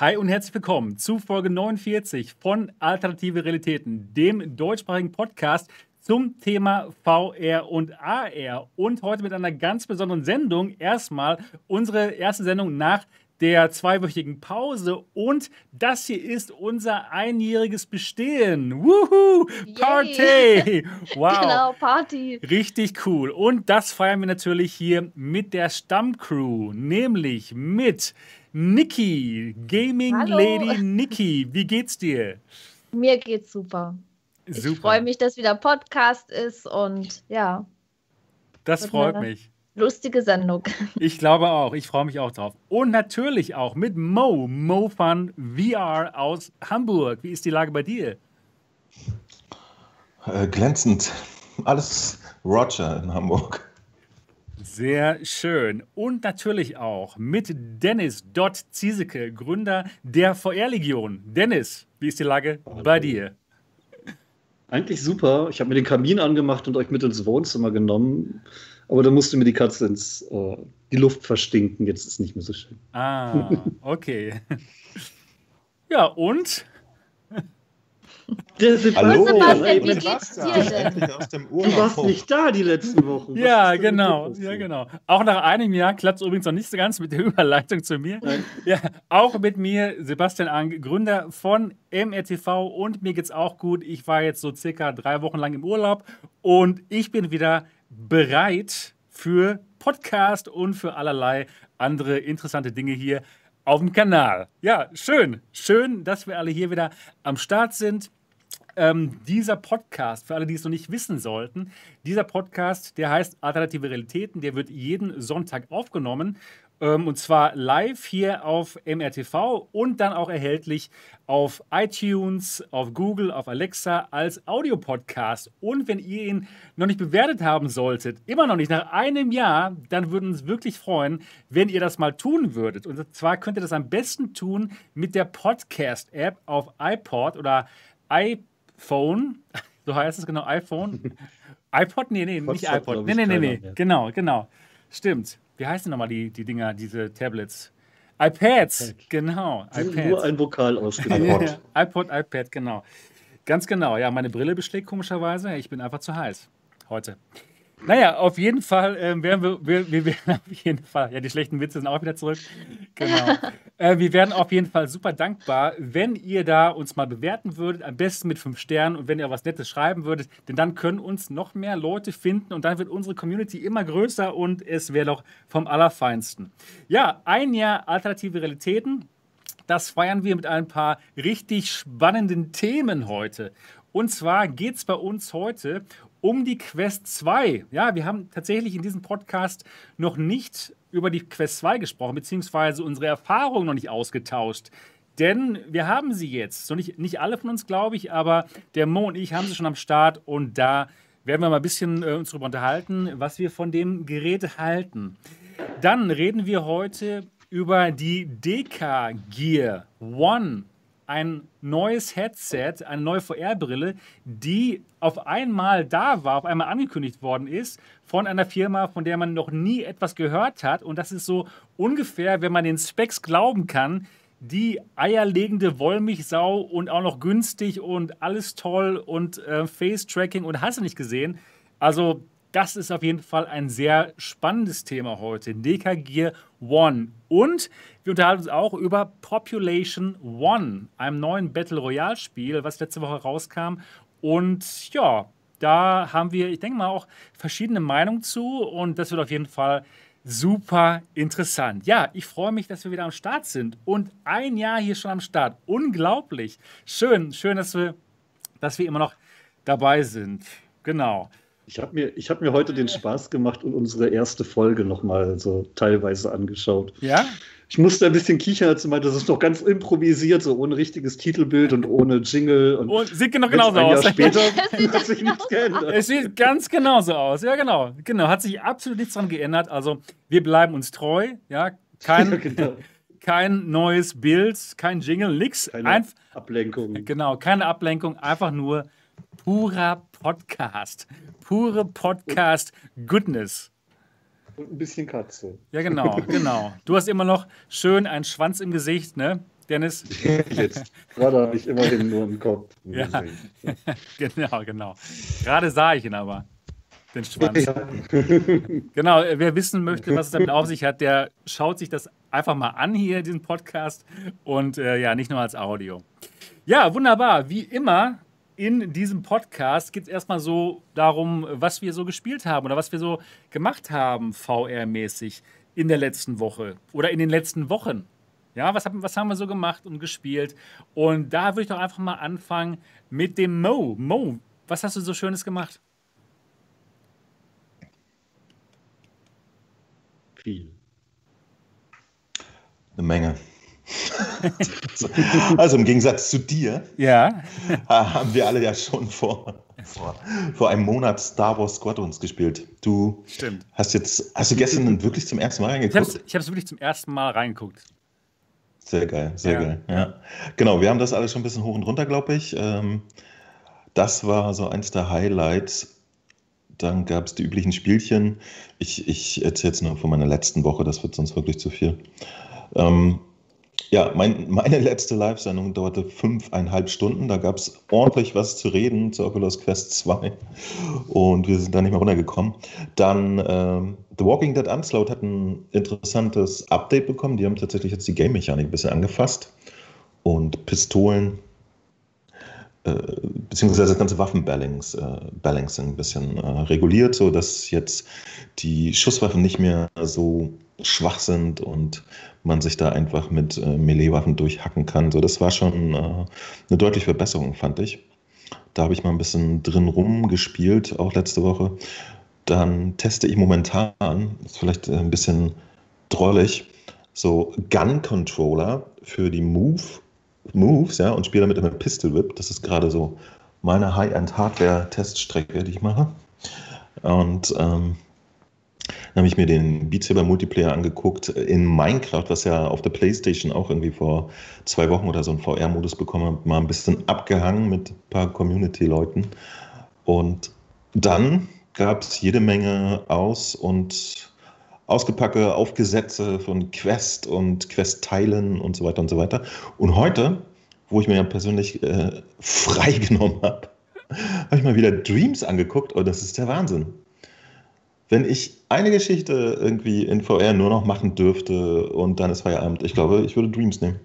Hi und herzlich willkommen zu Folge 49 von Alternative Realitäten, dem deutschsprachigen Podcast zum Thema VR und AR. Und heute mit einer ganz besonderen Sendung. Erstmal unsere erste Sendung nach der zweiwöchigen Pause. Und das hier ist unser einjähriges Bestehen. Wuhu! Party! Wow! Genau, Party. Richtig cool. Und das feiern wir natürlich hier mit der Stammcrew, nämlich mit Niki, Gaming Hallo. Lady Niki. Wie geht's dir? Mir geht's super. Ich freue mich, dass wieder Podcast ist und ja, Das freut mich. lustige Sendung. Ich glaube auch. Ich freue mich auch drauf. Und natürlich auch mit Mo, Mo Fun VR aus Hamburg. Wie ist die Lage bei dir? Äh, glänzend. Alles Roger in Hamburg. Sehr schön. Und natürlich auch mit Dennis Dott Ziesecke, Gründer der VR-Legion. Dennis, wie ist die Lage bei dir? Eigentlich super. Ich habe mir den Kamin angemacht und euch mit ins Wohnzimmer genommen. Aber da musste mir die Katze ins, äh, die Luft verstinken. Jetzt ist es nicht mehr so schön. Ah, okay. Ja, und? Der Hallo, Sebastian, wie geht's dir denn? endlich aus dem Du warst nicht da die letzten Wochen. Was Ja, genau. Ja, genau. Auch nach einem Jahr klappt es übrigens noch nicht so ganz mit der Überleitung zu mir. Nein. Ja, auch mit mir, Sebastian Ang, Gründer von MRTV und mir geht's auch gut. Ich war jetzt so circa drei Wochen lang im Urlaub und ich bin wieder bereit für Podcast und für allerlei andere interessante Dinge hier auf dem Kanal. Ja, schön. Schön, dass wir alle hier wieder am Start sind. Ähm, dieser Podcast, für alle, die es noch nicht wissen sollten, dieser Podcast, der heißt Alternative Realitäten, der wird jeden Sonntag aufgenommen. Ähm, und zwar live hier auf MRTV und dann auch erhältlich auf iTunes, auf Google, auf Alexa als Audiopodcast. Und wenn ihr ihn noch nicht bewertet haben solltet, immer noch nicht, nach einem Jahr, dann würden wir uns wirklich freuen, wenn ihr das mal tun würdet. Und zwar könnt ihr das am besten tun mit der Podcast-App auf iPod oder iPhone. So heißt es genau, iPhone. iPod? Nee, nee, nicht iPod. Nee, nee, nee, nee. mehr. Genau, genau. Stimmt. Wie heißen nochmal die, die Dinger, diese Tablets? iPads, iPad. genau. IPads. Nur ein Vokal Ja, ausgenommen. ja. iPod, iPad, genau. Ganz genau. Ja, meine Brille beschlägt komischerweise. Ich bin einfach zu heiß heute. Naja, auf jeden Fall ähm, werden wir, wir, wir werden auf jeden Fall, ja, die schlechten Witze sind auch wieder zurück. Genau. äh, wir werden auf jeden Fall super dankbar, wenn ihr da uns mal bewerten würdet, am besten mit fünf Sternen und wenn ihr was Nettes schreiben würdet, denn dann können uns noch mehr Leute finden und dann wird unsere Community immer größer und es wäre doch vom Allerfeinsten. Ja, ein Jahr alternative Realitäten. Das feiern wir mit ein paar richtig spannenden Themen heute. Und zwar geht es bei uns heute um die Quest 2. Ja, wir haben tatsächlich in diesem Podcast noch nicht über die Quest 2 gesprochen, beziehungsweise unsere Erfahrungen noch nicht ausgetauscht. Denn wir haben sie jetzt. So nicht, nicht alle von uns, glaube ich, aber der Mo und ich haben sie schon am Start und da werden wir mal ein bisschen äh, uns darüber unterhalten, was wir von dem Gerät halten. Dann reden wir heute über die DK Gear One. Ein neues Headset, eine neue VR-Brille, die auf einmal da war, auf einmal angekündigt worden ist von einer Firma, von der man noch nie etwas gehört hat. Und das ist so ungefähr, wenn man den Specs glauben kann, die eierlegende Wollmilchsau und auch noch günstig und alles toll und äh, Face-Tracking und hast du nicht gesehen. Also das ist auf jeden Fall ein sehr spannendes Thema heute. DK Gear One. Und wir unterhalten uns auch über Population One, einem neuen Battle Royale Spiel, was letzte Woche rauskam. Und ja, da haben wir, ich denke mal, auch verschiedene Meinungen zu. Und das wird auf jeden Fall super interessant. Ja, ich freue mich, dass wir wieder am Start sind. Und ein Jahr hier schon am Start. Unglaublich. Schön, schön, dass wir, dass wir immer noch dabei sind. Genau. Ich habe mir, ich hab mir heute den Spaß gemacht und unsere erste Folge nochmal so teilweise angeschaut. Ja? Ich musste ein bisschen kichern, als du meinte, das ist doch ganz improvisiert, so ohne richtiges Titelbild und ohne Jingle. Und Und sieht noch jetzt genauso ein Jahr aus. später sieht hat sich nichts geändert. Es sieht ganz genauso aus. Ja, genau. Genau. Hat sich absolut nichts dran geändert. Also, wir bleiben uns treu. Ja, kein, Ja, genau. kein neues Bild, kein Jingle, nix. Keine Einf Ablenkung. genau, keine Ablenkung. Einfach nur purer Podcast. Pure Podcast-Goodness. Und ein bisschen Katze. Ja, genau, genau. Du hast immer noch schön einen Schwanz im Gesicht, ne? Dennis? Jetzt. Gerade habe ich immerhin nur im Kopf. Ja. genau, genau. Gerade sah ich ihn aber. Den Schwanz. Ja. genau, wer wissen möchte, was es damit auf sich hat, der schaut sich das einfach mal an hier, diesen Podcast. Und äh, ja, nicht nur als Audio. Ja, wunderbar. Wie immer in diesem Podcast geht es erstmal so darum, was wir so gespielt haben oder was wir so gemacht haben, VR-mäßig in der letzten Woche oder in den letzten Wochen. Ja, was, haben, was haben wir so gemacht und gespielt? Und da würde ich doch einfach mal anfangen mit dem Mo. Mo, was hast du so Schönes gemacht? Viel. Eine Menge. also im Gegensatz zu dir ja. haben wir alle ja schon vor, vor, vor einem Monat Star Wars Squadrons gespielt. Du Stimmt. hast jetzt, hast du gestern wirklich zum ersten Mal reingeguckt? Ich habe es wirklich zum ersten Mal reingeguckt. Sehr geil, sehr ja. geil. Ja. Genau, wir haben das alles schon ein bisschen hoch und runter, glaube ich. Ähm, das war so eins der Highlights. Dann gab es die üblichen Spielchen. Ich, ich erzähle jetzt nur von meiner letzten Woche, das wird sonst wirklich zu viel. Ähm, ja, mein, meine letzte Live-Sendung dauerte fünfeinhalb Stunden. Da gab es ordentlich was zu reden zur Oculus Quest 2 und wir sind da nicht mehr runtergekommen. Dann ähm, The Walking Dead Unslowed hat ein interessantes Update bekommen. Die haben tatsächlich jetzt die Game-Mechanik ein bisschen angefasst und Pistolen äh, beziehungsweise das ganze Waffenbalancing äh, ein bisschen äh, reguliert, sodass jetzt die Schusswaffen nicht mehr so schwach sind und man sich da einfach mit äh, Melee-Waffen durchhacken kann. So, das war schon äh, eine deutliche Verbesserung, fand ich. Da habe ich mal ein bisschen drin rumgespielt, auch letzte Woche. Dann teste ich momentan, ist vielleicht äh, ein bisschen drollig, so Gun-Controller für die Move, Moves, ja, und spiele damit immer Pistol Whip. Das ist gerade so meine High-End-Hardware-Teststrecke, die ich mache. Und ähm, dann habe ich mir den Beat Saber Multiplayer angeguckt in Minecraft, was ja auf der Playstation auch irgendwie vor zwei Wochen oder so einen VR-Modus bekommen hat, mal ein bisschen abgehangen mit ein paar Community-Leuten. Und dann gab es jede Menge Aus- und ausgepackte Aufgesätze von Quest und Quest-Teilen und so weiter und so weiter. Und heute, wo ich mir ja persönlich äh, freigenommen habe, habe ich mal wieder Dreams angeguckt und das ist der Wahnsinn wenn ich eine Geschichte irgendwie in VR nur noch machen dürfte und dann ist Feierabend, ich glaube, ich würde Dreams nehmen.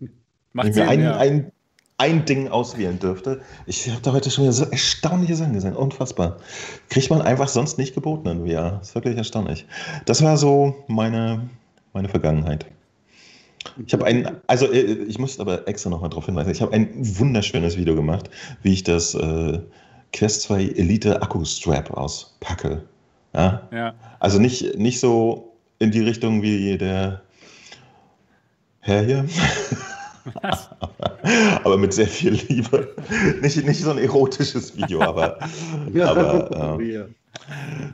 Macht wenn ich mir ein, ja. ein, ein Ding auswählen dürfte. Ich habe da heute schon wieder so erstaunliche Sachen gesehen. Unfassbar. Kriegt man einfach sonst nicht geboten in VR. Das ist wirklich erstaunlich. Das war so meine, meine Vergangenheit. Ich habe ein, also äh, ich muss aber extra nochmal darauf hinweisen, ich habe ein wunderschönes Video gemacht, wie ich das äh, Quest 2 Elite Akku Strap auspacke. Ja? ja. Also nicht, nicht so in die Richtung wie der Herr hier. aber mit sehr viel Liebe. Nicht, nicht so ein erotisches Video, aber, ja, aber äh,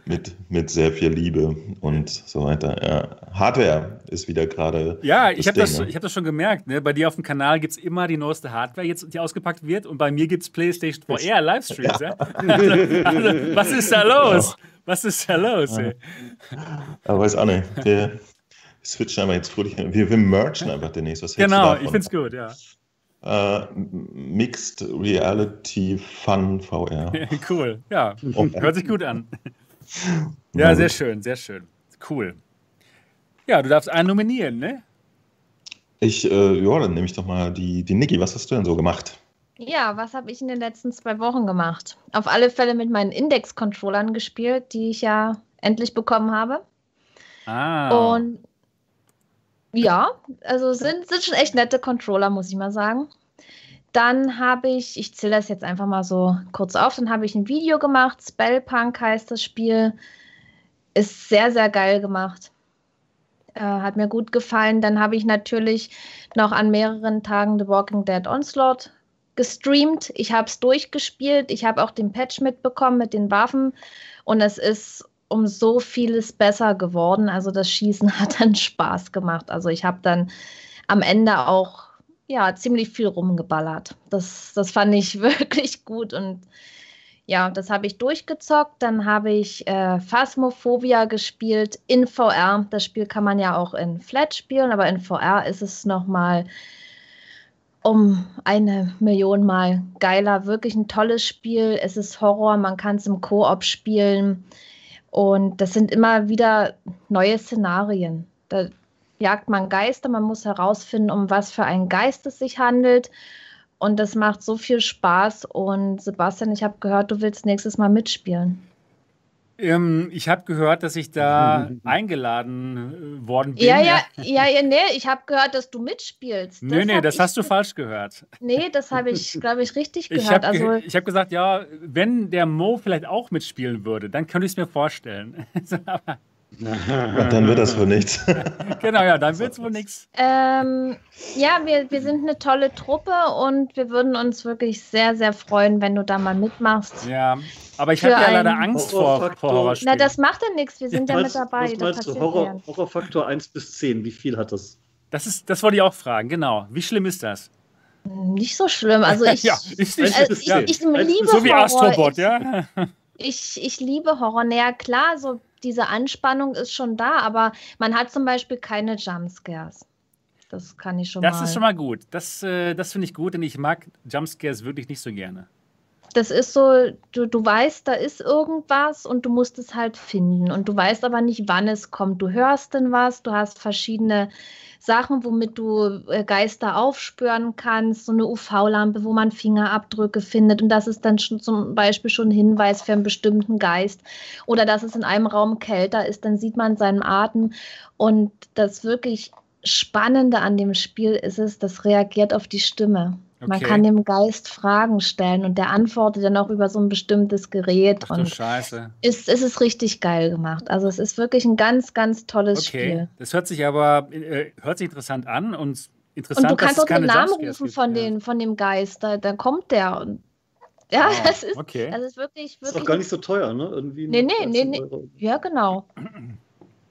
mit, mit sehr viel Liebe und so weiter. Ja. Hardware ist wieder gerade. Ja, ich habe das, ne? hab das schon gemerkt. Ne? Bei dir auf dem Kanal gibt es immer die neueste Hardware, jetzt, die ausgepackt wird. Und bei mir gibt es PlayStation VR Livestreams. Ja. ja? Also, also, was ist da los? Was ist da los? Ja. Aber weiß auch nicht. Wir switchen einfach jetzt fröhlich. Wir, wir merchen einfach demnächst. Was genau, ich finde es gut, ja. Uh, Mixed Reality Fun VR. cool, ja. Hört sich gut an. Ja, sehr schön, sehr schön. Cool. Ja, du darfst einen nominieren, ne? Ich, äh, ja, dann nehme ich doch mal die, die Niki. Was hast du denn so gemacht? Ja, was habe ich in den letzten zwei Wochen gemacht? Auf alle Fälle mit meinen Index-Controllern gespielt, die ich ja endlich bekommen habe. Ah. Und ja, also sind, sind schon echt nette Controller, muss ich mal sagen. Dann habe ich, ich zähle das jetzt einfach mal so kurz auf, dann habe ich ein Video gemacht. Spellpunk heißt das Spiel. Ist sehr, sehr geil gemacht. Äh, hat mir gut gefallen. Dann habe ich natürlich noch an mehreren Tagen The Walking Dead Onslaught gestreamt. Ich habe es durchgespielt. Ich habe auch den Patch mitbekommen mit den Waffen. Und es ist um so vieles besser geworden. Also das Schießen hat dann Spaß gemacht. Also ich habe dann am Ende auch ja ziemlich viel rumgeballert. Das, das fand ich wirklich gut und ja, das habe ich durchgezockt. Dann habe ich äh, Phasmophobia gespielt in VR. Das Spiel kann man ja auch in Flat spielen, aber in VR ist es nochmal um eine Million Mal geiler. Wirklich ein tolles Spiel. Es ist Horror, man kann es im Koop spielen. Und das sind immer wieder neue Szenarien. Da jagt man Geister, man muss herausfinden, um was für einen Geist es sich handelt. Und das macht so viel Spaß. Und Sebastian, ich habe gehört, du willst nächstes Mal mitspielen. Ähm, ich habe gehört, dass ich da eingeladen äh, worden bin. Ja, ja, ja, ja nee, ich habe gehört, dass du mitspielst. Nee, nee, das hast du falsch gehört. Nee, das habe ich, glaube ich, richtig gehört. Ich habe also, ge hab gesagt, ja, wenn der Mo vielleicht auch mitspielen würde, dann könnte ich es mir vorstellen. dann wird das wohl nichts. genau, ja, dann wird es wohl nichts. Ähm, ja, wir, wir sind eine tolle Truppe und wir würden uns wirklich sehr, sehr freuen, wenn du da mal mitmachst. Ja, aber ich habe ja leider Angst vor, vor Horrorspielen. Na, das macht ja nichts, wir sind ja, ja mit dabei. Was meinst du, Horror, Horrorfaktor 1 bis 10, wie viel hat das? Das, ist, das wollte ich auch fragen, genau. Wie schlimm ist das? Nicht so schlimm. Also ich, ja, ist nicht, also ich, ich, ich liebe So wie Horror. Astrobot, ja? Ich, ich liebe Horror. Naja, klar, so diese Anspannung ist schon da, aber man hat zum Beispiel keine Jumpscares. Das kann ich schon das mal. Das ist schon mal gut. Das, äh, das finde ich gut, denn ich mag Jumpscares wirklich nicht so gerne. Das ist so, du, du weißt, da ist irgendwas und du musst es halt finden. Und du weißt aber nicht, wann es kommt. Du hörst denn was, du hast verschiedene Sachen, womit du äh, Geister aufspüren kannst, so eine UV-Lampe, wo man Fingerabdrücke findet und das ist dann schon zum Beispiel schon ein Hinweis für einen bestimmten Geist oder dass es in einem Raum kälter ist, dann sieht man seinen Atem und das wirklich Spannende an dem Spiel ist es, das reagiert auf die Stimme. Okay. Man kann dem Geist Fragen stellen und der antwortet dann auch über so ein bestimmtes Gerät. Ach, und Scheiße. Ist, ist es richtig geil gemacht. Also es ist wirklich ein ganz, ganz tolles okay. Spiel. Das hört sich aber äh, hört sich interessant an und interessant, Und du kannst auch den Namen rufen von, ja. den, von dem Geist. Da, da kommt der. Und, ja, Wow, das ist, okay. das ist wirklich, Ist wirklich doch gar nicht so teuer, ne? Irgendwie Nee, nee, nee, 13 nee. Ja, genau.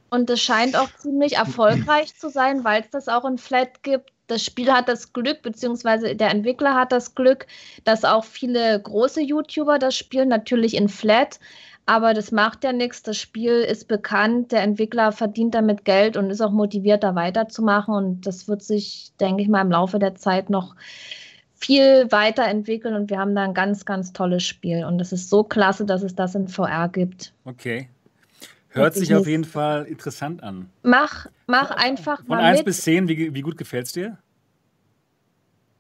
Und es scheint auch ziemlich erfolgreich zu sein, weil es das auch in Flat gibt. Das Spiel hat das Glück, beziehungsweise der Entwickler hat das Glück, dass auch viele große YouTuber das spielen, natürlich in Flat. Aber das macht ja nichts. Das Spiel ist bekannt, der Entwickler verdient damit Geld und ist auch motiviert, da weiterzumachen. Und das wird sich, denke ich mal, im Laufe der Zeit noch viel weiterentwickeln. Und wir haben da ein ganz, ganz tolles Spiel. Und es ist so klasse, dass es das in VR gibt. Okay. Hört sich auf jeden Fall interessant an. Mach, mach einfach Von mal 1 mit. bis 10, wie, wie gut gefällt es dir?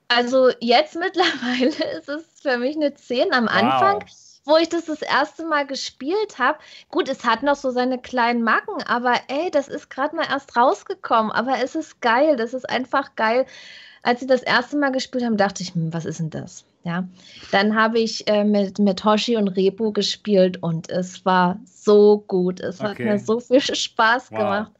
Also jetzt mittlerweile ist es für mich eine 10 am Anfang, Wow. wo ich das das erste Mal gespielt habe. Gut, es hat noch so seine kleinen Macken, aber ey, das ist gerade mal erst rausgekommen. Aber es ist geil, das ist einfach geil. Als sie das erste Mal gespielt haben, dachte ich, hm, was ist denn das? Ja, dann habe ich äh, mit, mit Hoshi und Repo gespielt und es war so gut. Es hat Okay. mir so viel Spaß Wow. gemacht.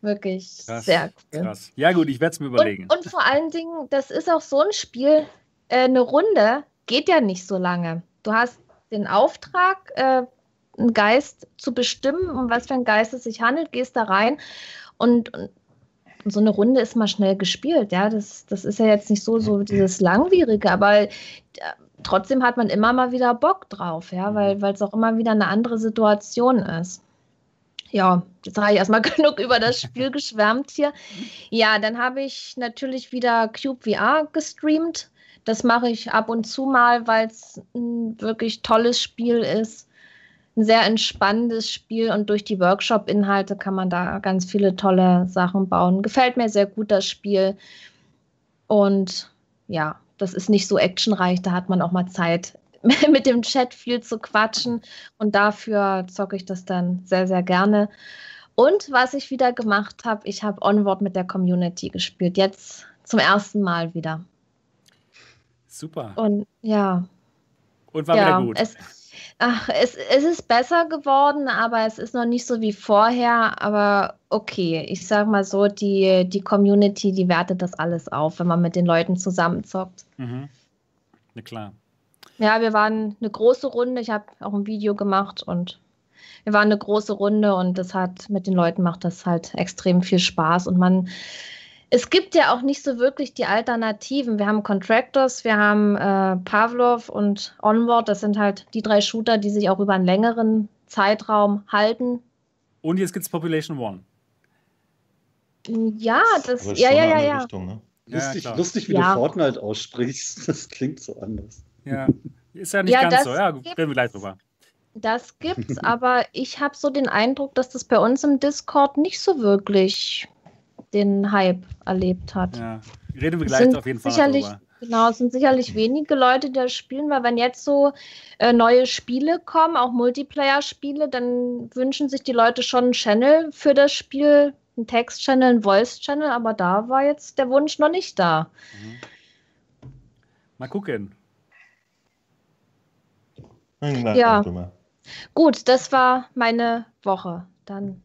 Wirklich Krass, sehr cool. Krass. Ja, gut, ich werde es mir überlegen. Und, und vor allen Dingen, das ist auch so ein Spiel, äh, eine Runde geht ja nicht so lange. Du hast den Auftrag, äh, einen Geist zu bestimmen, um was für ein Geist es sich handelt, gehst da rein und, und so eine Runde ist mal schnell gespielt. Ja, das, das ist ja jetzt nicht so, so dieses Langwierige, aber äh, trotzdem hat man immer mal wieder Bock drauf, ja, weil weil es auch immer wieder eine andere Situation ist. Ja, jetzt habe ich erstmal genug über das Spiel geschwärmt hier. Ja, dann habe ich natürlich wieder Cube VR gestreamt. Das mache ich ab und zu mal, weil es ein wirklich tolles Spiel ist. Ein sehr entspannendes Spiel und durch die Workshop-Inhalte kann man da ganz viele tolle Sachen bauen. Gefällt mir sehr gut das Spiel. Und ja, das ist nicht so actionreich, da hat man auch mal Zeit, mit dem Chat viel zu quatschen. Und dafür zocke ich das dann sehr, sehr gerne. Und was ich wieder gemacht habe, ich habe Onward mit der Community gespielt. Jetzt zum ersten Mal wieder. Super. Und ja, Und war ja, wieder gut. Es, ach, es, es ist besser geworden, aber es ist noch nicht so wie vorher. Aber okay, ich sag mal so, die, die Community, die wertet das alles auf, wenn man mit den Leuten zusammenzockt. Mhm. Na klar. Ja, wir waren eine große Runde. Ich habe auch ein Video gemacht und wir waren eine große Runde und das hat mit den Leuten macht das halt extrem viel Spaß und man es gibt ja auch nicht so wirklich die Alternativen. Wir haben Contractors, wir haben äh, Pavlov und Onward. Das sind halt die drei Shooter, die sich auch über einen längeren Zeitraum halten. Und jetzt gibt es Population One. Ja, das, ja, ja, ja, ja. Richtung, ne? Lustig, klar. lustig, wie Ja. du Fortnite aussprichst. Das klingt so anders. Ja. Ist ja nicht Ja, ganz das so. Ja, reden gibt- wir gleich drüber. Das gibt's, aber ich habe so den Eindruck, dass das bei uns im Discord nicht so wirklich den Hype erlebt hat. Ja. Reden wir gleich sind auf jeden Fall sicherlich, drüber. genau, es sind sicherlich wenige Leute, die das spielen, weil wenn jetzt so äh, neue Spiele kommen, auch Multiplayer-Spiele, dann wünschen sich die Leute schon einen Channel für das Spiel, einen Text-Channel, einen Voice-Channel, aber da war jetzt der Wunsch noch nicht da. Mhm. Mal gucken. Ja. Gut, das war meine Woche. Dann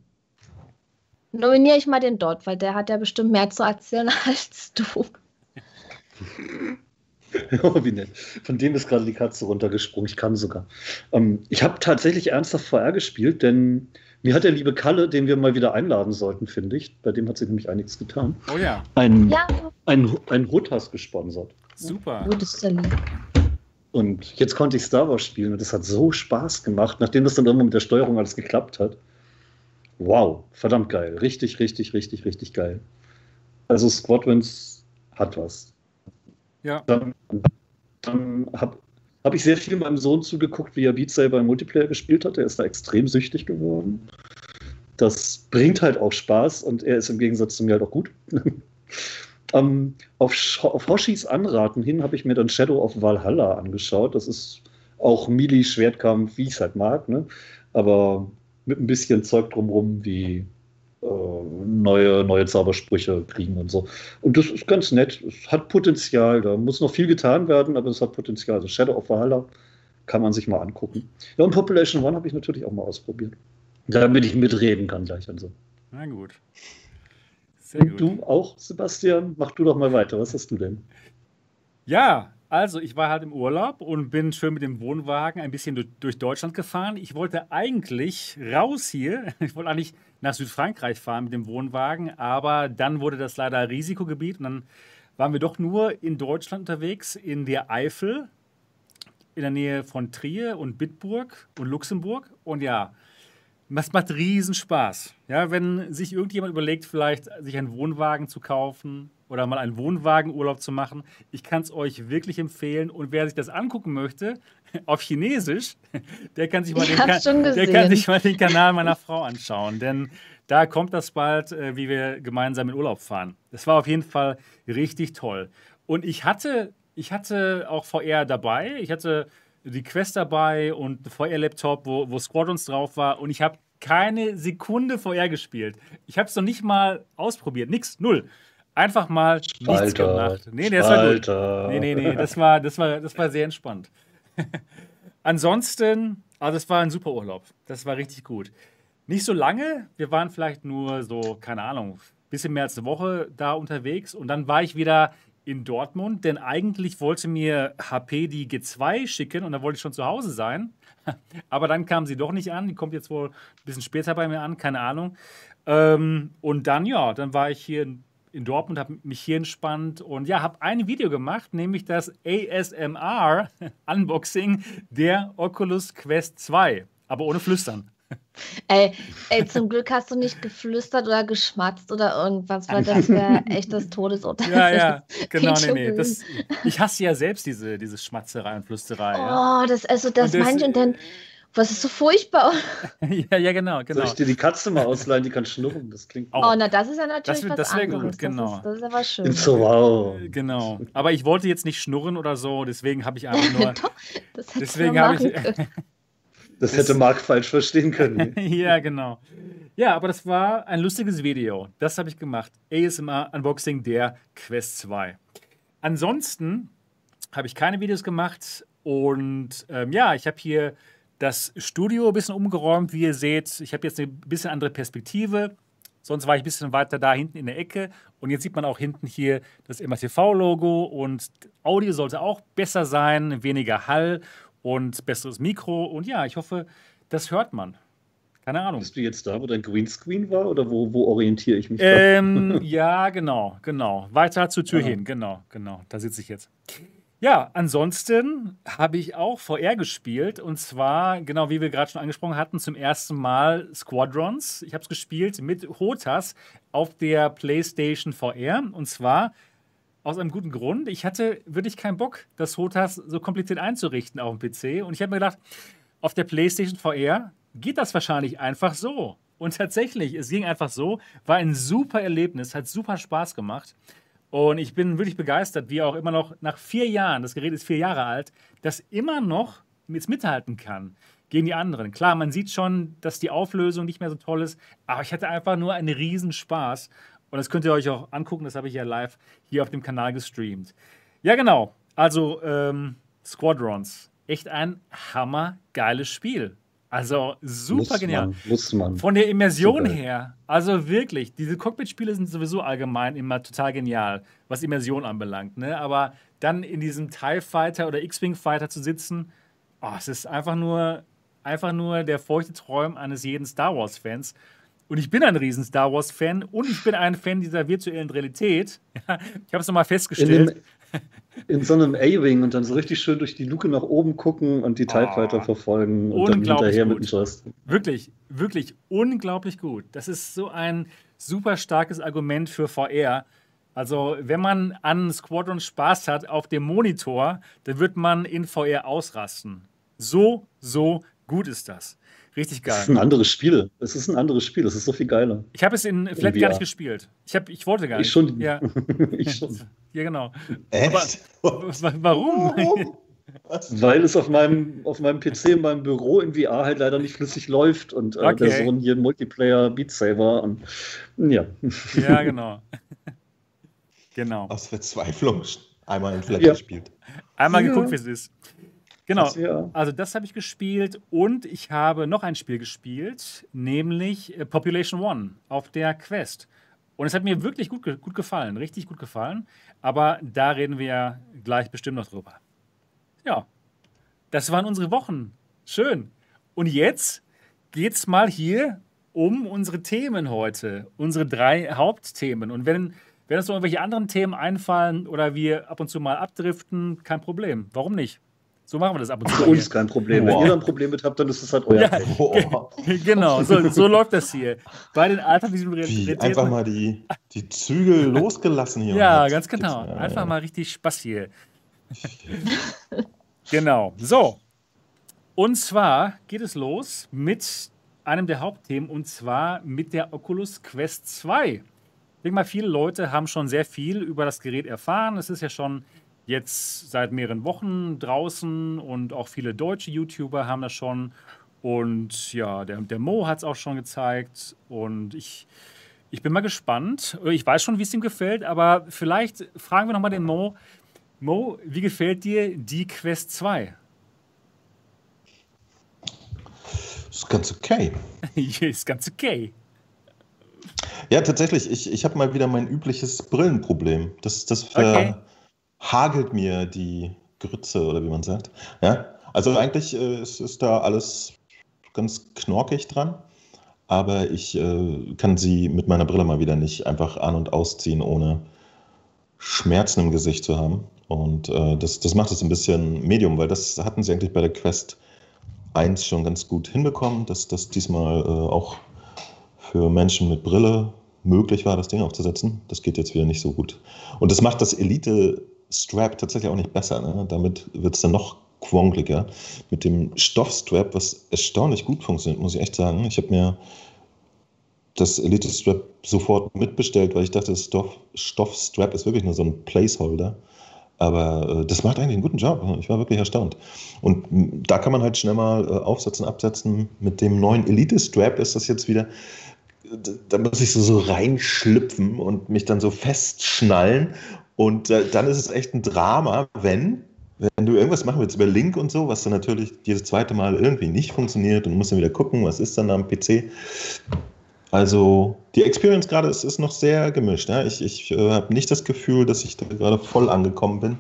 nominiere ich mal den Dot, weil der hat ja bestimmt mehr zu erzählen als du. Oh, wie nett. Von dem ist gerade die Katze runtergesprungen. Ich kann sogar. Ähm, ich habe tatsächlich ernsthaft VR gespielt, denn mir hat der liebe Kalle, den wir mal wieder einladen sollten, finde ich, bei dem hat sich nämlich einiges getan, Oh ja, ein, Ja, ein, ein Hotas gesponsert. super. Und jetzt konnte ich Star Wars spielen und es hat so Spaß gemacht, nachdem das dann irgendwann mit der Steuerung alles geklappt hat. Wow, verdammt geil. Richtig, richtig, richtig, richtig geil. Also Squadrons hat was. Ja, Dann, dann habe hab ich sehr viel meinem Sohn zugeguckt, wie er Beat Saber im Multiplayer gespielt hat. Er ist da extrem süchtig geworden. Das bringt halt auch Spaß und er ist im Gegensatz zu mir halt auch gut. ähm, auf, auf Hoshis Anraten hin habe ich mir dann Shadow of Valhalla angeschaut. Das ist auch Melee-Schwertkampf, wie ich es halt mag, ne? aber mit ein bisschen Zeug drumrum, wie äh, neue, neue Zaubersprüche kriegen und so. Und das ist ganz nett. Es hat Potenzial. Da muss noch viel getan werden, aber es hat Potenzial. Also Shadow of Valhalla kann man sich mal angucken. Ja, und Population One habe ich natürlich auch mal ausprobiert. Damit ich mitreden kann gleich und so. na gut. Sehr Und gut. du auch, Sebastian? Mach du doch mal weiter. Was hast du denn? Ja, also ich war halt im Urlaub und bin schön mit dem Wohnwagen ein bisschen durch, Deutschland gefahren. Ich wollte eigentlich raus hier. Ich wollte eigentlich nach Südfrankreich fahren mit dem Wohnwagen, aber dann wurde das leider Risikogebiet und dann waren wir doch nur in Deutschland unterwegs, in der Eifel, in der Nähe von Trier und Bitburg und Luxemburg. Und ja, das macht riesen Spaß. Ja, wenn sich irgendjemand überlegt, vielleicht sich einen Wohnwagen zu kaufen oder mal einen Wohnwagenurlaub zu machen, ich kann es euch wirklich empfehlen. Und wer sich das angucken möchte, auf Chinesisch, der kann sich mal, den, schon der kann sich mal den Kanal meiner Frau anschauen. Denn da kommt das bald, äh, wie wir gemeinsam in Urlaub fahren. Das war auf jeden Fall richtig toll. Und ich hatte, ich hatte auch VR dabei. Ich hatte die Quest dabei und einen VR-Laptop, wo, wo Squadrons drauf war. Und ich habe keine Sekunde VR gespielt. Ich habe es noch nicht mal ausprobiert. Nix, null. Einfach mal nichts gemacht. Nee, das war gut. Spalter. Nee, nee, nee, das war, das war, das war sehr entspannt. Ansonsten, also es war ein super Urlaub. Das war richtig gut. Nicht so lange, wir waren vielleicht nur so, keine Ahnung, bisschen mehr als eine Woche da unterwegs und dann war ich wieder in Dortmund, denn eigentlich wollte mir HP die G2 schicken und da wollte ich schon zu Hause sein. Aber dann kam sie doch nicht an, die kommt jetzt wohl ein bisschen später bei mir an, keine Ahnung. Ähm, und dann, ja, dann war ich hier in, in Dortmund, habe mich hier entspannt und ja, habe ein Video gemacht, nämlich das ASMR Unboxing der Oculus Quest 2, aber ohne Flüstern. Ey, ey, zum Glück hast du nicht geflüstert oder geschmatzt oder irgendwas, weil das wäre echt das Todesurteil. Ja, ja, genau, ich nee, nee. Das, ich hasse ja selbst diese, diese Schmatzerei und Flüsterei. Ja, Oh, das, also das, Und das- manche und dann, was ist so furchtbar? ja, ja genau, Soll genau. ich dir die Katze mal ausleihen? Die kann schnurren. Das klingt Auch. Oh, na, das ist ja natürlich Das was das wär gut, anderes. genau. Das ist, das ist aber schön. so wow. Genau. Aber ich wollte jetzt nicht schnurren oder so, deswegen habe ich einfach nur. Doch, das hättest Deswegen habe ich- Das- hätte Marc falsch verstehen können. ja, genau. Ja, aber das war ein lustiges Video. Das habe ich gemacht. ASMR Unboxing der Quest 2. Ansonsten habe ich keine Videos gemacht und ähm, ja, ich habe hier das Studio ein bisschen umgeräumt, wie ihr seht. Ich habe jetzt eine bisschen andere Perspektive. Sonst war ich ein bisschen weiter da hinten in der Ecke. Und jetzt sieht man auch hinten hier das MRTV-Logo und Audio sollte auch besser sein, weniger Hall und besseres Mikro. Und ja, ich hoffe, das hört man. Keine Ahnung. Bist du jetzt da, wo dein Greenscreen war oder wo, wo orientiere ich mich? Ähm, ja, genau, genau. Weiter zur Tür ja. hin, genau, genau. Da sitze ich jetzt. Ja, ansonsten habe ich auch VR gespielt und zwar, genau wie wir gerade schon angesprochen hatten, zum ersten Mal Squadrons. Ich habe es gespielt mit Hotas auf der PlayStation VR und zwar aus einem guten Grund. Ich hatte wirklich keinen Bock, das Hotas so kompliziert einzurichten auf dem PC und ich habe mir gedacht, auf der PlayStation VR geht das wahrscheinlich einfach so. Und tatsächlich, es ging einfach so, war ein super Erlebnis, hat super Spaß gemacht. Und ich bin wirklich begeistert, wie auch immer noch nach vier Jahren, das Gerät ist vier Jahre alt, das immer noch jetzt mithalten kann gegen die anderen. Klar, man sieht schon, dass die Auflösung nicht mehr so toll ist, aber ich hatte einfach nur einen riesen Spaß. Und das könnt ihr euch auch angucken, das habe ich ja live hier auf dem Kanal gestreamt. Ja, genau. Also ähm, Squadrons. Echt ein hammergeiles Spiel. Also super muss genial. Man, muss man. Von der Immersion super. her, also wirklich, diese Cockpit-Spiele sind sowieso allgemein immer total genial, was Immersion anbelangt. Ne? Aber dann in diesem TIE Fighter oder X-Wing Fighter zu sitzen, oh, es ist einfach nur, einfach nur der feuchte Träum eines jeden Star Wars-Fans. Und ich bin ein riesen Star Wars-Fan und ich bin ein Fan dieser virtuellen Realität. ich habe es nochmal festgestellt in so einem A-Wing und dann so richtig schön durch die Luke nach oben gucken und die TIE Fighter oh, verfolgen und dann hinterher gut. mit dem Just. Wirklich, wirklich unglaublich gut. Das ist so ein super starkes Argument für VR. Also, wenn man an Squadron Spaß hat auf dem Monitor, dann wird man in VR ausrasten. So, so gut ist das. Richtig geil. Es ist ein anderes Spiel. Es ist ein anderes Spiel. Es ist so viel geiler. Ich habe es in Flat gar nicht gespielt. Ich, hab, ich wollte gar nicht. Ich schon. Ja, ich schon. ja genau. Echt? Aber, warum? Weil es auf meinem, auf meinem PC in meinem Büro in VR halt leider nicht flüssig läuft und äh, okay. der Sohn hier Multiplayer Beat Saber und ja. Ja, genau. genau. Aus Verzweiflung einmal in Flat ja. gespielt. Einmal ja. geguckt, wie es ist. Genau. Also das habe ich gespielt und ich habe noch ein Spiel gespielt, nämlich äh, Population One auf der Quest. Und es hat mir wirklich gut, gut gefallen, richtig gut gefallen. Aber da reden wir gleich bestimmt noch drüber. Ja, das waren unsere Wochen. Schön. Und jetzt geht es mal hier um unsere Themen heute, unsere drei Hauptthemen. Und wenn, wenn uns noch irgendwelche anderen Themen einfallen oder wir ab und zu mal abdriften, kein Problem. Warum nicht? So machen wir das ab und zu. Für uns kein Problem. Boah. Wenn ihr dann ein Problem mit habt, dann ist das halt euer ja, Problem. Genau, so, so, läuft das hier. Bei den alternativen Realitäten. Einfach mal die, die Zügel losgelassen hier. Ja, ganz genau. Einfach mal richtig Spaß hier. genau. So. Und zwar geht es los mit einem der Hauptthemen und zwar mit der Oculus Quest 2. Ich denke mal, viele Leute haben schon sehr viel über das Gerät erfahren. Es ist ja schon jetzt seit mehreren Wochen draußen und auch viele deutsche YouTuber haben das schon. Und ja, der, der Mo hat es auch schon gezeigt. Und ich, ich bin mal gespannt. Ich weiß schon, wie es ihm gefällt, aber vielleicht fragen wir nochmal den Mo. Mo, wie gefällt dir die Quest 2? Ist ganz okay. ist ganz okay. Ja, tatsächlich. Ich, ich habe mal wieder mein übliches Brillenproblem. Das, das ver, okay hagelt mir die Grütze oder wie man sagt. Ja, also eigentlich äh, ist, ist da alles ganz knorkig dran, aber ich äh, kann sie mit meiner Brille mal wieder nicht einfach an- und ausziehen, ohne Schmerzen im Gesicht zu haben. Und äh, das, das macht es ein bisschen Medium, weil das hatten sie eigentlich bei der Quest 1 schon ganz gut hinbekommen, dass das diesmal äh, auch für Menschen mit Brille möglich war, das Ding aufzusetzen. Das geht jetzt wieder nicht so gut. Und das macht das Elite Strap tatsächlich auch nicht besser. Ne? Damit wird es dann noch quongeliger. Mit dem Stoffstrap, was erstaunlich gut funktioniert, muss ich echt sagen. Ich habe mir das Elite Strap sofort mitbestellt, weil ich dachte, das Stoff, Stoffstrap ist wirklich nur so ein Placeholder. Aber äh, das macht eigentlich einen guten Job. Ich war wirklich erstaunt. Und da kann man halt schnell mal äh, aufsetzen, absetzen. Mit dem neuen Elite Strap ist das jetzt wieder da muss ich so, so reinschlüpfen und mich dann so festschnallen und äh, dann ist es echt ein Drama, wenn, wenn du irgendwas machen willst über Link und so, was dann natürlich jedes zweite Mal irgendwie nicht funktioniert und musst dann wieder gucken, was ist dann am PC. Also die Experience gerade ist, ist noch sehr gemischt. Ja? Ich, ich äh, habe nicht das Gefühl, dass ich da gerade voll angekommen bin.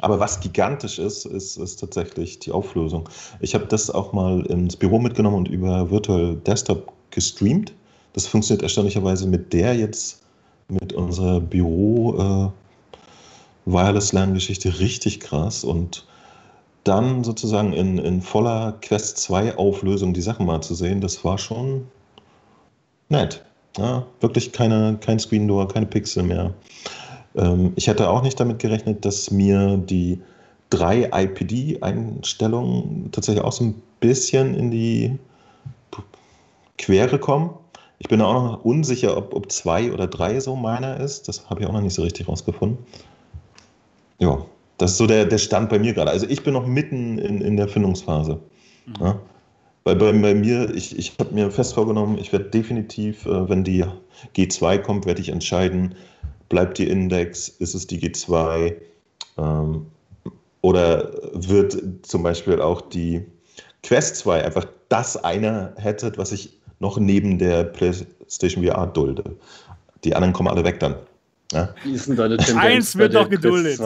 Aber was gigantisch ist, ist, ist tatsächlich die Auflösung. Ich habe das auch mal ins Büro mitgenommen und über Virtual Desktop gestreamt. Das funktioniert erstaunlicherweise mit der jetzt, mit unserer Büro äh, Wireless Lerngeschichte richtig krass und dann sozusagen in, in voller Quest 2 Auflösung die Sachen mal zu sehen, das war schon nett. Ja, wirklich keine, kein Screen Door, keine Pixel mehr. Ähm, ich hätte auch nicht damit gerechnet, dass mir die drei IPD-Einstellungen tatsächlich auch so ein bisschen in die Quere kommen. Ich bin auch noch unsicher, ob, ob zwei oder drei so meiner ist. Das habe ich auch noch nicht so richtig rausgefunden. Ja, das ist so der, der Stand bei mir gerade. Also ich bin noch mitten in, in der Findungsphase. Mhm. Ja? Weil bei, bei, mir, ich, ich habe mir fest vorgenommen, ich werde definitiv, äh, wenn die G2 kommt, werde ich entscheiden, bleibt die Index, ist es die G2 ähm, oder wird zum Beispiel auch die Quest 2 einfach das eine Headset, was ich noch neben der PlayStation VR dulde. Die anderen kommen alle weg dann. Ja? Wie ist denn deine Tendenz? Eins wird noch geduldet.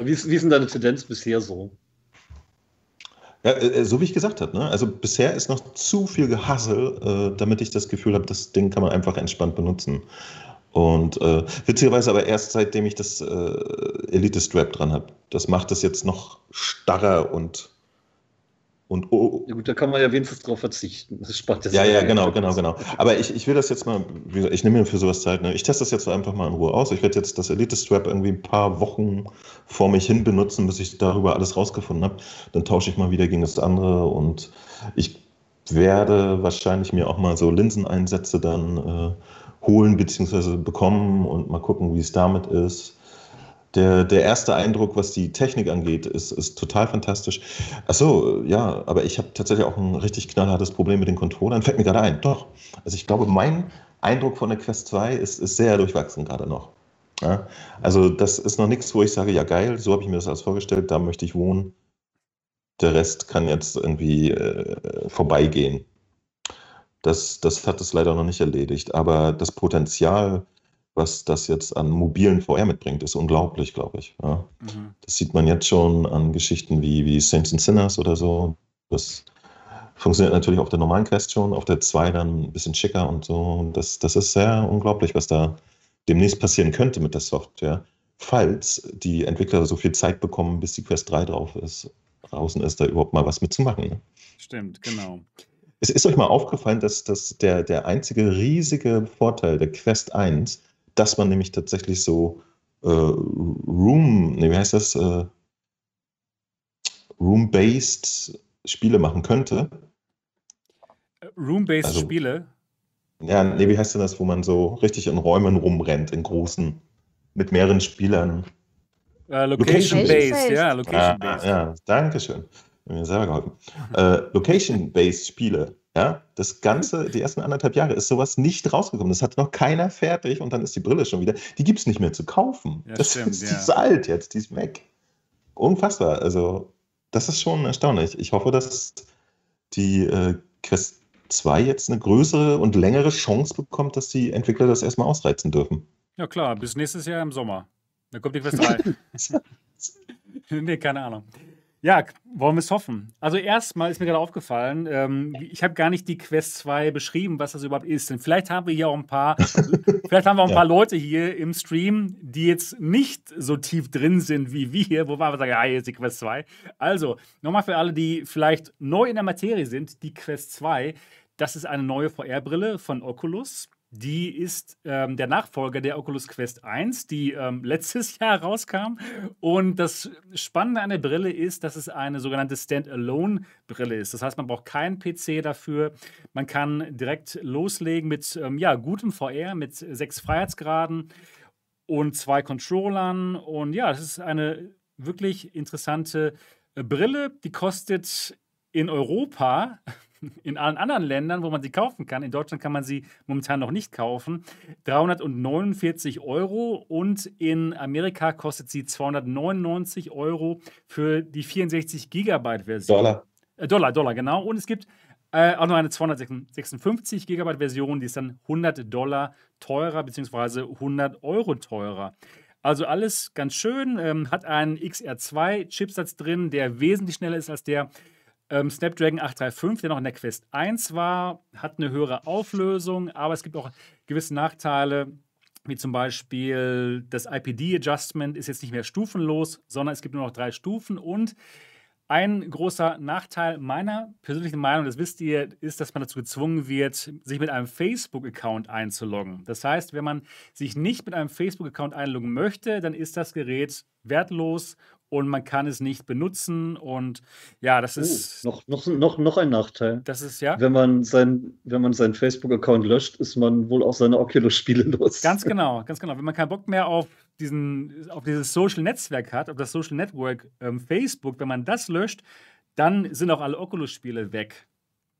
Wie ist, wie ist denn deine Tendenz bisher so? Ja, äh, äh, so wie ich gesagt habe, ne? also bisher ist noch zu viel Gehassel, äh, damit ich das Gefühl habe, das Ding kann man einfach entspannt benutzen. Und äh, witzigerweise aber erst seitdem ich das äh, Elite Strap dran habe. Das macht es jetzt noch starrer und und oh, ja gut, da kann man ja wenigstens drauf verzichten. Das spart ja, ja, genau, genau, genau. Aber ich, ich will das jetzt mal, ich nehme mir für sowas Zeit. Ne? Ich teste das jetzt einfach mal in Ruhe aus. Ich werde jetzt das Elite Strap irgendwie ein paar Wochen vor mich hin benutzen, bis ich darüber alles rausgefunden habe. Dann tausche ich mal wieder gegen das andere und ich werde wahrscheinlich mir auch mal so Linseneinsätze dann äh, holen bzw. bekommen und mal gucken, wie es damit ist. Der, der erste Eindruck, was die Technik angeht, ist, ist total fantastisch. Achso, ja, aber ich habe tatsächlich auch ein richtig knallhartes Problem mit den Controllern. Fällt mir gerade ein, doch. Also ich glaube, mein Eindruck von der Quest 2 ist, ist sehr durchwachsen gerade noch. Ja? Also das ist noch nichts, wo ich sage, ja geil, so habe ich mir das alles vorgestellt, da möchte ich wohnen. Der Rest kann jetzt irgendwie äh, vorbeigehen. Das, das hat es leider noch nicht erledigt. Aber das Potenzial, was das jetzt an mobilen VR mitbringt, ist unglaublich, glaube ich. Ja. Mhm. Das sieht man jetzt schon an Geschichten wie, wie Saints and Sinners oder so. Das funktioniert natürlich auf der normalen Quest schon, auf der 2 dann ein bisschen schicker und so. Das, das ist sehr unglaublich, was da demnächst passieren könnte mit der Software, falls die Entwickler so viel Zeit bekommen, bis die Quest 3 drauf ist, draußen ist, da überhaupt mal was mitzumachen. Ne? Stimmt, genau. Es ist euch mal aufgefallen, dass, dass der, der einzige riesige Vorteil der Quest 1 dass man nämlich tatsächlich so äh, Room, nee, wie heißt das? Äh, Room-based Spiele machen könnte. Room-based also, Spiele? Ja, nee, wie heißt denn das, wo man so richtig in Räumen rumrennt, in großen, mit mehreren Spielern? Uh, Location-based, Location ja, Location-based. Ah, ja, danke schön. Mir selber geholfen. Äh, Location-based Spiele ja, das Ganze, die ersten anderthalb Jahre ist sowas nicht rausgekommen. Das hat noch keiner fertig und dann ist die Brille schon wieder. Die gibt es nicht mehr zu kaufen. Ja, das stimmt, ist, ja. die ist alt jetzt, die ist weg. Unfassbar. Also, das ist schon erstaunlich. Ich hoffe, dass die äh, Quest 2 jetzt eine größere und längere Chance bekommt, dass die Entwickler das erstmal ausreizen dürfen. Ja, klar, bis nächstes Jahr im Sommer. Dann kommt die Quest 3. nee, keine Ahnung. Ja, wollen wir es hoffen. Also erstmal ist mir gerade aufgefallen, ähm, ich habe gar nicht die Quest 2 beschrieben, was das überhaupt ist. Denn vielleicht haben wir hier auch ein paar, vielleicht haben wir auch ein ja. paar Leute hier im Stream, die jetzt nicht so tief drin sind wie wir, wo wir aber sagen, ja, hier ist die Quest 2. Also, nochmal für alle, die vielleicht neu in der Materie sind, die Quest 2, das ist eine neue VR-Brille von Oculus. Die ist ähm, der Nachfolger der Oculus Quest 1, die ähm, letztes Jahr rauskam. Und das Spannende an der Brille ist, dass es eine sogenannte Standalone-Brille ist. Das heißt, man braucht keinen PC dafür. Man kann direkt loslegen mit ähm, ja, gutem VR, mit sechs Freiheitsgraden und zwei Controllern. Und ja, das ist eine wirklich interessante äh, Brille. Die kostet in Europa in allen anderen Ländern, wo man sie kaufen kann, in Deutschland kann man sie momentan noch nicht kaufen, 349 Euro und in Amerika kostet sie 299 Euro für die 64 Gigabyte Version. Dollar. Äh, Dollar, Dollar, genau. Und es gibt äh, auch noch eine 256 Gigabyte Version, die ist dann 100 Dollar teurer, beziehungsweise 100 Euro teurer. Also alles ganz schön, ähm, hat einen XR2-Chipsatz drin, der wesentlich schneller ist als der ähm, Snapdragon 835, der noch in der Quest 1 war, hat eine höhere Auflösung, aber es gibt auch gewisse Nachteile, wie zum Beispiel das IPD-Adjustment ist jetzt nicht mehr stufenlos, sondern es gibt nur noch drei Stufen und ein großer Nachteil meiner persönlichen Meinung, das wisst ihr, ist, dass man dazu gezwungen wird, sich mit einem Facebook-Account einzuloggen. Das heißt, wenn man sich nicht mit einem Facebook-Account einloggen möchte, dann ist das Gerät wertlos und man kann es nicht benutzen. Und ja, das Oh, ist, noch, noch, noch, noch ein Nachteil. das ist ja Wenn man, sein, wenn man seinen Facebook-Account löscht, ist man wohl auch seine Oculus-Spiele los. ganz genau, ganz genau. Wenn man keinen Bock mehr auf diesen, auf dieses Social-Netzwerk hat, auf das Social Network ähm, Facebook, wenn man das löscht, dann sind auch alle Oculus-Spiele weg.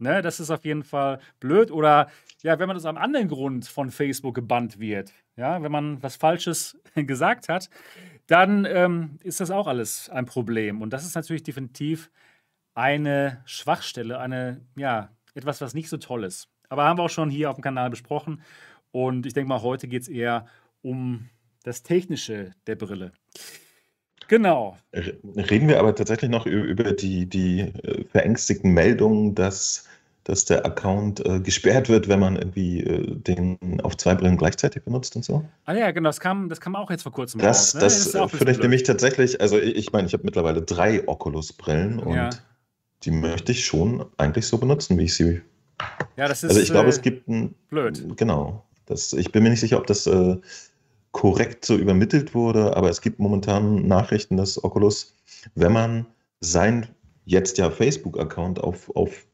Ne, das ist auf jeden Fall blöd. Oder ja, wenn man aus einem anderen Grund von Facebook gebannt wird, ja, wenn man was Falsches gesagt hat, dann ähm, ist das auch alles ein Problem. Und das ist natürlich definitiv eine Schwachstelle, eine, ja, etwas, was nicht so toll ist. Aber haben wir auch schon hier auf dem Kanal besprochen. Und ich denke mal, heute geht es eher um das Technische der Brille. Genau. Reden wir aber tatsächlich noch über die, die äh, verängstigten Meldungen, dass, dass der Account äh, gesperrt wird, wenn man irgendwie äh, den auf zwei Brillen gleichzeitig benutzt und so? Ah ja, genau, das kam, das kam auch jetzt vor kurzem Das, raus. Ne? das äh, bisschen finde ich nämlich tatsächlich, also ich ich meine, ich habe mittlerweile drei Oculus-Brillen und Ja. die möchte ich schon eigentlich so benutzen, wie ich sie. Ja, das ist Also ich glaube, äh, es gibt ein, blöd. Genau. Das, ich bin mir nicht sicher, ob das äh, korrekt so übermittelt wurde, aber es gibt momentan Nachrichten, dass Oculus, wenn man sein jetzt ja Facebook-Account auf, auf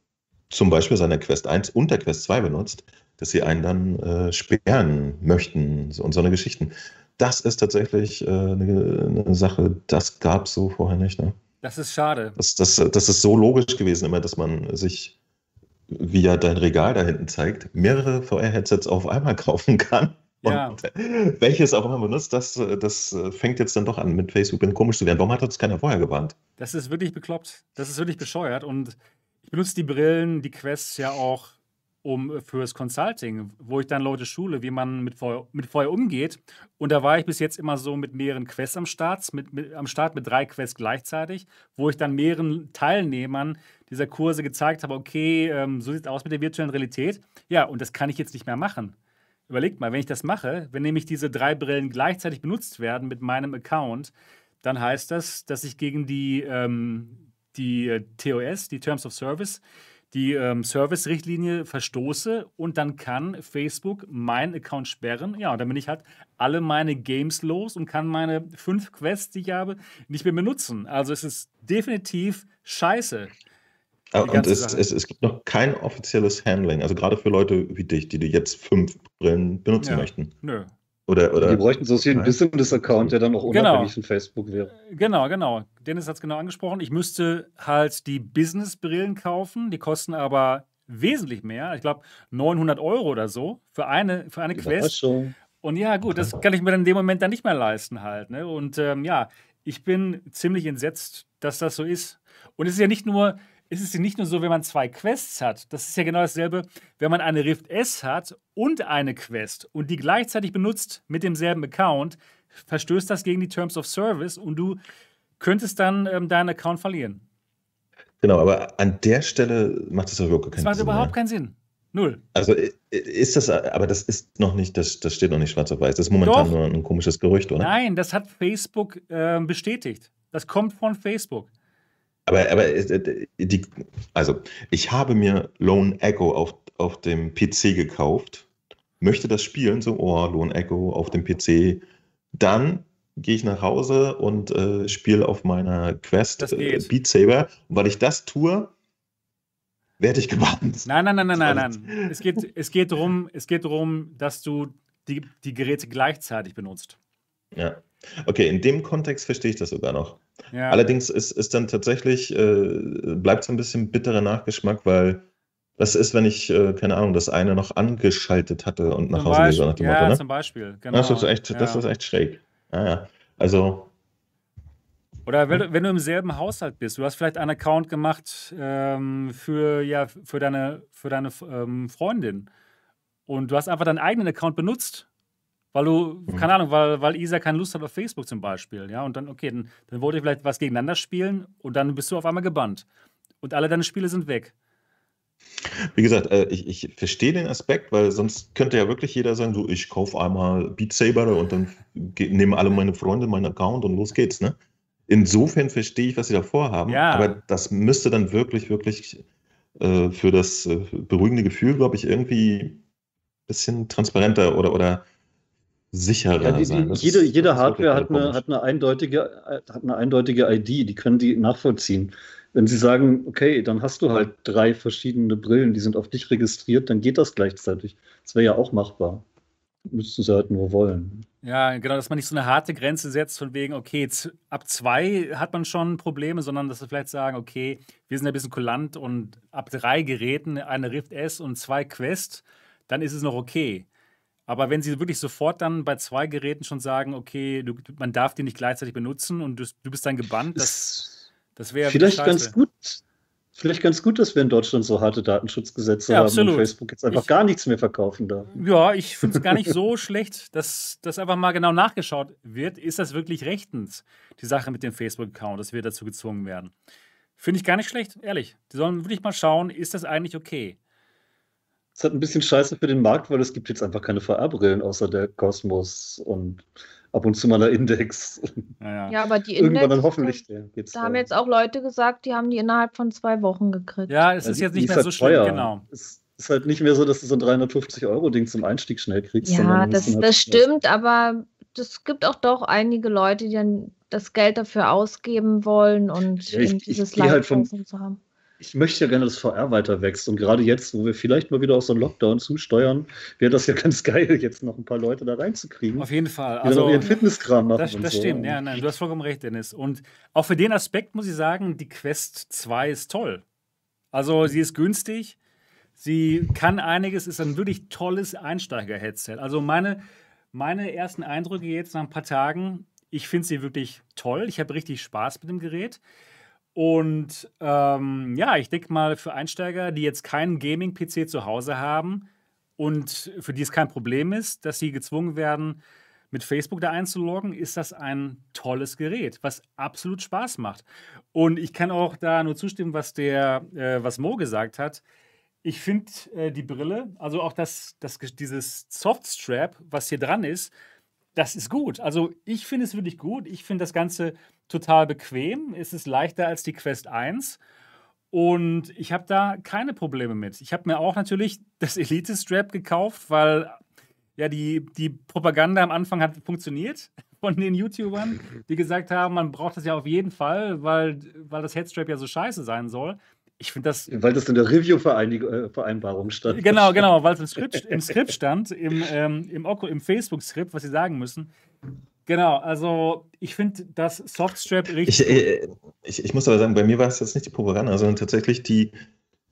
zum Beispiel seiner Quest 1 und der Quest 2 benutzt, dass sie einen dann äh, sperren möchten und so eine Geschichten. Das ist tatsächlich äh, eine, eine Sache, das gab es so vorher nicht. Ne? Das ist schade. Das, das, das ist so logisch gewesen immer, dass man sich, wie ja dein Regal da hinten zeigt, mehrere VR-Headsets auf einmal kaufen kann. Ja. Und welches auch immer benutzt, das, das fängt jetzt dann doch an, mit Facebook bin komisch zu werden. Warum hat uns keiner vorher gewarnt? Das ist wirklich bekloppt. Das ist wirklich bescheuert. Und benutze die Brillen, die Quests ja auch um fürs Consulting, wo ich dann Leute schule, wie man mit Feuer, mit Feuer umgeht. Und da war ich bis jetzt immer so mit mehreren Quests am Start, mit, mit, am Start mit drei Quests gleichzeitig, wo ich dann mehreren Teilnehmern dieser Kurse gezeigt habe, okay, ähm, so sieht es aus mit der virtuellen Realität. Ja, und das kann ich jetzt nicht mehr machen. Überlegt mal, wenn ich das mache, wenn nämlich diese drei Brillen gleichzeitig benutzt werden mit meinem Account, dann heißt das, dass ich gegen die, ähm, die äh, TOS, die Terms of Service, die ähm, Service-Richtlinie verstoße und dann kann Facebook meinen Account sperren. Ja, und dann bin ich halt alle meine Games los und kann meine fünf Quests, die ich habe, nicht mehr benutzen. Also es ist definitiv scheiße. Ah, Und es, es, es gibt noch kein offizielles Handling, also gerade für Leute wie dich, die, die jetzt fünf Brillen benutzen Ja. möchten. Nö. Oder, Die oder bräuchten so einen Nein. Business-Account, der dann auch Genau. unabhängig von Facebook wäre. Genau, genau. Dennis hat es genau angesprochen. Ich müsste halt die Business-Brillen kaufen. Die kosten aber wesentlich mehr. Ich glaube 900 Euro oder so für eine, für eine Quest. Und ja, gut, das kann ich mir dann in dem Moment dann nicht mehr leisten halt. Ne? Und ähm, ja, ich bin ziemlich entsetzt, dass das so ist. Und es ist ja nicht nur, es ist ja nicht nur so, wenn man zwei Quests hat. Das ist ja genau dasselbe, wenn man eine Rift S hat und eine Quest und die gleichzeitig benutzt mit demselben Account, verstößt das gegen die Terms of Service und du könntest dann ähm, deinen Account verlieren. genau, aber an der Stelle macht es doch überhaupt Das keinen macht Sinn. überhaupt mehr. keinen Sinn. Null. Also ist das, aber das ist noch nicht, das, das steht noch nicht schwarz auf weiß. Das ist momentan Doch. nur ein komisches Gerücht, oder? Nein, das hat Facebook ähm, bestätigt. Das kommt von Facebook. Aber, aber äh, die, also ich habe mir Lone Echo auf, auf dem PC gekauft, möchte das spielen, so, oh, Lone Echo auf dem PC. Dann gehe ich nach Hause und äh, spiele auf meiner Quest äh. Beat Saber. Und weil ich das tue, werde ich gebannt. Nein, nein, nein, nein, nein, nein. Es geht, es geht darum, es geht darum, dass du die, die Geräte gleichzeitig benutzt. Ja. Okay, in dem Kontext verstehe ich das sogar noch. Ja. Allerdings ist, ist dann tatsächlich, äh, bleibt so ein bisschen bitterer Nachgeschmack, weil was ist, wenn ich, äh, keine Ahnung, das eine noch angeschaltet hatte und nach zum Hause gehe, Beispiel, so nach dem ja, Motto, ne? zum Beispiel. Genau. Das ist echt, das ja. ist echt schräg. Ah, ja. Also, Oder wenn, du- wenn du im selben Haushalt bist, du hast vielleicht einen Account gemacht ähm, für, ja, für deine, für deine ähm, Freundin und du hast einfach deinen eigenen Account benutzt, Weil du, Mhm. keine Ahnung, weil, weil Isa keine Lust hat auf Facebook zum Beispiel. Ja, und dann, okay, dann, dann wollt ihr vielleicht was gegeneinander spielen und dann bist du auf einmal gebannt. Und alle deine Spiele sind weg. Wie gesagt, äh, ich, ich verstehe den Aspekt, weil sonst könnte ja wirklich jeder sagen, so, ich kaufe einmal Beat Saber und dann nehmen alle meine Freunde meinen Account und los geht's, ne? Insofern verstehe ich, was sie da vorhaben, Ja. aber das müsste dann wirklich, wirklich äh, für das äh, beruhigende Gefühl, glaube ich, irgendwie ein bisschen transparenter oder, oder sicherer Ja, die, sein. die, Das jede, ist- jede Hardware hat eine, hat, eine eindeutige, äh, hat eine eindeutige ID, die können die nachvollziehen. Wenn sie sagen, okay, dann hast du halt drei verschiedene Brillen, die sind auf dich registriert, dann geht das gleichzeitig. Das wäre ja auch machbar. Müssten sie halt nur wollen. Ja, genau, dass man nicht so eine harte Grenze setzt, von wegen, okay, ab zwei hat man schon Probleme, sondern dass sie vielleicht sagen, okay, wir sind ein bisschen kulant und ab drei Geräten, eine Rift S und zwei Quest, dann ist es noch okay. Aber wenn sie wirklich sofort dann bei zwei Geräten schon sagen, okay, du, man darf die nicht gleichzeitig benutzen und du, du bist dann gebannt, das, das wäre vielleicht scheiße. ganz gut. Vielleicht ganz gut, dass wir in Deutschland so harte Datenschutzgesetze Ja, haben absolut. und Facebook jetzt einfach Ich- gar nichts mehr verkaufen darf. Ja, ich finde es gar nicht so schlecht, dass das einfach mal genau nachgeschaut wird. Ist das wirklich rechtens, die Sache mit dem Facebook-Account, dass wir dazu gezwungen werden? Finde ich gar nicht schlecht, ehrlich. Die sollen wirklich mal schauen, ist das eigentlich okay? Es hat ein bisschen scheiße für den Markt, weil es gibt jetzt einfach keine VR-Brillen außer der Cosmos und ab und zu mal der Index. Naja. Ja, aber die Irgendwann Index, dann hoffentlich. Der geht's da haben jetzt auch Leute gesagt, die haben die innerhalb von zwei Wochen gekriegt. Ja, es Ja, ist die- jetzt nicht mehr halt so schlimm, teuer. genau. Es ist halt nicht mehr so, dass du so ein 350-Euro-Ding zum Einstieg schnell kriegst. Ja, das, dann das halt- stimmt, aber es gibt auch doch einige Leute, die dann das Geld dafür ausgeben wollen und Ja, ich- dieses gehe halt zu haben. Ich möchte ja gerne, dass VR weiter wächst. Und gerade jetzt, wo wir vielleicht mal wieder auf so einen Lockdown zusteuern, wäre das ja ganz geil, jetzt noch ein paar Leute da reinzukriegen, Auf jeden Fall. Also, ihren Fitnesskram machen. das, das so. stimmt. Ja, nein, du hast vollkommen recht, Dennis. Und auch für den Aspekt muss ich sagen, die Quest 2 ist toll. Also, sie ist günstig. Sie kann einiges, ist ein wirklich tolles Einsteiger-Headset. Also meine, meine ersten Eindrücke jetzt nach ein paar Tagen, ich finde sie wirklich toll. Ich habe richtig Spaß mit dem Gerät. Und ähm, ja, ich denke mal, für Einsteiger, die jetzt keinen Gaming-PC zu Hause haben und für die es kein Problem ist, dass sie gezwungen werden, mit Facebook da einzuloggen, ist das ein tolles Gerät, was absolut Spaß macht. Und ich kann auch da nur zustimmen, was der, äh, was Mo gesagt hat. Ich finde äh, die Brille, also auch das, das, dieses Softstrap, was hier dran ist, das ist gut. Also ich finde es wirklich gut. Ich finde das Ganze total bequem. Es ist leichter als die Quest 1. Und ich habe da keine Probleme mit. Ich habe mir auch natürlich das Elite-Strap gekauft, weil ja die, die Propaganda am Anfang hat funktioniert von den YouTubern, die gesagt haben, man braucht das ja auf jeden Fall, weil, weil das Headstrap ja so scheiße sein soll. Ich finde das Weil das in der Review-Vereinbarung stand. Genau, genau, weil es im Skript, im Skript stand, im, ähm, im, im Facebook-Skript, was sie sagen müssen. Genau, also ich finde das Softstrap richtig. Ich, äh, ich, ich muss aber sagen, bei mir war es jetzt nicht die Propaganda, sondern tatsächlich die,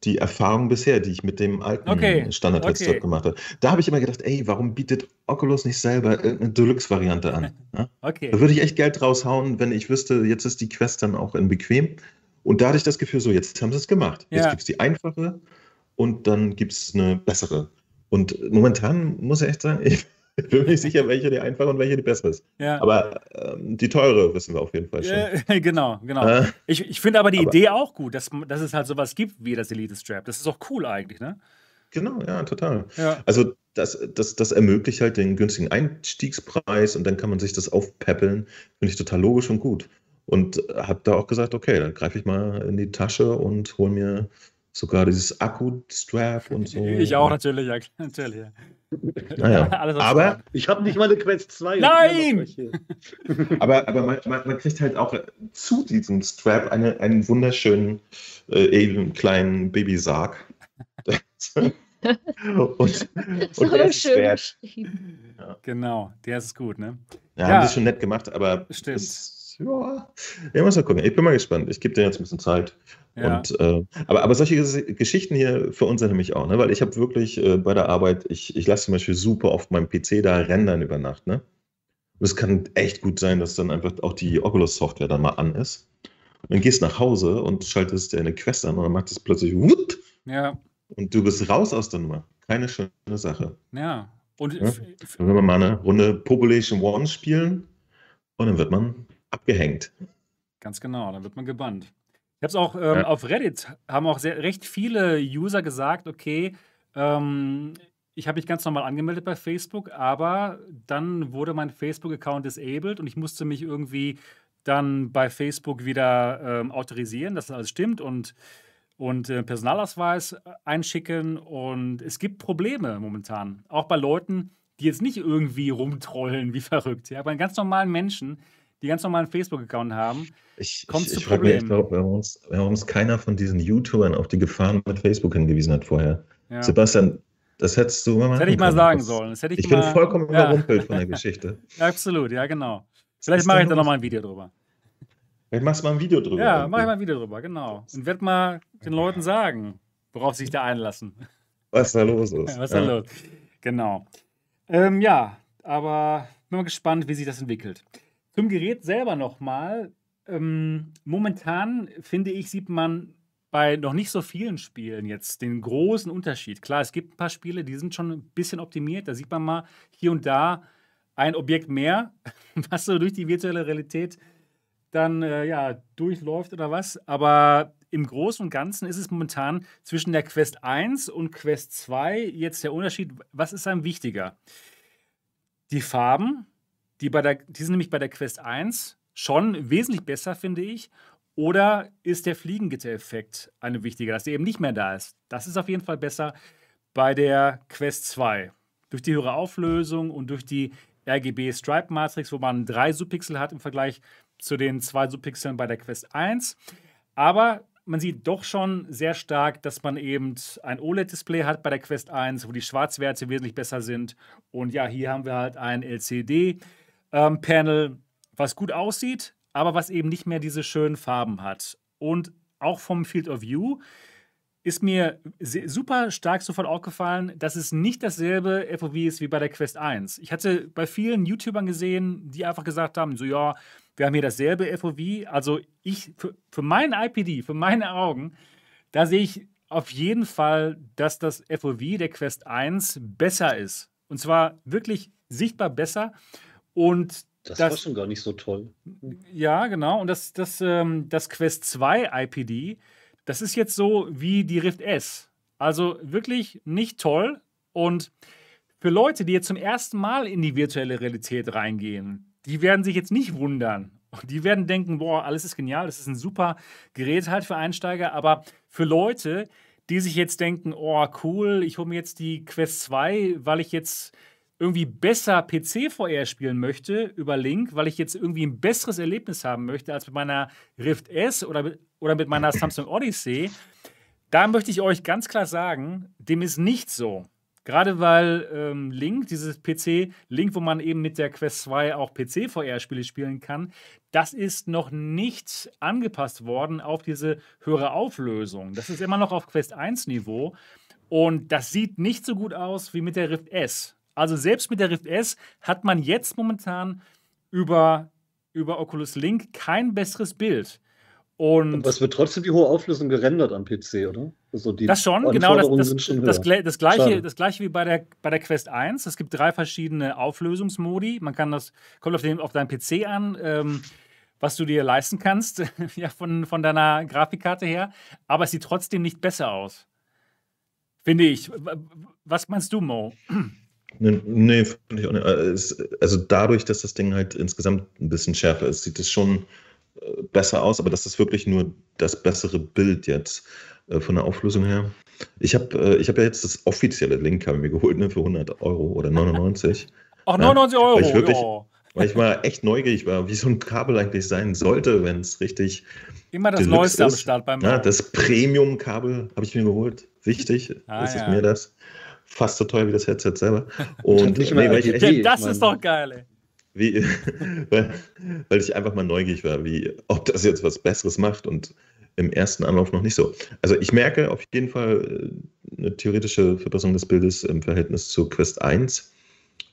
die Erfahrung bisher, die ich mit dem alten Okay, Standard-Headset okay. gemacht habe. Da habe ich immer gedacht, ey, warum bietet Oculus nicht selber irgendeine Deluxe-Variante an? Ja? okay. Da würde ich echt Geld raushauen, wenn ich wüsste, jetzt ist die Quest dann auch in bequem. Und da hatte ich das Gefühl, so, jetzt haben sie es gemacht. Jetzt Ja. gibt es die einfache und dann gibt es eine bessere. Und momentan muss ich echt sagen, ich bin mir nicht sicher, welche die einfache und welche die bessere ist. Ja. Aber ähm, die teure wissen wir auf jeden Fall schon. Äh, genau, genau. Äh, Ich, ich finde aber die aber- Idee auch gut, dass, dass es halt sowas gibt wie das Elite-Strap. Das ist auch cool eigentlich, ne? genau, ja, total. Ja. Also das, das, das ermöglicht halt den günstigen Einstiegspreis und dann kann man sich das aufpäppeln. Finde ich total logisch und gut. Und habe da auch gesagt, okay, dann greife ich mal in die Tasche und hole mir sogar dieses Akku-Strap und so. Ich auch natürlich, ja, natürlich. Ja. Naja, aber. Ich habe nicht mal eine Quest 2. Nein! aber, aber man, man, man kriegt halt auch zu diesem Strap eine, einen wunderschönen äh, eben kleinen Babysarg. und, und So der ist schön beschrieben. Genau, der ist gut, ne? Ja, Ja. haben sie schon nett gemacht, aber Stimmt. es- ja, ja, muss mal gucken. Ich bin mal gespannt. Ich gebe dir jetzt ein bisschen Zeit. Ja. Und, äh, aber, aber solche Ges- Geschichten hier verunsichern mich auch, ne? weil ich habe wirklich äh, bei der Arbeit, ich, ich lasse zum Beispiel super oft meinen PC da rendern über Nacht. Ne? Und es kann echt gut sein, dass dann einfach auch die Oculus-Software dann mal an ist. Und dann gehst nach Hause und schaltest dir eine Quest an und dann macht es plötzlich wupp, Ja, und du bist raus aus der Nummer. Keine schöne Sache. ja. Und Ja. Will man mal eine Runde Population One spielen und dann wird man abgehängt. Ganz genau, dann wird man gebannt. Ich habe es auch ähm, Ja. auf Reddit, haben auch sehr, recht viele User gesagt, okay, ähm, ich habe mich ganz normal angemeldet bei Facebook, aber dann wurde mein Facebook-Account disabled und ich musste mich irgendwie dann bei Facebook wieder ähm, autorisieren, dass das alles stimmt und, und äh, Personalausweis einschicken. Und es gibt Probleme momentan, auch bei Leuten, die jetzt nicht irgendwie rumtrollen wie verrückt, ja, bei ganz normalen Menschen, die ganz normalen Facebook-Account haben. Ich, Kommt's ich, zu ich frage mich echt, Problemen? warum warum uns, keiner von diesen YouTubern auf die Gefahren mit Facebook hingewiesen hat vorher. Ja. Sebastian, das hättest du mal Das hätte ich mal sagen. Das- sollen. Das hätte ich Ich bin mal, vollkommen ja, überrumpelt von der Geschichte. Ja, absolut, ja, genau. Vielleicht mache ich da nochmal ein Video drüber. Vielleicht machst du mal ein Video drüber. Ja, mache ich mal ein Video drüber, genau. Und werde mal den Leuten sagen, worauf sie sich da einlassen. Was da los ist. Was da los? Genau. Ähm, ja, aber bin mal gespannt, wie sich das entwickelt. Zum Gerät selber nochmal. Ähm, momentan, finde ich, sieht man bei noch nicht so vielen Spielen jetzt den großen Unterschied. Klar, es gibt ein paar Spiele, die sind schon ein bisschen optimiert. Da sieht man mal hier und da ein Objekt mehr, was so durch die virtuelle Realität dann äh, ja, durchläuft oder was. Aber im Großen und Ganzen ist es momentan zwischen der Quest 1 und Quest 2 jetzt der Unterschied. Was ist einem wichtiger? Die Farben, die, bei der, die sind nämlich bei der Quest 1 schon wesentlich besser, finde ich. Oder ist der Fliegengitter-Effekt eine wichtiger, dass der eben nicht mehr da ist? Das ist auf jeden Fall besser bei der Quest 2. Durch die höhere Auflösung und durch die RGB Stripe Matrix, wo man drei Subpixel hat im Vergleich zu den zwei Subpixeln bei der Quest 1. Aber man sieht doch schon sehr stark, dass man eben ein OLED-Display hat bei der Quest 1, wo die Schwarzwerte wesentlich besser sind. Und ja, hier haben wir halt ein LCD-Panel, was gut aussieht, aber was eben nicht mehr diese schönen Farben hat. Und auch vom Field of View ist mir super stark sofort aufgefallen, dass es nicht dasselbe FOV ist wie bei der Quest 1. Ich hatte bei vielen YouTubern gesehen, die einfach gesagt haben, so ja, wir haben hier dasselbe FOV. Also ich, für, für meinen IPD, für meine Augen, da sehe ich auf jeden Fall, dass das FOV der Quest 1 besser ist. Und zwar wirklich sichtbar besser. Und Das, Das- war schon gar nicht so toll. ja, genau. Und das, das, ähm, das Quest 2 IPD, das ist jetzt so wie die Rift S. Also wirklich nicht toll. Und für Leute, die jetzt zum ersten Mal in die virtuelle Realität reingehen, die werden sich jetzt nicht wundern. Und Die werden denken, boah, alles ist genial, das ist ein super Gerät halt für Einsteiger. Aber für Leute, die sich jetzt denken, oh cool, ich hole mir jetzt die Quest 2, weil ich jetzt irgendwie besser PC-VR spielen möchte über Link, weil ich jetzt irgendwie ein besseres Erlebnis haben möchte als mit meiner Rift S oder, mit- oder mit meiner Samsung Odyssey, da möchte ich euch ganz klar sagen, dem ist nicht so. Gerade weil ähm, Link, dieses PC-Link, wo man eben mit der Quest 2 auch PC-VR-Spiele spielen kann, das ist noch nicht angepasst worden auf diese höhere Auflösung. Das ist immer noch auf Quest 1-Niveau. Und das sieht nicht so gut aus wie mit der Rift S. Also selbst mit der Rift S hat man jetzt momentan über, über Oculus Link kein besseres Bild. Und Aber es wird trotzdem die hohe Auflösung gerendert am PC, oder? Also das schon, genau. Das, das, schon das, das, gleiche, Schade. das gleiche wie bei der, bei der Quest 1. Es gibt drei verschiedene Auflösungsmodi. Man kann das, kommt auf, den, auf deinen PC an, ähm, was du dir leisten kannst, ja, von, von deiner Grafikkarte her. Aber es sieht trotzdem nicht besser aus. Finde ich. Was meinst du, Mo? Nee, nee finde ich auch nicht. Äh, es- Also dadurch, dass das Ding halt insgesamt ein bisschen schärfer ist, sieht es schon äh, besser aus, aber das ist wirklich nur das bessere Bild jetzt äh, von der Auflösung her. Ich habe ich hab ja jetzt das offizielle Link haben wir geholt, ne, für 100 Euro oder 99. Ach, Ja, 99 Euro. weil ich wirklich- ja. Weil ich mal echt neugierig war, wie so ein Kabel eigentlich sein sollte, wenn es richtig. Immer das Neueste am. Start beim Ja, das Premium-Kabel habe ich mir geholt. Wichtig, Ah, ist ja. mir das. Fast so teuer wie das Headset selber. Und nicht mal nee, weil ich echt Ja, das ich ist doch geil, ey. wie, weil, weil ich einfach mal neugierig war, wie, ob das jetzt was Besseres macht und im ersten Anlauf noch nicht so. Also ich merke auf jeden Fall äh, eine theoretische Verbesserung des Bildes im Verhältnis zu Quest 1,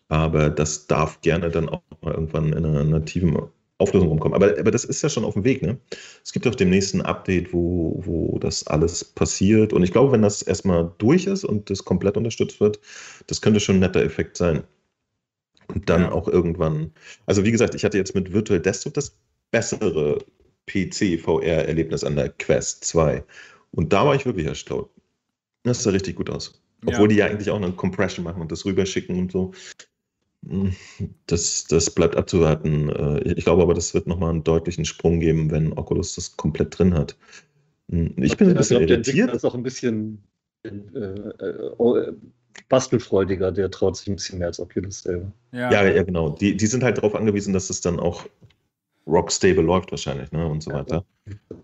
aber das darf gerne dann auch mal irgendwann in einer nativen Auflösung rumkommen. Aber, aber das ist ja schon auf dem Weg. Ne? Es gibt auch demnächst ein Update, wo, wo das alles passiert. Und ich glaube, wenn das erstmal durch ist und das komplett unterstützt wird, das könnte schon ein netter Effekt sein. Und dann Ja. auch irgendwann, also wie gesagt, ich hatte jetzt mit Virtual Desktop das bessere PC-VR-Erlebnis an der Quest 2. Und da war ich wirklich erstaunt. Das sah richtig gut aus. Obwohl Ja. die ja eigentlich auch eine Compression machen und das rüberschicken und so. Das, das bleibt abzuwarten. Äh, Ich glaube aber, das wird nochmal einen deutlichen Sprung geben, wenn Oculus das komplett drin hat. Hm, Ich bin ein bisschen ich glaub, der irritiert. ist auch ein bisschen äh, äh, äh, bastelfreudiger, der traut sich ein bisschen mehr als Oculus selber. Ja. Ja, ja, genau. Die, die sind halt darauf angewiesen, dass es dann auch rockstable läuft wahrscheinlich, ne? Und so weiter.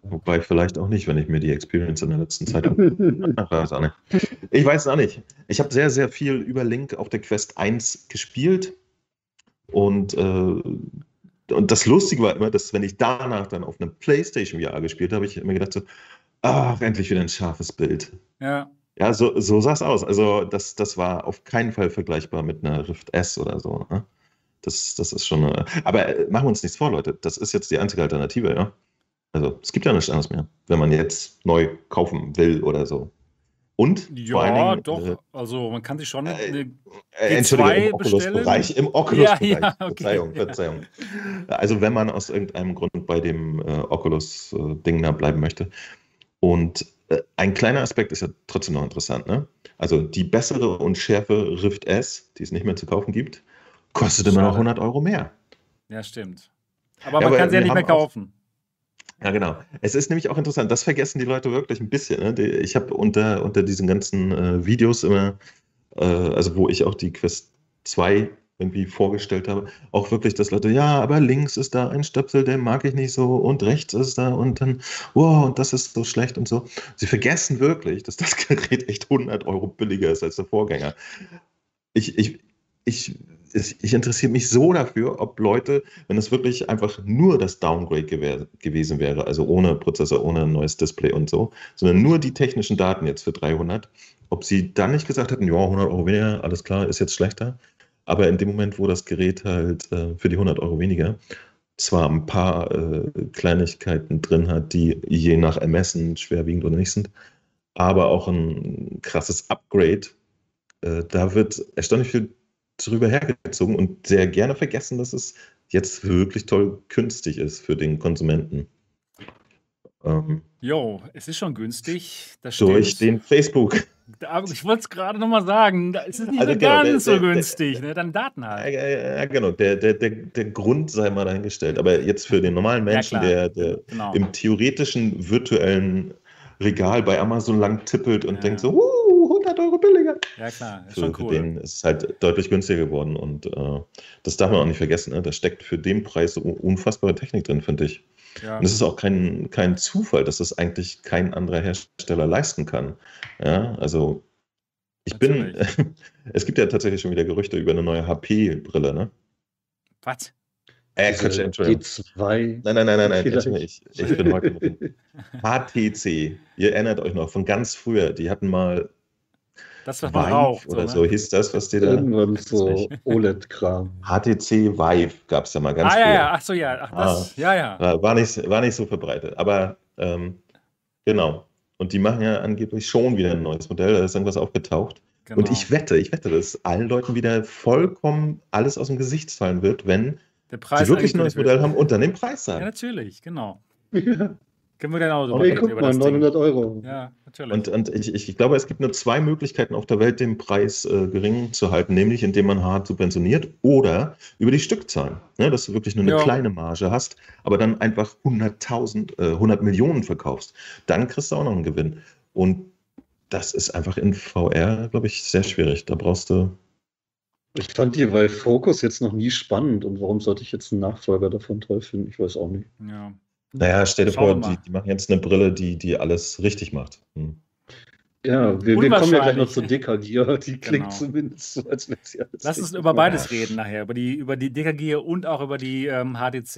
Wobei vielleicht auch nicht, wenn ich mir die Experience in der letzten Zeit nicht. Ich weiß es auch nicht. Ich habe sehr, sehr viel über Link auf der Quest 1 gespielt. Und, äh, und das Lustige war immer, dass wenn ich danach dann auf einem PlayStation VR gespielt habe, ich immer gedacht so, ach, endlich wieder ein scharfes Bild. ja. Ja, so, so sah es aus. Also das, das war auf keinen Fall vergleichbar mit einer Rift S oder so. Ne? Das, das ist schon. Eine, aber äh, machen wir uns nichts vor, Leute. Das ist jetzt die einzige Alternative, ja. Also es gibt ja nichts anderes mehr, wenn man jetzt neu kaufen will oder so. Und Ja, Dingen, doch. Äh, also man kann sich schon äh, eine, äh, Entschuldigung, im? Oculus-Bereich. Im Oculus-Bereich. Ja, ja, okay. Verzeihung, Ja. Verzeihung. Also wenn man aus irgendeinem Grund bei dem äh, Oculus-Ding da bleiben möchte. Und äh, ein kleiner Aspekt ist ja trotzdem noch interessant. Ne? Also die bessere und schärfe Rift S, die es nicht mehr zu kaufen gibt, kostet immer noch Schade. 100 Euro mehr. ja, stimmt. Aber Ja, man kann sie ja nicht mehr haben auch- kaufen. Ja, genau. Es ist nämlich auch interessant, das vergessen die Leute wirklich ein bisschen. Ne? Ich habe unter, unter diesen ganzen äh, Videos immer, äh, also wo ich auch die Quest 2 irgendwie vorgestellt habe, auch wirklich, dass Leute, ja, aber links ist da ein Stöpsel, den mag ich nicht so und rechts ist da und dann, wow, und das ist so schlecht und so. Sie vergessen wirklich, dass das Gerät echt 100 Euro billiger ist als der Vorgänger. Ich, ich, ich, ich interessiere mich so dafür, ob Leute, wenn es wirklich einfach nur das Downgrade gewär, gewesen wäre, also ohne Prozessor, ohne neues Display und so, sondern nur die technischen Daten jetzt für 300, ob sie dann nicht gesagt hätten, ja, 100 Euro weniger, alles klar, ist jetzt schlechter. Aber in dem Moment, wo das Gerät halt äh, für die 100 Euro weniger zwar ein paar äh, Kleinigkeiten drin hat, die je nach Ermessen schwerwiegend oder nicht sind, aber auch ein krasses Upgrade, äh, da wird erstaunlich viel drüber hergezogen und sehr gerne vergessen, dass es jetzt wirklich toll günstig ist für den Konsumenten. Ähm, Jo, es ist schon günstig. Das durch den Facebook. Aber ich wollte es gerade nochmal sagen. Es ist nicht Also so genau, ganz der- so der- der- günstig. ne? Dann Daten Ja, halt. ja, ja, genau, der, der, der, der Grund sei mal dahingestellt. Aber jetzt für den normalen Menschen, klar. der, der Genau. im theoretischen virtuellen Regal bei Amazon lang tippelt und Ja. denkt so, uh, 100 Euro billiger. Ja, klar. Ist Für, schon für cool. den ist es halt deutlich günstiger geworden und äh, das darf man auch nicht vergessen. Ne? Da steckt für den Preis so unfassbare Technik drin, finde ich. Ja. Und es ist auch kein, kein Zufall, dass das eigentlich kein anderer Hersteller leisten kann. Ja, also ich bin, es gibt ja tatsächlich schon wieder Gerüchte über eine neue HP-Brille, ne? Was? Äh, Quatsch, Entschuldigung. G2. Nein, nein, nein, nein, nein, ich, ich bin heute. HTC, ihr erinnert euch noch von ganz früher, die hatten mal Das, was man Vive raucht. oder ne? so hieß das, was die da. Irgendwann so. OLED-Kram. HTC Vive gab es ja mal ganz Ah, früher. ja, ja. Ach so, ja. Ach, das, ja, ja. War, nicht, war nicht so verbreitet. Aber ähm, genau. Und die machen ja angeblich schon wieder ein neues Modell. Da ist irgendwas aufgetaucht. Genau. Und ich wette, ich wette, dass allen Leuten wieder vollkommen alles aus dem Gesicht fallen wird, wenn Der Preis sie wirklich ein neues Modell haben und dann den Preis wird. Ja, sagen. natürlich, genau. Ja. Können wir genau drüber Aber ey, reden, guck über mal, das Ding. 900 Euro. Ja, natürlich. Und, und ich, ich, glaube, es gibt nur zwei Möglichkeiten auf der Welt, den Preis äh, gering zu halten, nämlich indem man hart subventioniert oder über die Stückzahlen. Ne, dass du wirklich nur eine Ja. kleine Marge hast, aber dann einfach 100.000, äh, 100 Millionen verkaufst. Dann kriegst du auch noch einen Gewinn. Und das ist einfach in VR, glaube ich, sehr schwierig. Da brauchst du. Ich fand die bei Focus jetzt noch nie spannend und warum sollte ich jetzt einen Nachfolger davon toll finden? Ich weiß auch nicht. ja. Naja, stell dir vor, die, die machen jetzt eine Brille, die, die alles richtig macht. Hm. Ja, wir, wir kommen ja gleich noch zu Dekagier. Die klingt Genau. zumindest so, als wäre sie alles. Lass uns über beides reden nachher. Über die, über die DKG und auch über die ähm, HTC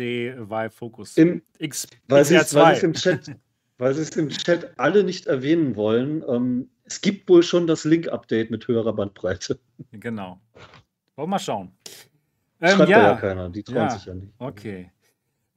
Vive Focus. Im, X, weil sie es weil XR2. im Chat, weil sie es im Chat alle nicht erwähnen wollen. Ähm, es gibt wohl schon das Link-Update mit höherer Bandbreite. Genau. Wollen wir mal schauen. Ähm, Schreibt da ja ja, keiner, die trauen Ja. sich ja nicht. okay.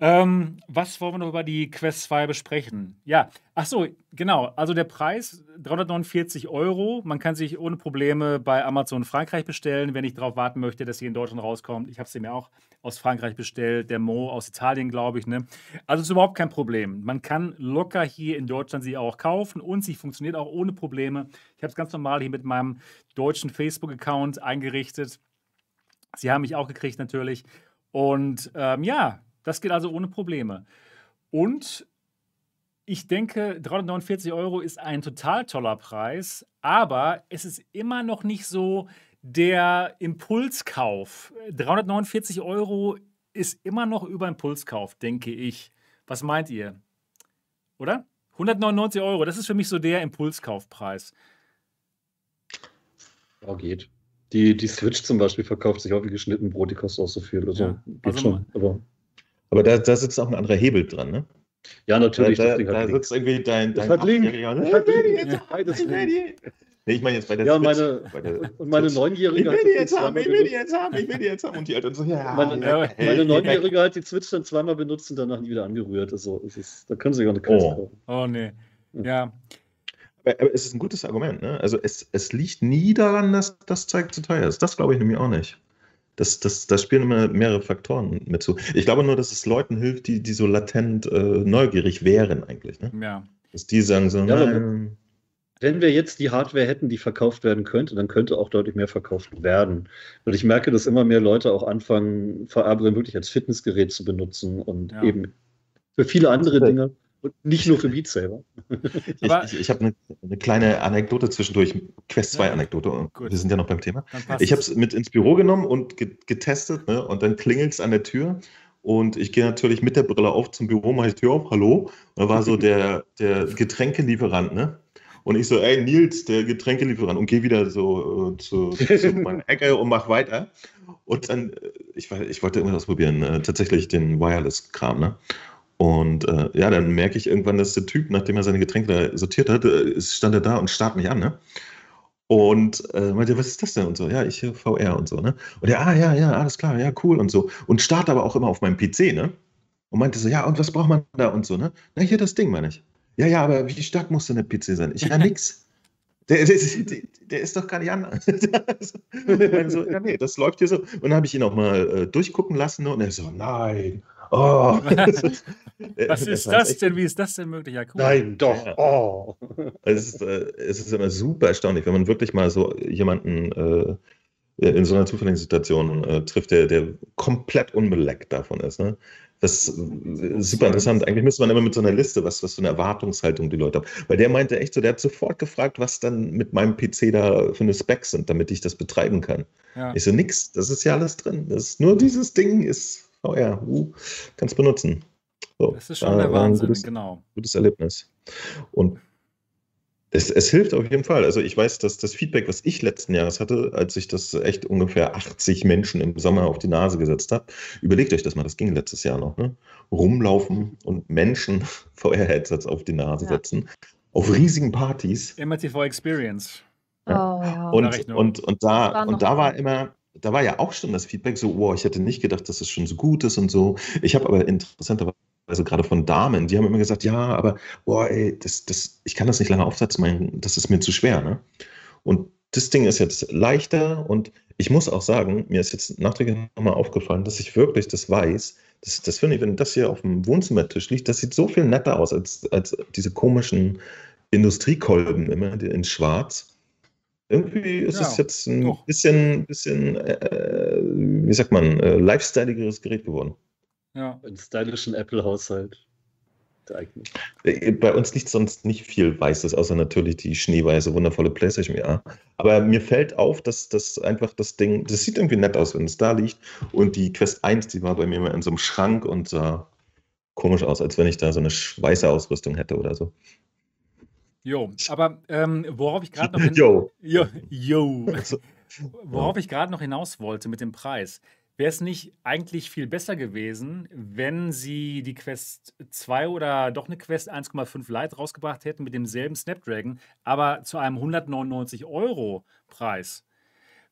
Ähm, was wollen wir noch über die Quest 2 besprechen? Ja, ach so, genau. Also der Preis 349 Euro. Man kann sich ohne Probleme bei Amazon Frankreich bestellen, wenn ich darauf warten möchte, dass sie in Deutschland rauskommt. Ich habe sie mir auch aus Frankreich bestellt, der Mo aus Italien, glaube ich. Ne? Also ist überhaupt kein Problem. Man kann locker hier in Deutschland sie auch kaufen und sie funktioniert auch ohne Probleme. Ich habe es ganz normal hier mit meinem deutschen Facebook-Account eingerichtet. Sie haben mich auch gekriegt natürlich. Und ähm, ja, das geht also ohne Probleme. Und ich denke, 349 Euro ist ein total toller Preis, aber es ist immer noch nicht so der Impulskauf. 349 Euro ist immer noch über Impulskauf, denke ich. Was meint ihr? Oder? 199 Euro, das ist für mich so der Impulskaufpreis. Ja, geht. Die, die Switch zum Beispiel verkauft sich auch wie geschnitten Brot, die kostet auch so viel. Also, ja, geht also schon. Aber aber da, da sitzt auch ein anderer Hebel dran, ne? Ja, natürlich. Da, da, da sitzt irgendwie dein, dein Achtjähriger. Nee, ich meine jetzt bei der ja, Switch, meine, der und meine Neunjährige. Ich will die jetzt haben, ich will die jetzt haben, ich will die jetzt haben. Und die Eltern so, ja. Meine, ja, meine Neunjährige hat die Switch dann zweimal benutzt und danach nie wieder angerührt. Also, es ist, da können sie gar eine Quest oh. kaufen. Oh, nee. Ja. Aber, aber, es ist ein gutes Argument, ne? Also, es, es liegt nie daran, dass das Zeug zu teuer ist. Das glaube ich nämlich auch nicht. Das, das, das spielen immer mehrere Faktoren mit zu. Ich glaube nur, dass es Leuten hilft, die, die so latent äh, neugierig wären eigentlich. Ne? Ja. Dass die sagen so, ja, nein. Wenn wir jetzt die Hardware hätten, die verkauft werden könnte, dann könnte auch deutlich mehr verkauft werden. Und ich merke, dass immer mehr Leute auch anfangen, VR wirklich als Fitnessgerät zu benutzen und ja. eben für viele andere Dinge. Und nicht nur für Beat Saber. ich, ich, ich habe eine, eine, kleine Anekdote zwischendurch, Quest 2 Anekdote. Und wir sind ja noch beim Thema. Ich habe es mit ins Büro genommen und getestet ne, und dann klingelt es an der Tür. Und ich gehe natürlich mit der Brille auf zum Büro, mache die Tür auf, hallo. Und da war so der, der Getränkelieferant, ne? Und ich so, ey, Nils, der Getränkelieferant, und gehe wieder so äh, zu, zu meiner Ecke und mach weiter. Und dann, äh, ich, ich wollte irgendwas ausprobieren, äh, tatsächlich den Wireless-Kram, ne? Und äh, ja, dann merke ich irgendwann, dass der Typ, nachdem er seine Getränke sortiert hat, äh, stand er da und starrt mich an, ne? Und äh, meinte, was ist das denn? Und so, ja, ich VR und so, ne? Und er, ah, ja, ja, alles klar, ja, cool und so. Und starrt aber auch immer auf meinem PC, ne? Und meinte so, ja, und was braucht man da und so, ne? Na, hier das Ding, meine ich. Ja, ja, aber wie stark muss denn der PC sein? Ich, ja, nix. Der, der, der, der, ist doch gar nicht anders. so, ja, nee, das läuft hier so. Und dann habe ich ihn auch mal äh, durchgucken lassen ne? und er so, nein, Oh. Was ist das denn? Wie ist das denn möglich? Ja, cool. Nein, doch. Oh. Es, ist, äh, es ist immer super erstaunlich, wenn man wirklich mal so jemanden äh, in so einer zufälligen Situation äh, trifft, der, der komplett unbeleckt davon ist. Ne? Das ist super interessant. Eigentlich müsste man immer mit so einer Liste, was, was für eine Erwartungshaltung die Leute haben. Weil der meinte echt so, der hat sofort gefragt, was dann mit meinem PC da für eine Specs sind, damit ich das betreiben kann. Ja. Ich so, nix, das ist ja alles drin. Das ist nur dieses Ding ist oh ja, uh, kannst benutzen. So, das ist schon der Wahnsinn, gutes, genau. Gutes Erlebnis. Und es, es, hilft auf jeden Fall. Also ich weiß, dass das Feedback, was ich letzten Jahres hatte, als ich das echt ungefähr 80 Menschen im Sommer auf die Nase gesetzt habe, überlegt euch das mal, das ging letztes Jahr noch, ne? Rumlaufen und Menschen VR-Headsets auf die Nase ja. setzen, auf riesigen Partys. MRTV Experience. Ja. Oh, ja. Und, und, und, da, und da war immer, da war ja auch schon das Feedback so, wow, ich hätte nicht gedacht, dass es schon so gut ist und so. Ich habe aber interessanterweise gerade von Damen, die haben immer gesagt, ja, aber boah, ey, das, das, ich kann das nicht lange aufsetzen, mein, das ist mir zu schwer. Ne? Und das Ding ist jetzt leichter und ich muss auch sagen, mir ist jetzt nachträglich nochmal aufgefallen, dass ich wirklich das weiß. Das, das finde ich, wenn das hier auf dem Wohnzimmertisch liegt, das sieht so viel netter aus als, als diese komischen Industriekolben immer in schwarz. Irgendwie ist ja, es jetzt ein doch. bisschen, bisschen äh, wie sagt man, äh, lifestyleigeres Gerät geworden. Ja. Ein stylischen Apple-Haushalt. Äh, bei uns liegt sonst nicht viel Weißes, außer natürlich die schneeweiße, wundervolle PlayStation VR. Aber mir fällt auf, dass das einfach das Ding, das sieht irgendwie nett aus, wenn es da liegt. Und die Quest 1, die war bei mir immer in so einem Schrank und sah komisch aus, als wenn ich da so eine weiße Ausrüstung hätte oder so. Jo, aber ähm, worauf ich gerade noch hin jo. Jo, jo. worauf ich gerade noch hinaus wollte mit dem Preis, wäre es nicht eigentlich viel besser gewesen, wenn sie die Quest 2 oder doch eine Quest 1,5 Lite rausgebracht hätten mit demselben Snapdragon, aber zu einem 199 Euro Preis?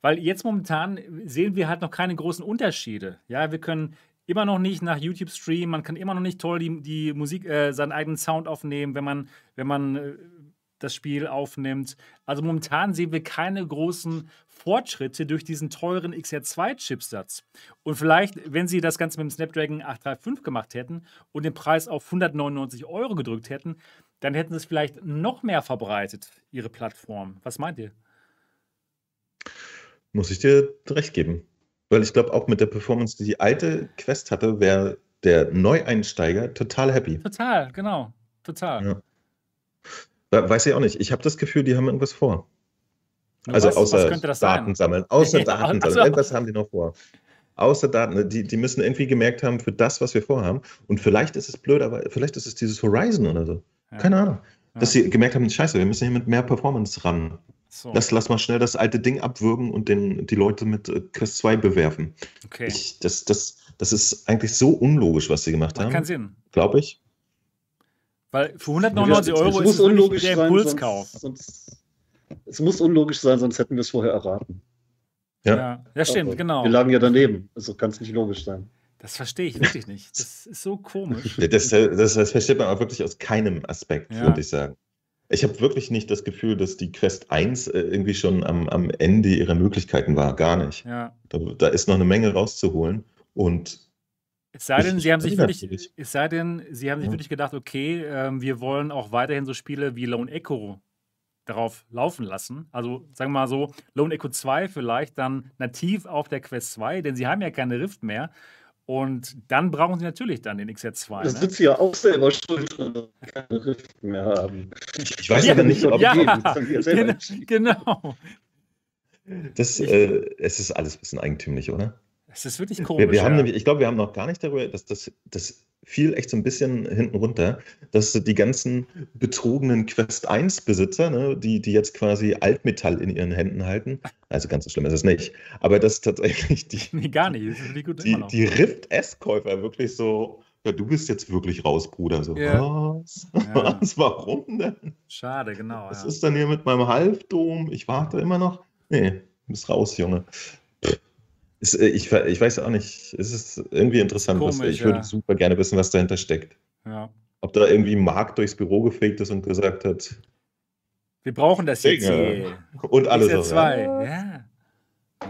Weil jetzt momentan sehen wir halt noch keine großen Unterschiede. Ja, wir können immer noch nicht nach YouTube streamen, man kann immer noch nicht toll die, die Musik, äh, seinen eigenen Sound aufnehmen, wenn man, wenn man äh, das Spiel aufnimmt. Also momentan sehen wir keine großen Fortschritte durch diesen teuren XR2-Chipsatz. Und vielleicht, wenn sie das Ganze mit dem Snapdragon 835 gemacht hätten und den Preis auf 199 Euro gedrückt hätten, dann hätten sie es vielleicht noch mehr verbreitet, ihre Plattform. Was meint ihr? Muss ich dir recht geben. Weil ich glaube, auch mit der Performance, die die alte Quest hatte, wäre der Neueinsteiger total happy. Total, genau. Total. Ja. Weiß ich auch nicht. Ich habe das Gefühl, die haben irgendwas vor. Und also was, außer was Daten sein? sammeln. Außer Daten also- sammeln. Irgendwas haben die noch vor. Außer Daten. Die, die müssen irgendwie gemerkt haben für das, was wir vorhaben. Und vielleicht ist es blöd, aber vielleicht ist es dieses Horizon oder so. Ja. Keine Ahnung. Dass Ja. sie gemerkt haben, scheiße, wir müssen hier mit mehr Performance ran. So, Lass, lass mal schnell das alte Ding abwürgen und den, die Leute mit äh, Quest 2 bewerfen. okay. Ich, das, das, das ist eigentlich so unlogisch, was sie gemacht Macht keinen haben. Sinn. Glaube ich. Weil für 199 Es Euro muss ist es der Impulskauf. es muss unlogisch sein, sonst hätten wir es vorher erraten. Ja. Ja, ja stimmt, Aber genau. Wir lagen ja daneben, also kann es nicht logisch sein. Das verstehe ich wirklich nicht. Das ist so komisch. Das, das, das versteht man auch wirklich aus keinem Aspekt, Ja. würde ich sagen. Ich habe wirklich nicht das Gefühl, dass die Quest 1 äh, irgendwie schon am, am Ende ihrer Möglichkeiten war. Gar nicht. Ja. Da, da ist noch eine Menge rauszuholen. Und Es sei denn, Ich- sie haben sich ich wirklich, es sei denn, sie haben sich Ja. wirklich gedacht, okay, ähm, wir wollen auch weiterhin so Spiele wie Lone Echo darauf laufen lassen. Also sagen wir mal so, Lone Echo 2 vielleicht dann nativ auf der Quest 2, denn sie haben ja keine Rift mehr. Und dann brauchen sie natürlich dann den XR2. Das Ne? sind sie ja auch selber schuld, dass wir keine Rift mehr haben. ich weiß Ja, aber nicht, ob ja. die ja Genau, genau. das, äh, es ist alles ein bisschen eigentümlich, oder? Es ist wirklich komisch. Wir, wir haben ja. nämlich, ich glaube, wir haben noch gar nicht darüber, dass das, das fiel echt so ein bisschen hinten runter, dass die ganzen betrogenen Quest 1 Besitzer, ne, die, die jetzt quasi Altmetall in ihren Händen halten, also ganz so schlimm ist es nicht, aber dass tatsächlich die, Nee, gar nicht. Die, die Rift S-Käufer wirklich so, ja, du bist jetzt wirklich raus, Bruder. So, Ja. was? Ja. Was? Warum denn? Schade, genau. Was Ja. ist denn hier mit meinem Halbdom? Ich warte immer noch. Nee, du bist raus, Junge. Ist, äh, ich, ich weiß auch nicht. Es ist irgendwie interessant. was, Komisch, ich würde ja. super gerne wissen, was dahinter steckt. Ja. Ob da irgendwie Marc durchs Büro gefegt ist und gesagt hat, Wir brauchen das jetzt Dinge. hier. und alles XR2, so. ja.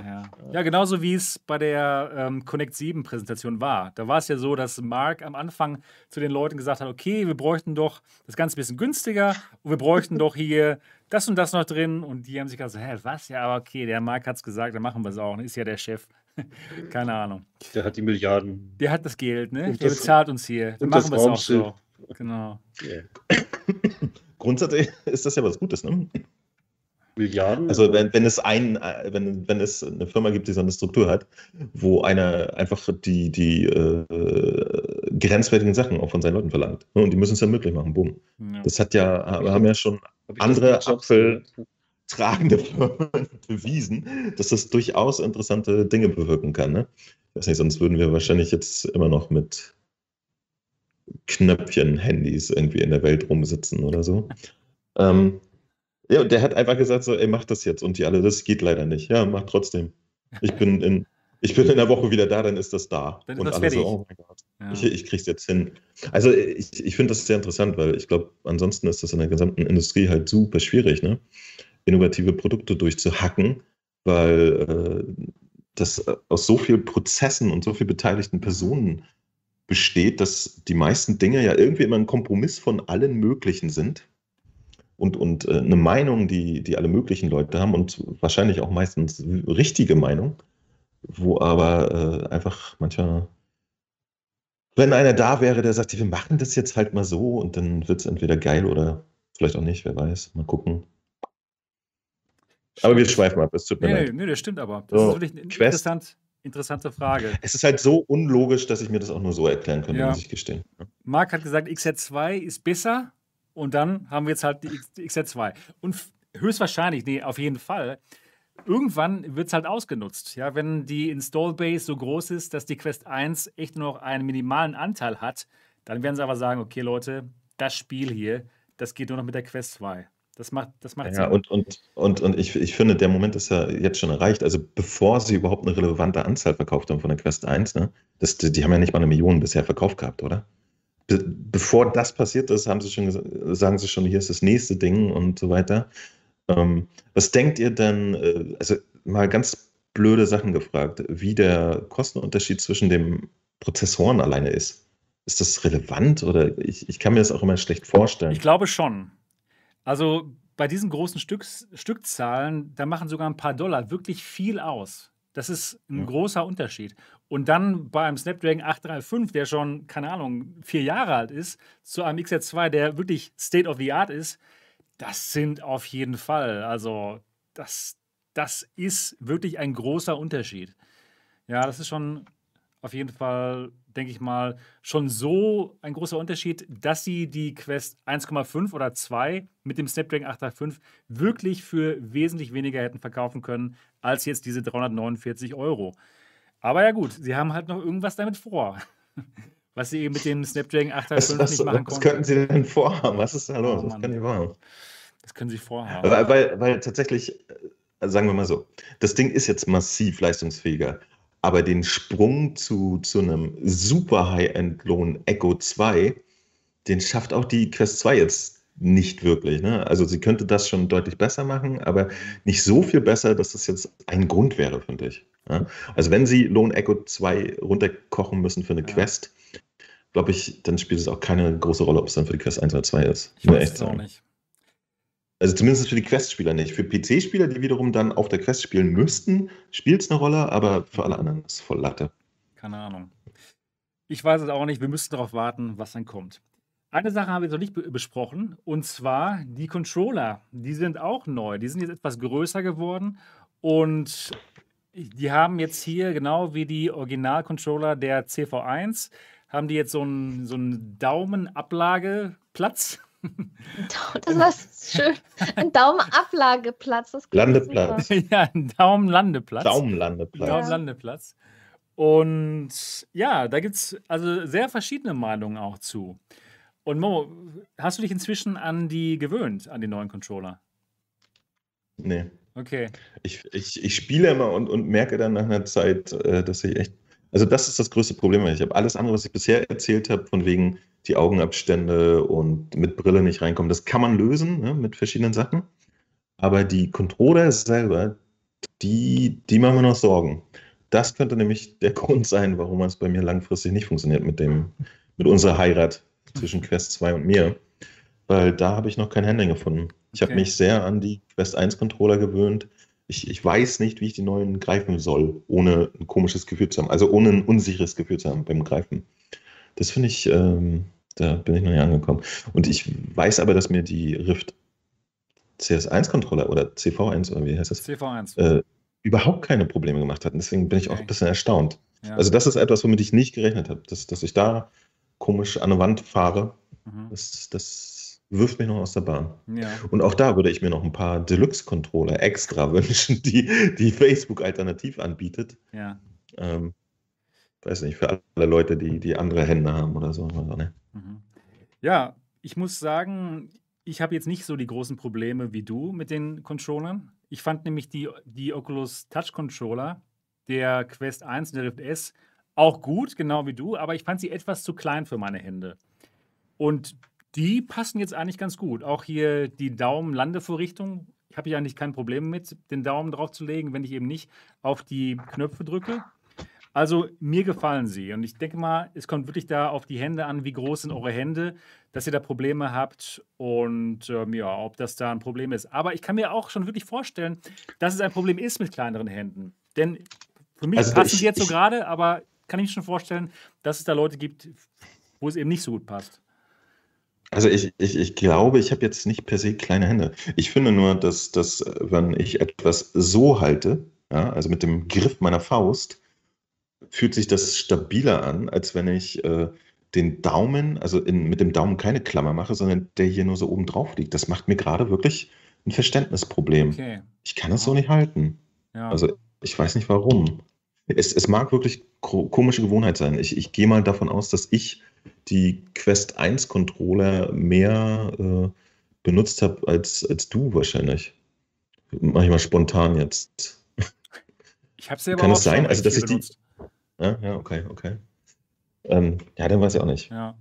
Ja. ja, genauso wie es bei der ähm, Connect 7 Präsentation war. Da war es ja so, dass Mark am Anfang zu den Leuten gesagt hat, okay, wir bräuchten doch das Ganze ein bisschen günstiger und wir bräuchten doch hier das und das noch drin. Und die haben sich gesagt, hä, was? Ja, aber okay, der Mark hat es gesagt, dann machen wir es auch. Ist ja der Chef. Keine Ahnung. Der hat die Milliarden. Der hat das Geld, ne? Und Der das- bezahlt uns hier. Dann und das machen wir es auch so. Genau. Grundsätzlich ist das ja was Gutes, ne? Milliarden? Also wenn, wenn es ein, äh, wenn, wenn es eine Firma gibt, die so eine Struktur hat, wo einer einfach die, die äh, grenzwertigen Sachen auch von seinen Leuten verlangt. Ne, Und die müssen es ja möglich machen. Boom. Ja. Das hat ja, haben ja schon andere Apfel- gehört? Tragende Firmen bewiesen, dass das durchaus interessante Dinge bewirken kann. Ne? Ich weiß nicht, sonst würden wir wahrscheinlich jetzt immer noch mit Knöpfchen-Handys irgendwie in der Welt rumsitzen oder so. ähm, ja, und der hat einfach gesagt so, ey, mach das jetzt. Und die alle, das geht leider nicht. Ja, mach trotzdem. Ich bin in, ich bin in der Woche wieder da, dann ist das da. Dann und das alle so, oh mein Gott. Ja. Ich, ich krieg's jetzt hin. Also ich, ich finde das sehr interessant, weil ich glaube, ansonsten ist das in der gesamten Industrie halt super schwierig, ne? Innovative Produkte durchzuhacken, weil äh, das aus so vielen Prozessen und so vielen beteiligten Personen besteht, dass die meisten Dinge ja irgendwie immer ein Kompromiss von allen möglichen sind. Und, und äh, eine Meinung, die, die alle möglichen Leute haben und wahrscheinlich auch meistens richtige Meinung, wo aber äh, einfach manchmal wenn einer da wäre, der sagt, wir machen das jetzt halt mal so und dann wird es entweder geil oder vielleicht auch nicht, wer weiß. Mal gucken. Aber wir schweifen ab, es tut mir Nee, nee, leid. nee, das stimmt aber. Das So, ist wirklich interessant, interessante Frage. Es ist halt so unlogisch, dass ich mir das auch nur so erklären könnte, Ja. muss ich gestehen. Marc hat gesagt, XR2 ist besser und dann haben wir jetzt halt die, X, die XR2. Und höchstwahrscheinlich, nee, auf jeden Fall, irgendwann wird es halt ausgenutzt. Ja, wenn die Install-Base so groß ist, dass die Quest 1 echt nur noch einen minimalen Anteil hat, dann werden sie aber sagen, okay Leute, das Spiel hier, das geht nur noch mit der Quest 2. Das macht, das macht Ja, Sinn. und, und, und, und ich, ich finde, der Moment ist ja jetzt schon erreicht. Also bevor sie überhaupt eine relevante Anzahl verkauft haben von der Quest 1, ne? Das, die, die haben ja nicht mal eine Million bisher verkauft gehabt, oder? Be bevor das passiert ist, haben sie schon sagen sie schon, hier ist das nächste Ding und so weiter. Ähm, was denkt ihr denn, äh, also mal ganz blöde Sachen gefragt, wie der Kostenunterschied zwischen den Prozessoren alleine ist? Ist das relevant oder ich, ich kann mir das auch immer schlecht vorstellen. Ich glaube schon. Also bei diesen großen Stücks, Stückzahlen, da machen sogar ein paar Dollar wirklich viel aus. Das ist ein Ja. großer Unterschied. Und dann bei einem Snapdragon 835, der schon, keine Ahnung, vier Jahre alt ist, zu einem XR2, der wirklich State of the Art ist, das sind auf jeden Fall, also das, das ist wirklich ein großer Unterschied. Ja, das ist schon auf jeden Fall, denke ich mal, schon so ein großer Unterschied, dass sie die Quest 1,5 oder 2 mit dem Snapdragon 835 wirklich für wesentlich weniger hätten verkaufen können, als jetzt diese 349 Euro. Aber ja gut, sie haben halt noch irgendwas damit vor. Was sie eben mit dem Snapdragon Was, 835 was, nicht machen was konnten. könnten Sie denn vorhaben? Was ist da los? Oh, was kann ich machen? Das können sie vorhaben. Weil, weil, weil tatsächlich, äh, sagen wir mal so, das Ding ist jetzt massiv leistungsfähiger, aber den Sprung zu, zu einem super High-End-Lohn Echo 2, den schafft auch die Quest 2 jetzt nicht wirklich. Ne? Also sie könnte das schon deutlich besser machen, aber nicht so viel besser, dass das jetzt ein Grund wäre, finde ich. Ja? Also wenn sie Lohn Echo 2 runterkochen müssen für eine Ja. Quest, glaube ich, dann spielt es auch keine große Rolle, ob es dann für die Quest 1 oder 2 ist. Ich weiß es auch nicht. Also zumindest für die Quest-Spieler nicht. Für PC-Spieler, die wiederum dann auf der Quest spielen müssten, spielt es eine Rolle, aber für alle anderen ist es voll Latte. Keine Ahnung. Ich weiß es auch nicht. Wir müssen darauf warten, was dann kommt. Eine Sache haben wir noch nicht be besprochen, und zwar die Controller. Die sind auch neu. Die sind jetzt etwas größer geworden und die haben jetzt hier, genau wie die Original-Controller der CV1, haben die jetzt so einen, so einen Daumenablageplatz. Das war schön. Ein Daumenablageplatz. Das klingt Landeplatz. super. ja, einen Daumenlandeplatz. Daumenlandeplatz. Daumenlandeplatz. Und ja, da gibt es also sehr verschiedene Meinungen auch zu. Und Mo, hast du dich inzwischen an die gewöhnt, an die neuen Controller? Nee. Okay. Ich, ich, ich spiele immer und, und merke dann nach einer Zeit, äh, dass ich echt. Also, das ist das größte Problem. Ich habe alles andere, was ich bisher erzählt habe, von wegen die Augenabstände und mit Brille nicht reinkommen, das kann man lösen ne, mit verschiedenen Sachen. Aber die Controller selber, die, die machen mir noch Sorgen. Das könnte nämlich der Grund sein, warum es bei mir langfristig nicht funktioniert mit, dem, mit unserer Heirat zwischen Quest 2 und mir. Weil da habe ich noch kein Handling gefunden. Ich habe Okay. mich sehr an die Quest 1 Controller gewöhnt. Ich, ich weiß nicht, wie ich die neuen greifen soll, ohne ein komisches Gefühl zu haben. Also ohne ein unsicheres Gefühl zu haben beim Greifen. Das finde ich, ähm, da bin ich noch nicht angekommen. Und ich weiß aber, dass mir die Rift CS1-Controller oder CV1 oder wie heißt das, CV1. äh, überhaupt keine Probleme gemacht hatten. Deswegen bin ich auch Okay. ein bisschen erstaunt. ja. Also das ist etwas, womit ich nicht gerechnet habe, dass, dass ich da komisch an der Wand fahre. mhm. Das, das wirft mich noch aus der Bahn. ja. Und auch da würde ich mir noch ein paar Deluxe-Controller extra wünschen, die, die Facebook alternativ anbietet. ja. Ähm, weiß nicht, für alle Leute, die, die andere Hände haben oder so. Also, ne? Mhm. Ja, ich muss sagen, ich habe jetzt nicht so die großen Probleme wie du mit den Controllern. Ich fand nämlich die, die Oculus Touch Controller der Quest 1 und der Rift S auch gut, genau wie du, aber ich fand sie etwas zu klein für meine Hände. Und die passen jetzt eigentlich ganz gut. Auch hier die Daumen-Landevorrichtung. Ich habe ja eigentlich kein Problem mit, den Daumen drauf zu legen, wenn ich eben nicht auf die Knöpfe drücke. Also mir gefallen sie. Und ich denke mal, es kommt wirklich da auf die Hände an, wie groß sind eure Hände, dass ihr da Probleme habt und ähm, ja, ob das da ein Problem ist. Aber ich kann mir auch schon wirklich vorstellen, dass es ein Problem ist mit kleineren Händen. Denn für mich Also passen sie jetzt so gerade, aber kann ich mir schon vorstellen, dass es da Leute gibt, wo es eben nicht so gut passt. Also ich, ich, ich glaube, ich habe jetzt nicht per se kleine Hände. Ich finde nur, dass, dass äh, wenn ich etwas so halte, ja, also mit dem Griff meiner Faust, fühlt sich das stabiler an, als wenn ich äh, den Daumen, also in, mit dem Daumen keine Klammer mache, sondern der hier nur so oben drauf liegt. Das macht mir gerade wirklich ein Verständnisproblem. Okay. Ich kann es so nicht halten. Ja. Also ich weiß nicht warum. Es, es mag wirklich ko- komische Gewohnheit sein. Ich, ich gehe mal davon aus, dass ich die Quest 1 Controller mehr äh, benutzt habe als, als du wahrscheinlich. Mach ich mal spontan jetzt. Ich habe selber Kann auch es sein? Also, dass ich die- benutzt. Ja, ja, okay, okay. Ähm, ja, dann weiß ich auch nicht. Ja.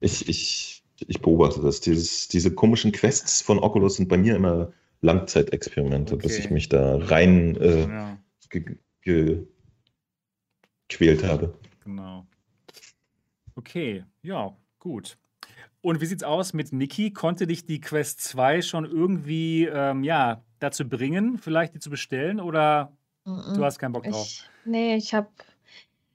Ich, ich, ich beobachte das. Dieses, diese komischen Quests von Oculus sind bei mir immer Langzeitexperimente, bis Okay. ich mich da rein äh, ja, ge ge gequält habe. genau. Okay, ja, gut. Und wie sieht's aus mit Niki? Konnte dich die Quest 2 schon irgendwie ähm, ja, dazu bringen, vielleicht die zu bestellen oder Mhm. du hast keinen Bock drauf? Ich, nee, ich habe.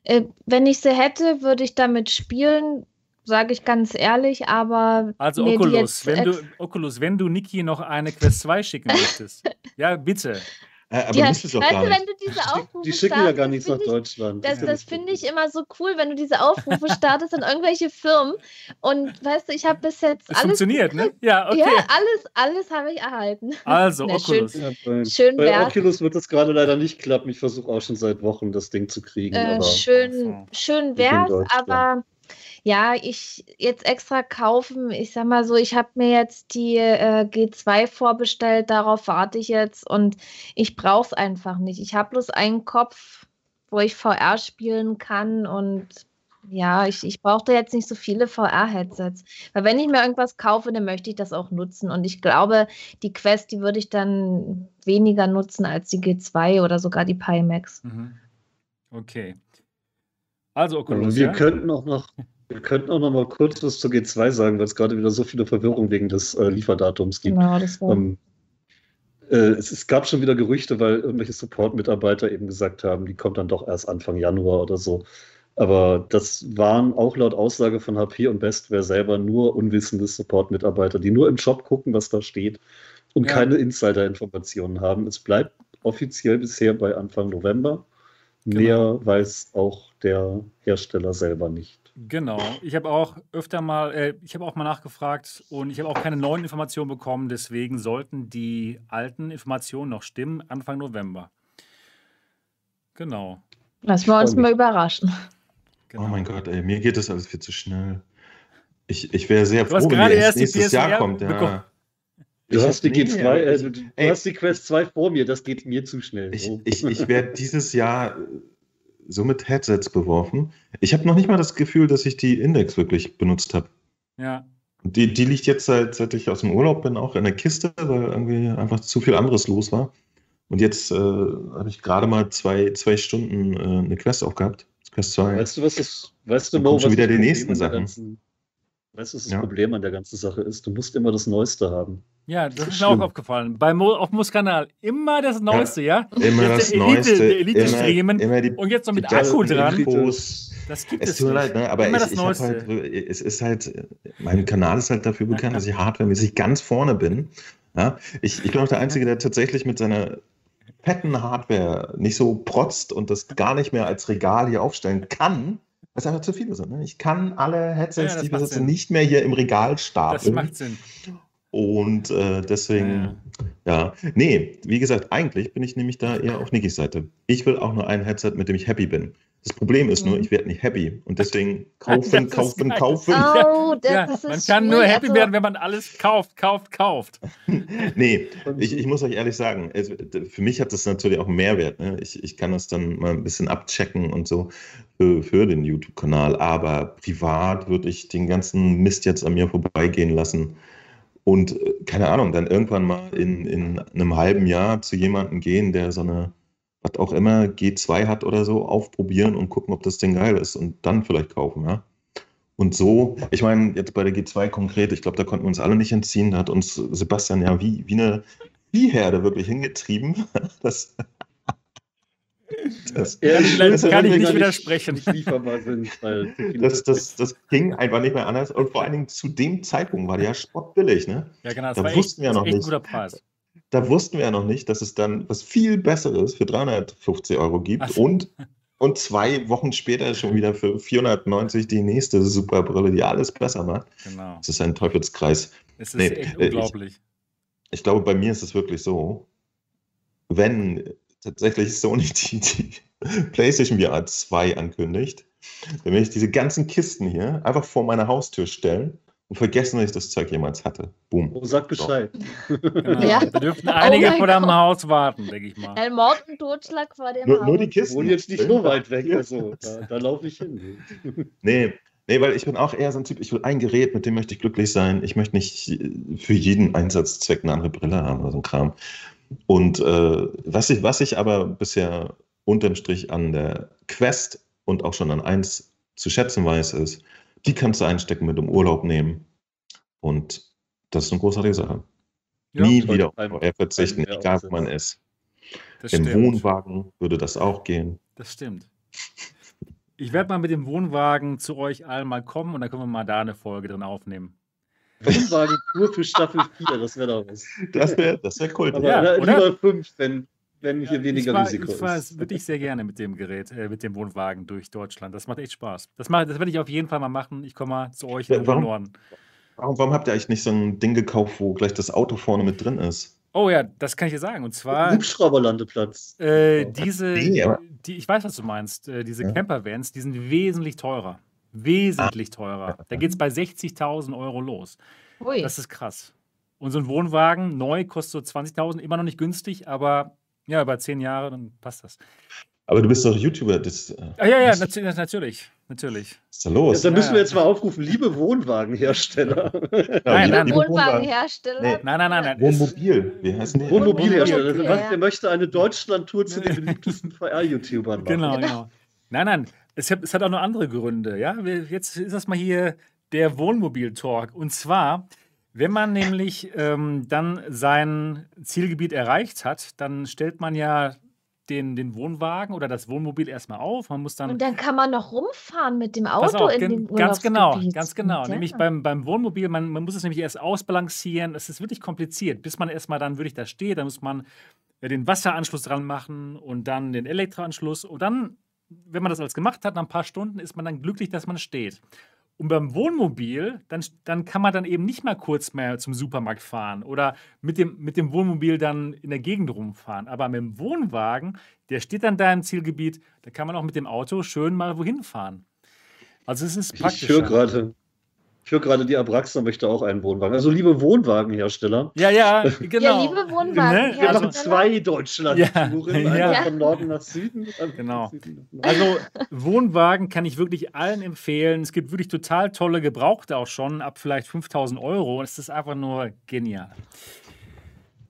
Äh, wenn ich sie hätte, würde ich damit spielen, sage ich ganz ehrlich, aber. Also die Oculus, wenn du, Oculus, wenn du Niki noch eine Quest 2 schicken möchtest. ja, bitte. Äh, aber die hat, musst es doch weißt gar du, nicht. wenn du diese Aufrufe Die schicken ja startest, gar nichts nach ich, Deutschland. Das, ja das das finde ich immer so cool, wenn du diese Aufrufe startest an irgendwelche Firmen. Und weißt du, ich habe bis jetzt Es alles. funktioniert, ne? Ja, okay. Ja, alles, alles habe ich erhalten. Also Na, schön. Oculus. Ja, bei, Schön bei. Oculus wird das gerade leider nicht klappen. Ich versuche auch schon seit Wochen das Ding zu kriegen. Äh, aber schön, Ach so. schön in wär's, aber ja, ich jetzt extra kaufen, ich sag mal so, ich habe mir jetzt die äh, G2 vorbestellt, darauf warte ich jetzt und ich brauche es einfach nicht. Ich habe bloß einen Kopf, wo ich VR spielen kann und ja, ich, ich brauchte jetzt nicht so viele VR-Headsets. Weil wenn ich mir irgendwas kaufe, dann möchte ich das auch nutzen. Und ich glaube, die Quest, die würde ich dann weniger nutzen als die G2 oder sogar die Pimax. Mhm. Okay. Also Oculus, Also wir ja? könnten auch noch, wir könnten auch noch mal kurz was zur G2 sagen, weil es gerade wieder so viele Verwirrung wegen des äh, Lieferdatums gibt. Genau, das war. Ähm, äh, es, es gab schon wieder Gerüchte, weil irgendwelche Support-Mitarbeiter eben gesagt haben, die kommt dann doch erst Anfang Januar oder so. Aber das waren auch laut Aussage von HP und Bestware selber nur unwissende Support-Mitarbeiter, die nur im Shop gucken, was da steht und Ja. keine Insider-Informationen haben. Es bleibt offiziell bisher bei Anfang November. Genau. Mehr weiß auch der Hersteller selber nicht. Genau. Ich habe auch öfter mal, äh, ich habe auch mal nachgefragt und ich habe auch keine neuen Informationen bekommen. Deswegen sollten die alten Informationen noch stimmen, Anfang November. Genau. Lassen wir uns mal überraschen. genau. Oh mein Gott, ey, mir geht das alles viel zu schnell. Ich, ich wäre sehr Du froh, wenn erst nächstes Jahr kommt. Ja. Du Ich hast die nee, G2, äh, ich- du, ey. hast die Quest 2 vor mir, das geht mir zu schnell. Ich, ich, ich werde dieses Jahr so mit Headsets beworfen. Ich habe noch nicht mal das Gefühl, dass ich die Index wirklich benutzt habe. Ja. Die, die liegt jetzt seit, seit ich aus dem Urlaub bin auch in der Kiste, weil irgendwie einfach zu viel anderes los war. Und jetzt äh, habe ich gerade mal zwei, zwei Stunden äh, eine Quest aufgehabt. Quest 2. Weißt du, was das, weißt du, Mo, kommen schon was wieder die nächsten Sachen. Ganzen, weißt du, was das Ja. Problem an der ganzen Sache ist? Du musst immer das Neueste haben. Ja, das Das ist ist mir auch aufgefallen. Bei Mo auf Mus-Kanal immer das Neueste, ja? Immer Jetzt das der Elite- Neueste. Elite immer, streamen. immer die, Und jetzt noch die mit Akku dran. Infos. Das gibt Es es tut mir nicht. leid, ne? aber Immer ich, das ich habe Neueste. halt, es ist halt, mein Kanal ist halt dafür bekannt, dass ich hardwaremäßig ganz vorne bin. Ja? Ich, ich bin auch der Einzige, der tatsächlich mit seiner fetten Hardware nicht so protzt und das gar nicht mehr als Regal hier aufstellen kann, es einfach zu viele sind. Ne? Ich kann alle Headsets, Ja, das die ich besitze, Sinn. nicht mehr hier im Regal Das stapeln. macht Sinn. Und äh, deswegen, ja. Nee, wie gesagt, eigentlich bin ich nämlich da eher auf Nikis Seite. Ich will auch nur ein Headset, mit dem ich happy bin. Das Problem ist nur, Mhm. ich werde nicht happy. Und deswegen Das kaufen, ist kaufen, kaufen. Oh, das, Ja, das man kann nur schwierig. happy Also, werden, wenn man alles kauft, kauft, kauft. Nee, ich, ich muss euch ehrlich sagen, für mich hat das natürlich auch einen Mehrwert. Ne? Ich, ich kann das dann mal ein bisschen abchecken und so für, für den YouTube-Kanal. Aber privat würde ich den ganzen Mist jetzt an mir vorbeigehen lassen. Und äh, keine Ahnung, dann irgendwann mal in, in einem halben Jahr zu jemandem gehen, der so eine, was auch immer, G2 hat oder so, aufprobieren und gucken, ob das Ding geil ist und dann vielleicht kaufen, ja. Und so, ich meine, jetzt bei der G2 konkret, ich glaube, da konnten wir uns alle nicht entziehen. Da hat uns Sebastian ja wie, wie eine Viehherde wirklich hingetrieben. Das, das, Ehrlich, Das kann ich nicht widersprechen. Nicht lieferbar sind, weil das, das, das ging einfach nicht mehr anders. Und vor allen Dingen zu dem Zeitpunkt war der ja spottbillig. Ne? Ja, genau. Das Da war wussten echt, wir ja noch echt ein nicht. guter Preis. Da wussten wir ja noch nicht, dass es dann was viel Besseres für 350 Euro gibt Ach und, und zwei Wochen später schon wieder für 490 die nächste Superbrille, die alles besser macht. Genau. Das ist ein Teufelskreis. Es ist Nee, echt äh, ich- unglaublich. Ich glaube, bei mir ist es wirklich so, wenn tatsächlich Sony die, die PlayStation VR 2 ankündigt, dann werde ich diese ganzen Kisten hier einfach vor meine Haustür stellen und vergessen, dass ich das Zeug jemals hatte. Boom. Oh, sag Bescheid. Genau. Ja. Da dürften einige mein vor deinem. Haus warten, denke ich mal. Ein Mord und Totschlag vor dem Nur, Haus. nur die Kisten. wohne jetzt nicht so weit weg. Also, da, da laufe ich hin. Nee, nee, weil ich bin auch eher so ein Typ, ich will ein Gerät, mit dem möchte ich glücklich sein. Ich möchte nicht äh, für jeden Einsatzzweck eine andere Brille haben oder so ein Kram. Und äh, was, ich, was ich aber bisher unterm Strich an der Quest und auch schon an eins zu schätzen weiß, ist, die kannst du einstecken mit im Urlaub nehmen. Und das ist eine großartige Sache. Ja, Nie wieder auf VR verzichten, egal wo man ist. das Im stimmt. Wohnwagen würde das auch gehen. Das stimmt. Ich werde mal mit dem Wohnwagen zu euch allen mal kommen und dann können wir mal da eine Folge drin aufnehmen. Wohnwagen pur für Staffel 4, das wäre doch was. Das wäre das wär cool. Aber Ja, oder? lieber 5, wenn, wenn hier weniger ich fahr, Risiko ich fahr ist. wirklich sehr gerne mit dem Gerät, äh, mit dem Wohnwagen durch Deutschland. Das macht echt Spaß. Das, mach, das werde ich auf jeden Fall mal machen. Ich komme mal zu euch Ja, in den warum? Norden. Warum, warum habt ihr eigentlich nicht so ein Ding gekauft, wo gleich das Auto vorne mit drin ist? Oh ja, das kann ich dir sagen. Und zwar Hubschrauberlandeplatz. äh, diese, die, ich weiß, was du meinst. Äh, diese Ja. Campervans, die sind wesentlich teurer. Wesentlich teurer. Da geht es bei 60.000 Euro los. Ui. Das ist krass. Und so ein Wohnwagen neu kostet so 20.000, immer noch nicht günstig, aber ja, über zehn Jahre, dann passt das. Aber du bist doch YouTuber, das äh, Ah, ja, ja, was nat natürlich, natürlich. ist da los? Jetzt, dann müssen Ja. wir jetzt mal aufrufen, liebe Wohnwagenhersteller. Ja, Nein, nein. liebe Wohnwagen. Wohnwagenhersteller. Nee. Nein, nein, nein, nein. Wohnmobil, wie heißen die? Wohnmobilhersteller. Wohnmobil, Was, ja. der möchte eine Deutschlandtour zu den beliebtesten VR-YouTubern machen. Genau, genau. Nein, nein, es hat, es hat auch noch andere Gründe. Ja? Jetzt ist das mal hier der Wohnmobil-Talk. Und zwar, wenn man nämlich ähm, dann sein Zielgebiet erreicht hat, dann stellt man ja den, den Wohnwagen oder das Wohnmobil erstmal auf. Man muss dann Und dann kann man noch rumfahren mit dem Auto auf, in den ganz genau, ganz genau. Ja. Nämlich beim, beim Wohnmobil, man, man muss es nämlich erst ausbalancieren. Es ist wirklich kompliziert. Bis man erstmal dann wirklich da steht, dann muss man äh, den Wasseranschluss dran machen und dann den Elektroanschluss. Und dann, wenn man das alles gemacht hat, nach ein paar Stunden, ist man dann glücklich, dass man steht. Und beim Wohnmobil, dann, dann kann man dann eben nicht mal kurz mehr zum Supermarkt fahren oder mit dem, mit dem Wohnmobil dann in der Gegend rumfahren. Aber mit dem Wohnwagen, der steht dann da im Zielgebiet, da kann man auch mit dem Auto schön mal wohin fahren. Also es ist praktisch. Ich höre gerade, ich höre gerade, die Abraxas möchte auch einen Wohnwagen. Also liebe Wohnwagenhersteller, Ja, ja, genau. Ja, liebe Ne? Wohnwagen. wir Also- machen zwei Deutschland-Touren, Ja, ja. von Norden nach Süden. Genau. Also Wohnwagen kann ich wirklich allen empfehlen. Es gibt wirklich total tolle Gebrauchte auch schon, ab vielleicht 5000 Euro. Es ist einfach nur genial.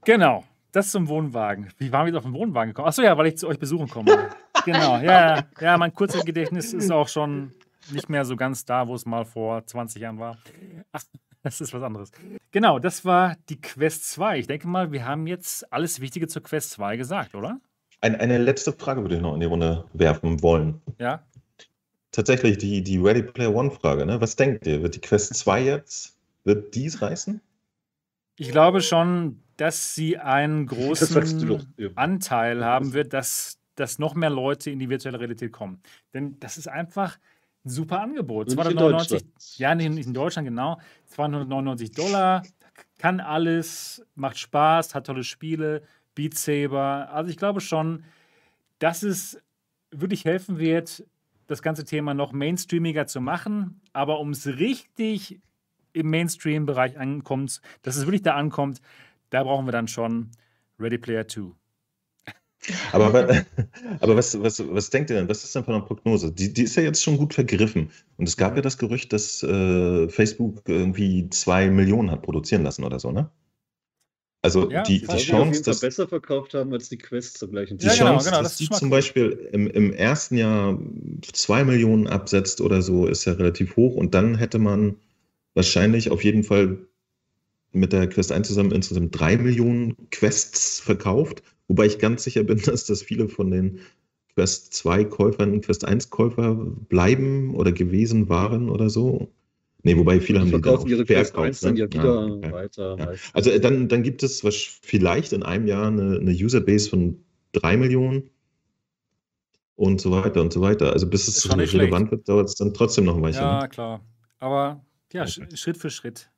Genau, das zum Wohnwagen. Wie waren wir jetzt auf den Wohnwagen gekommen? Achso, ja, weil ich zu euch besuchen komme. genau, ja, ja, ja, mein kurzes Gedächtnis ist auch schon nicht mehr so ganz da, wo es mal vor 20 Jahren war. Ach, das ist was anderes. Genau, das war die Quest 2. Ich denke mal, wir haben jetzt alles Wichtige zur Quest 2 gesagt, oder? Ein, eine letzte Frage würde ich noch in die Runde werfen wollen. Ja. Tatsächlich die, die Ready Player One-Frage. Ne? Was denkt ihr? Wird die Quest 2 jetzt, wird dies reißen? Ich glaube schon, dass sie einen großen Anteil haben wird, dass, dass noch mehr Leute in die virtuelle Realität kommen. Denn das ist einfach ein super Angebot. Nur nicht in 299, Deutschland. ja, nicht nicht in Deutschland, genau. 299 Dollar, kann alles, macht Spaß, hat tolle Spiele, Beat Saber. Also ich glaube schon, dass es wirklich helfen wird, das ganze Thema noch mainstreamiger zu machen. Aber um es richtig im Mainstream-Bereich ankommt, dass es wirklich da ankommt, da brauchen wir dann schon Ready Player 2. Aber, aber was, was, was denkt ihr denn? Was ist denn von der Prognose? Die, die ist ja jetzt schon gut vergriffen. Und es gab ja das Gerücht, dass äh, Facebook irgendwie zwei Millionen hat produzieren lassen oder so, ne? Also Ja, die, die Chance, dass, besser verkauft haben als die Quest zur gleichen die Ja, Zeit. genau, Chance, genau, dass das die zum. Beispiel im, im ersten Jahr zwei Millionen absetzt oder so, ist ja relativ hoch. Und dann hätte man wahrscheinlich auf jeden Fall mit der Quest 1 zusammen insgesamt drei Millionen Quests verkauft. Wobei ich ganz sicher bin, dass das viele von den Quest 2 Käufern Quest 1 Käufer bleiben oder gewesen waren oder so. Nee, wobei viele haben Die die dann auch ihre Quest verkauft, 1 dann ne? ja wieder okay. weiter. Ja. Also dann, dann gibt es was, vielleicht in einem Jahr eine, eine Userbase von drei Millionen und so weiter und so weiter. Also bis es relevant wird, dauert es dann trotzdem noch ein Weilchen. Ja, ne? klar. Aber ja, Okay. Sch- Schritt für Schritt.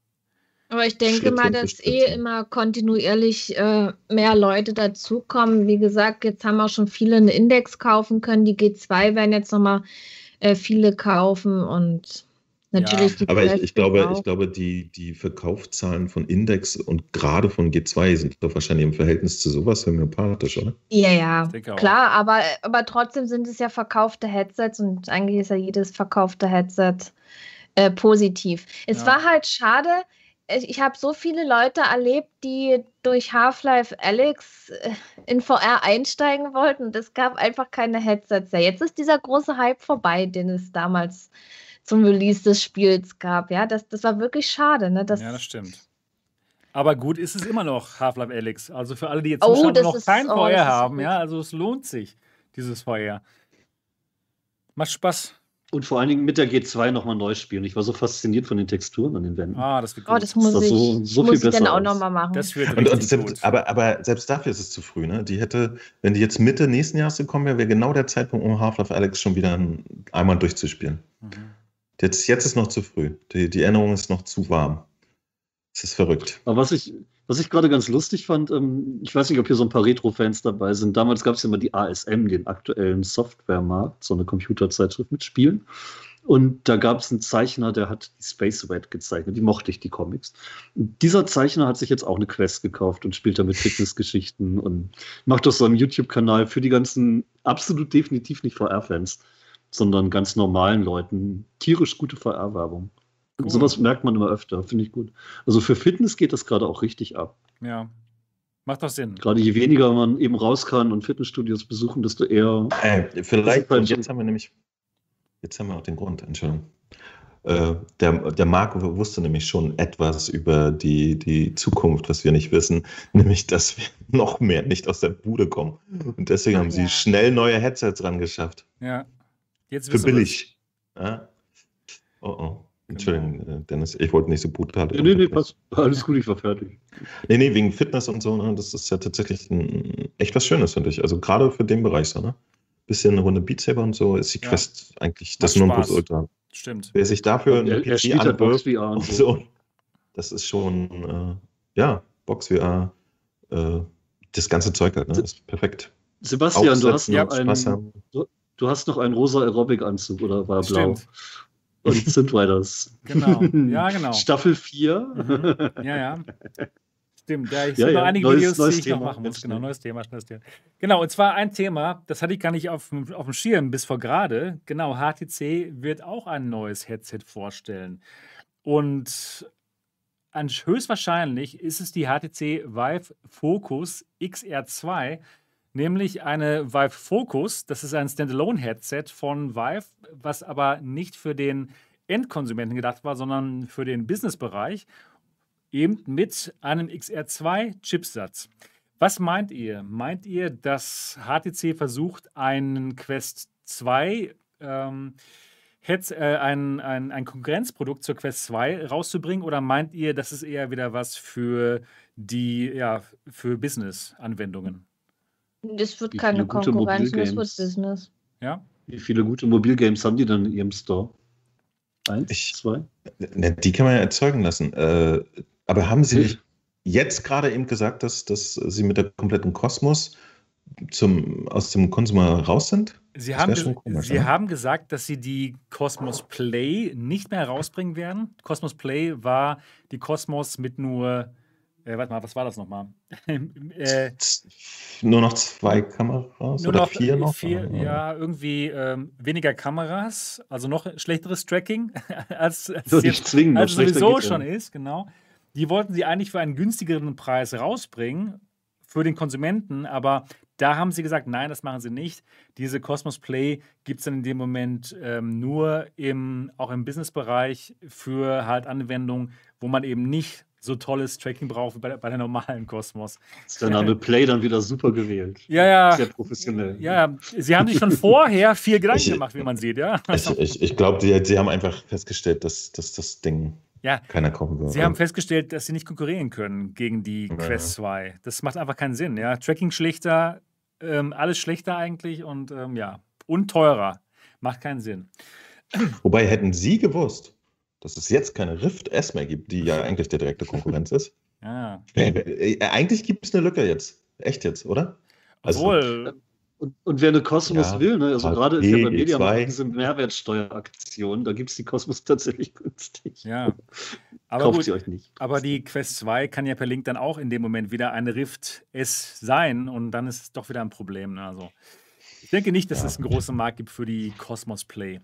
Aber ich denke Schritt mal, dass eh ja. immer kontinuierlich äh, mehr Leute dazukommen. Wie gesagt, jetzt haben auch schon viele einen Index kaufen können. Die G2 werden jetzt nochmal äh, viele kaufen und Natürlich die Aber ich, ich glaube, auch. ich glaube die, die Verkaufszahlen von Index und gerade von G2 sind doch wahrscheinlich im Verhältnis zu sowas homöopathisch, oder? Ja, ja, klar, aber, aber trotzdem sind es ja verkaufte Headsets und eigentlich ist ja jedes verkaufte Headset äh, positiv. Es Ja. war halt schade, ich, habe so viele Leute erlebt, die durch Half-Life Alyx äh, in VR einsteigen wollten und es gab einfach keine Headsets. Ja, jetzt ist dieser große Hype vorbei, den es damals zum Release des Spiels gab. Ja, das, das war wirklich schade. Ne? Das, ja, das stimmt. Aber gut ist es immer noch Half-Life Alyx. Also für alle, die jetzt Oh, noch ist- kein oh, VR haben, ja, also es lohnt sich, dieses VR. Macht Spaß. Und vor allen Dingen mit der G2 nochmal neu spielen. Ich war so fasziniert von den Texturen an den Wänden. Ah, das wird oh, gut. das muss das ich, so- so muss viel ich dann auch nochmal machen. Das wird Und, und selbst, gut. aber, aber selbst dafür ist es zu früh, ne? Die hätte, wenn die jetzt Mitte nächsten Jahres gekommen wäre, wäre genau der Zeitpunkt, um Half-Life Alex schon wieder ein, einmal durchzuspielen. Mhm. Jetzt, jetzt ist noch zu früh. Die, die Erinnerung ist noch zu warm. Es ist verrückt. Aber was ich, was ich gerade ganz lustig fand, ähm, ich weiß nicht, ob hier so ein paar Retro-Fans dabei sind. Damals gab es ja immer die ASM, den aktuellen Softwaremarkt, so eine Computerzeitschrift mit Spielen. Und da gab es einen Zeichner, der hat die Space Red gezeichnet. Die mochte ich, die Comics. Und dieser Zeichner hat sich jetzt auch eine Quest gekauft und spielt damit Fitnessgeschichten und macht das so einen YouTube-Kanal für die ganzen absolut definitiv nicht VR-Fans, sondern ganz normalen Leuten. Tierisch gute VR-Werbung. Cool. Sowas merkt man immer öfter, finde ich gut. Also für Fitness geht das gerade auch richtig ab. Ja. Macht doch Sinn. Gerade je weniger man eben raus kann und Fitnessstudios besuchen, desto eher. Äh, vielleicht, und jetzt haben wir nämlich, jetzt haben wir auch den Grund, Entschuldigung. Äh, der, der Marco wusste nämlich schon etwas über die, die Zukunft, was wir nicht wissen, nämlich, dass wir noch mehr nicht aus der Bude kommen. Und deswegen Ach haben sie ja. schnell neue Headsets rangeschafft. Ja. Jetzt Für billig. Ja? Oh oh. Entschuldigung, äh, Dennis, ich wollte nicht so brutal. Nee, nee, nee, passt. Alles gut, ich war fertig. Nee, nee, wegen Fitness und so, ne, das ist ja tatsächlich ein, echt was Schönes, finde ich. Also gerade für den Bereich so, ne? Bisschen eine Runde Beat Saber und so ist die Ja. Quest eigentlich das Macht Nonplusultra. Stimmt. Wer sich dafür Und er, einen er halt Box VR und so. so, das ist schon, äh, ja, Box VR, äh, das ganze Zeug halt, ne? Das ist perfekt. Sebastian, du hast, noch einen, haben. du hast noch einen rosa Aerobic-Anzug oder war er blau? Stimmt. Und Synth Riders. Genau. Ja, genau. Staffel 4. Mhm. Ja, ja. Stimmt, ja, ich Ja, sehe noch ja, einige neues- Videos, neues die ich noch Thema, machen muss. Genau, neues Thema, schnelles Thema. Genau, und zwar ein Thema, das hatte ich gar nicht auf, dem- auf dem Schirm bis vor gerade. Genau, HTC wird auch ein neues Headset vorstellen. Und höchstwahrscheinlich ist es die HTC Vive Focus XR2, nämlich eine Vive Focus. Das ist ein Standalone-Headset von Vive, was aber nicht für den Endkonsumenten gedacht war, sondern für den Businessbereich eben mit einem XR2-Chipsatz. Was meint ihr? Meint ihr, dass HTC versucht, einen Quest 2, ähm, Heads, äh, ein, ein, ein Konkurrenzprodukt zur Quest 2 rauszubringen? Oder meint ihr, das ist eher wieder was für die, ja, für Business-Anwendungen? Das wird Wie keine Konkurrenz, das wird. Business. Ja? Wie viele gute Mobilgames haben die dann in ihrem Store? Eins, Ich- zwei? Ne, die kann man ja erzeugen lassen. Äh, aber haben Sie nicht jetzt gerade eben gesagt, dass, dass Sie mit der kompletten Kosmos zum, aus dem Konsumer raus sind? Sie, haben, komisch, Sie ne? haben gesagt, dass Sie die Cosmos Play nicht mehr rausbringen werden. Cosmos Play war die Cosmos mit nur, äh, warte mal, was war das nochmal? äh, Nur noch zwei Kameras nur oder noch vier noch? Vier, ja, irgendwie ähm, weniger Kameras, also noch schlechteres Tracking als, als, nicht jetzt, zwingen, als sowieso ja schon ist, genau. Die wollten sie eigentlich für einen günstigeren Preis rausbringen für den Konsumenten, aber da haben sie gesagt, nein, das machen sie nicht. Diese Cosmos Play gibt es dann in dem Moment ähm, nur im, auch im Businessbereich für halt Anwendungen, wo man eben nicht so tolles Tracking braucht wie bei, der- bei der normalen Cosmos. Ist der Name Play dann wieder super gewählt. Ja, ja. Sehr professionell. Ja, ja, sie haben sich schon vorher viel Gedanken Ich- gemacht, wie man sieht, ja. Ich, ich, ich glaube, sie, sie haben einfach festgestellt, dass, dass das Ding Ja, keiner kaufen wird. Sie haben festgestellt, dass sie nicht konkurrieren können gegen die Ja. Quest 2. Das macht einfach keinen Sinn. Ja? Tracking schlechter, ähm, alles schlechter eigentlich und ähm, ja, und teurer. Macht keinen Sinn. Wobei hätten Sie gewusst, dass es jetzt keine Rift S mehr gibt, die ja eigentlich der direkte Konkurrenz ist. Ja. Äh, äh, Eigentlich gibt es eine Lücke jetzt. Echt jetzt, oder? Also- Obwohl, Und, und wer eine Kosmos Ja, will, ne, also gerade ist ja bei Mediamarkt E2. diese Mehrwertsteueraktion, da gibt es die Kosmos tatsächlich günstig. Ja. Aber Kauft gut, sie euch nicht. aber die Quest 2 kann ja per Link dann auch in dem Moment wieder eine Rift S sein und dann ist es doch wieder ein Problem. Ne? Also, ich denke nicht, dass Ja. es einen großen Markt gibt für die Cosmos Play.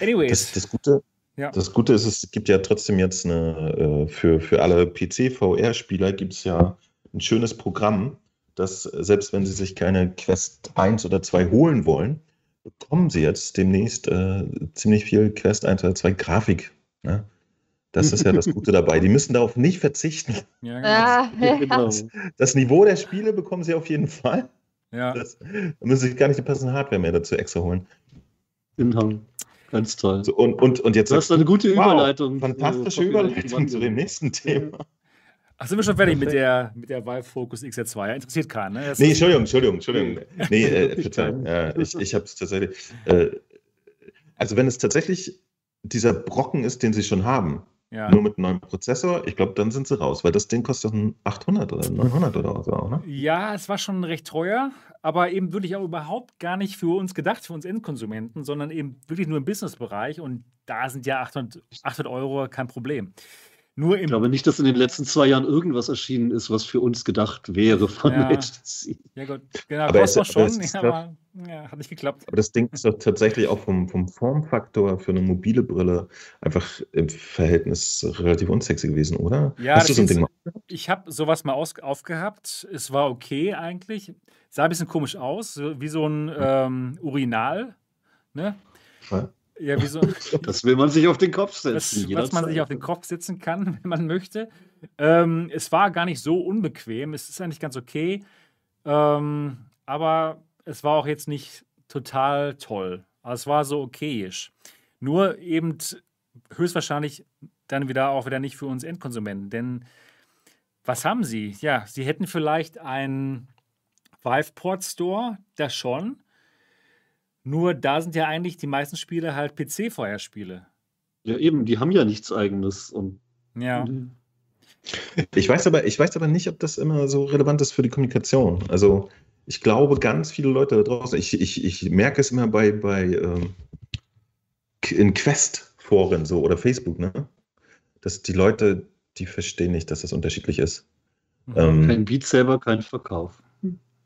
Anyways. Das, das, Gute, Ja. das Gute ist, es gibt ja trotzdem jetzt eine, äh, für, für alle PC-VR-Spieler gibt es ja ein schönes Programm, das, äh, selbst wenn sie sich keine Quest 1 oder 2 holen wollen, bekommen sie jetzt demnächst äh, ziemlich viel Quest 1 oder 2 Grafik. Ne? Das ist ja das Gute dabei. Die müssen darauf nicht verzichten. ja, genau. Ja. Genau. Das Niveau der Spiele bekommen sie auf jeden Fall. ja. Das, da müssen sie sich gar nicht die passende Hardware mehr dazu extra holen. Inhang. Ganz toll. So, und, und, und jetzt Du hast eine gute wow, Überleitung. Fantastische äh, Überleitung zu dem nächsten Thema. Ach, sind wir schon fertig mit der, mit der Vive Focus XR2? Ja, interessiert keinen, ne? Das Nee, Entschuldigung, Entschuldigung, Entschuldigung. Nee, äh, Verzeihung. Ja, ich ich habe es tatsächlich. Äh, also, wenn es tatsächlich dieser Brocken ist, den sie schon haben, ja. nur mit einem neuen Prozessor, ich glaube, dann sind sie raus, weil das Ding kostet dann 800 oder 900 oder so, ne? Ja, es war schon recht teuer, aber eben wirklich auch überhaupt gar nicht für uns gedacht, für uns Endkonsumenten, sondern eben wirklich nur im Businessbereich und da sind ja 800, 800 Euro kein Problem. Nur Ich im, glaube nicht, dass in den letzten zwei Jahren irgendwas erschienen ist, was für uns gedacht wäre von Ja. HTC. ja gut, genau, Aber es- Cosmos aber schon, es ist ja, aber ja, hat nicht geklappt. Aber das Ding ist doch tatsächlich auch vom, vom Formfaktor für eine mobile Brille einfach im Verhältnis relativ unsexy gewesen, oder? Ja, Hast du so ein Ding mal? Ich habe sowas mal aus, aufgehabt. Es war okay eigentlich. Sah ein bisschen komisch aus, so wie so ein ähm, Urinal. Ne? Ja. Ja, wie so, Das will man sich auf den Kopf setzen. das, was man sich auf den Kopf setzen kann, wenn man möchte. Ähm, es war gar nicht so unbequem. Es ist eigentlich ganz okay. Ähm, aber es war auch jetzt nicht total toll. Es war so okayisch. Nur eben höchstwahrscheinlich dann wieder auch wieder nicht für uns Endkonsumenten. Denn was haben sie? Ja, sie hätten vielleicht einen Viveport Store, das schon. Nur da sind ja eigentlich die meisten Spiele halt PC-Feuerspiele. Ja, eben, die haben ja nichts Eigenes. Und Ja. Ich weiß aber, ich weiß aber nicht, ob das immer so relevant ist für die Kommunikation. Also ich glaube, ganz viele Leute da draußen, ich, ich, ich merke es immer bei, bei ähm, in Quest-Foren so oder Facebook, ne? Dass die Leute, die verstehen nicht, dass das unterschiedlich ist. Mhm. Ähm, kein Beat selber, kein Verkauf.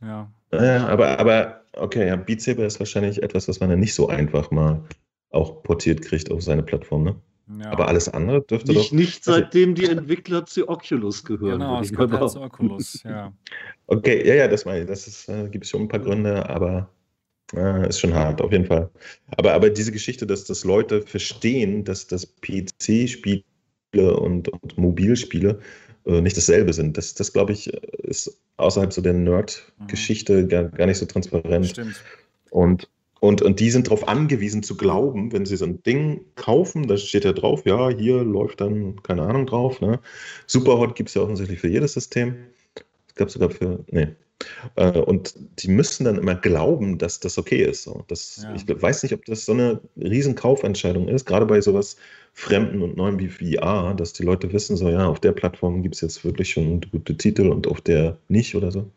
ja. Ja, aber, aber okay, ja, Beat Saber ist wahrscheinlich etwas, was man dann nicht so einfach mal auch portiert kriegt auf seine Plattform, ne? ja. Aber alles andere dürfte Nicht, doch. nicht seitdem die Entwickler zu Oculus gehören. Genau, es ich kommt mal halt zu. Oculus, ja. Okay, ja, ja, das meine ich. Das ist, äh, gibt es schon ein paar Gründe, aber äh, ist schon hart, auf jeden Fall. Aber, aber diese Geschichte, dass, dass Leute verstehen, dass das PC-Spiele und, und Mobilspiele äh, nicht dasselbe sind, das, das glaube ich, ist außerhalb so der Nerd-Geschichte gar, gar nicht so transparent. Stimmt. Und, und, und die sind darauf angewiesen zu glauben, wenn sie so ein Ding kaufen, da steht ja drauf, ja, hier läuft dann, keine Ahnung, drauf. Ne? Superhot gibt es ja offensichtlich für jedes System. Es gab sogar für, nee. Äh, und die müssen dann immer glauben, dass das okay ist. So. Das, Ja. Ich weiß nicht, ob das so eine riesen Kaufentscheidung ist, gerade bei sowas Fremden und Neuem wie VR, dass die Leute wissen, so ja, auf der Plattform gibt es jetzt wirklich schon gute Titel und auf der nicht oder so. Mhm.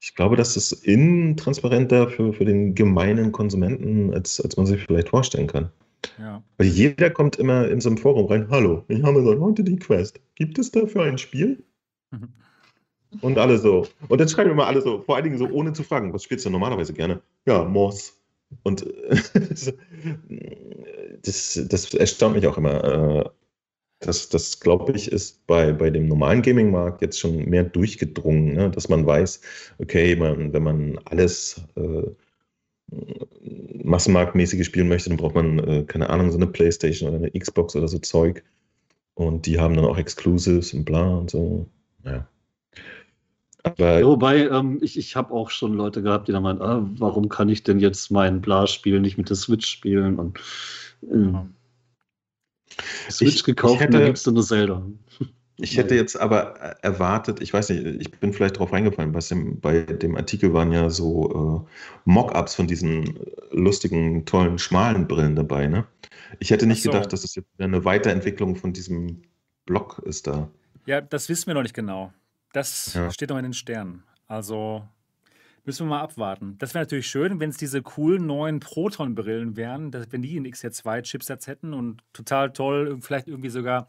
Ich glaube, das ist intransparenter für, für den gemeinen Konsumenten, als, als man sich vielleicht vorstellen kann. Ja. Weil jeder kommt immer in so ein Forum rein, hallo, ich habe seit heute die Quest. Gibt es dafür ein Spiel? Mhm. Und alle so. Und dann schreiben immer alle so, vor allen Dingen so, ohne zu fragen, was spielst du normalerweise gerne? Ja, Moss. Und das, das erstaunt mich auch immer. Äh, Das, das glaube ich, ist bei, bei dem normalen Gaming-Markt jetzt schon mehr durchgedrungen, ne? dass man weiß, okay, man, wenn man alles äh, massenmarktmäßige spielen möchte, dann braucht man, äh, keine Ahnung, so eine Playstation oder eine Xbox oder so Zeug. Und die haben dann auch Exclusives und bla und so. Ja. Aber Ja, wobei, ähm, ich, ich habe auch schon Leute gehabt, die dann meinen, ah, warum kann ich denn jetzt mein Bla-Spiel nicht mit der Switch spielen? Und äh. Switch Ich- gekauft ich und dann hätte- gibt es eine Zelda. Ich hätte jetzt aber erwartet, ich weiß nicht, ich bin vielleicht drauf reingefallen, bei dem, bei dem Artikel waren ja so äh, Mock-ups von diesen lustigen, tollen, schmalen Brillen dabei, ne? Ich hätte nicht so. gedacht, dass es jetzt eine Weiterentwicklung von diesem Block ist da. Ja, das wissen wir noch nicht genau. Das Ja. steht noch in den Sternen. Also, Müssen wir mal abwarten. Das wäre natürlich schön, wenn es diese coolen neuen Proton-Brillen wären, dass, wenn die einen XR2-Chipsatz hätten und total toll, vielleicht irgendwie sogar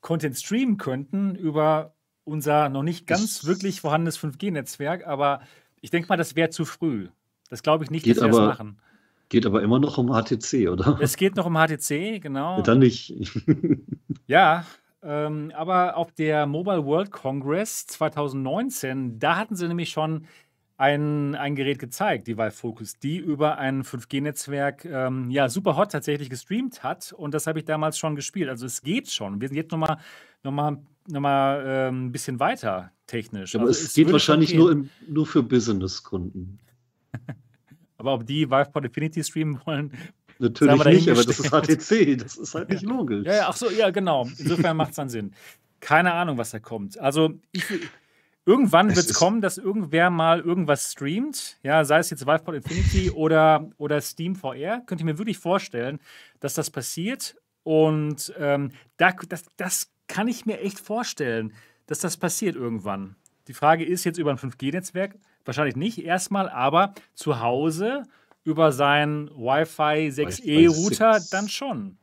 Content streamen könnten über unser noch nicht ganz Das- wirklich vorhandenes 5G-Netzwerk. Aber ich denke mal, das wäre zu früh. Das glaube ich nicht, dass wir das machen. Geht aber immer noch um HTC, oder? Es geht noch um HTC, genau. Dann nicht. Ja, ähm, aber auf der Mobile World Congress 2019, da hatten sie nämlich schon ein, ein Gerät gezeigt, die Vive Focus, die über ein 5G-Netzwerk ähm, ja, super hot tatsächlich gestreamt hat. Und das habe ich damals schon gespielt. Also es geht schon. Wir sind jetzt nochmal noch mal, noch mal, ähm, ein bisschen weiter technisch. Aber also es geht wahrscheinlich nur, im, nur für Business-Kunden. Aber ob die VivePod Infinity streamen wollen, Natürlich nicht, aber das ist. HTC. Das ist halt nicht logisch. Ja, ja, ach so, ja, genau. Insofern macht es dann Sinn. Keine Ahnung, was da kommt. Also, ich, irgendwann wird es kommen, dass irgendwer mal irgendwas streamt. Ja, sei es jetzt VivePod Infinity oder, oder Steam VR. Könnte ich mir wirklich vorstellen, dass das passiert. Und ähm, da, das, das kann ich mir echt vorstellen, dass das passiert irgendwann. Die Frage ist jetzt über ein 5G-Netzwerk. Wahrscheinlich nicht erstmal, aber zu Hause über sein Wi-Fi 6E-Router 6. dann schon.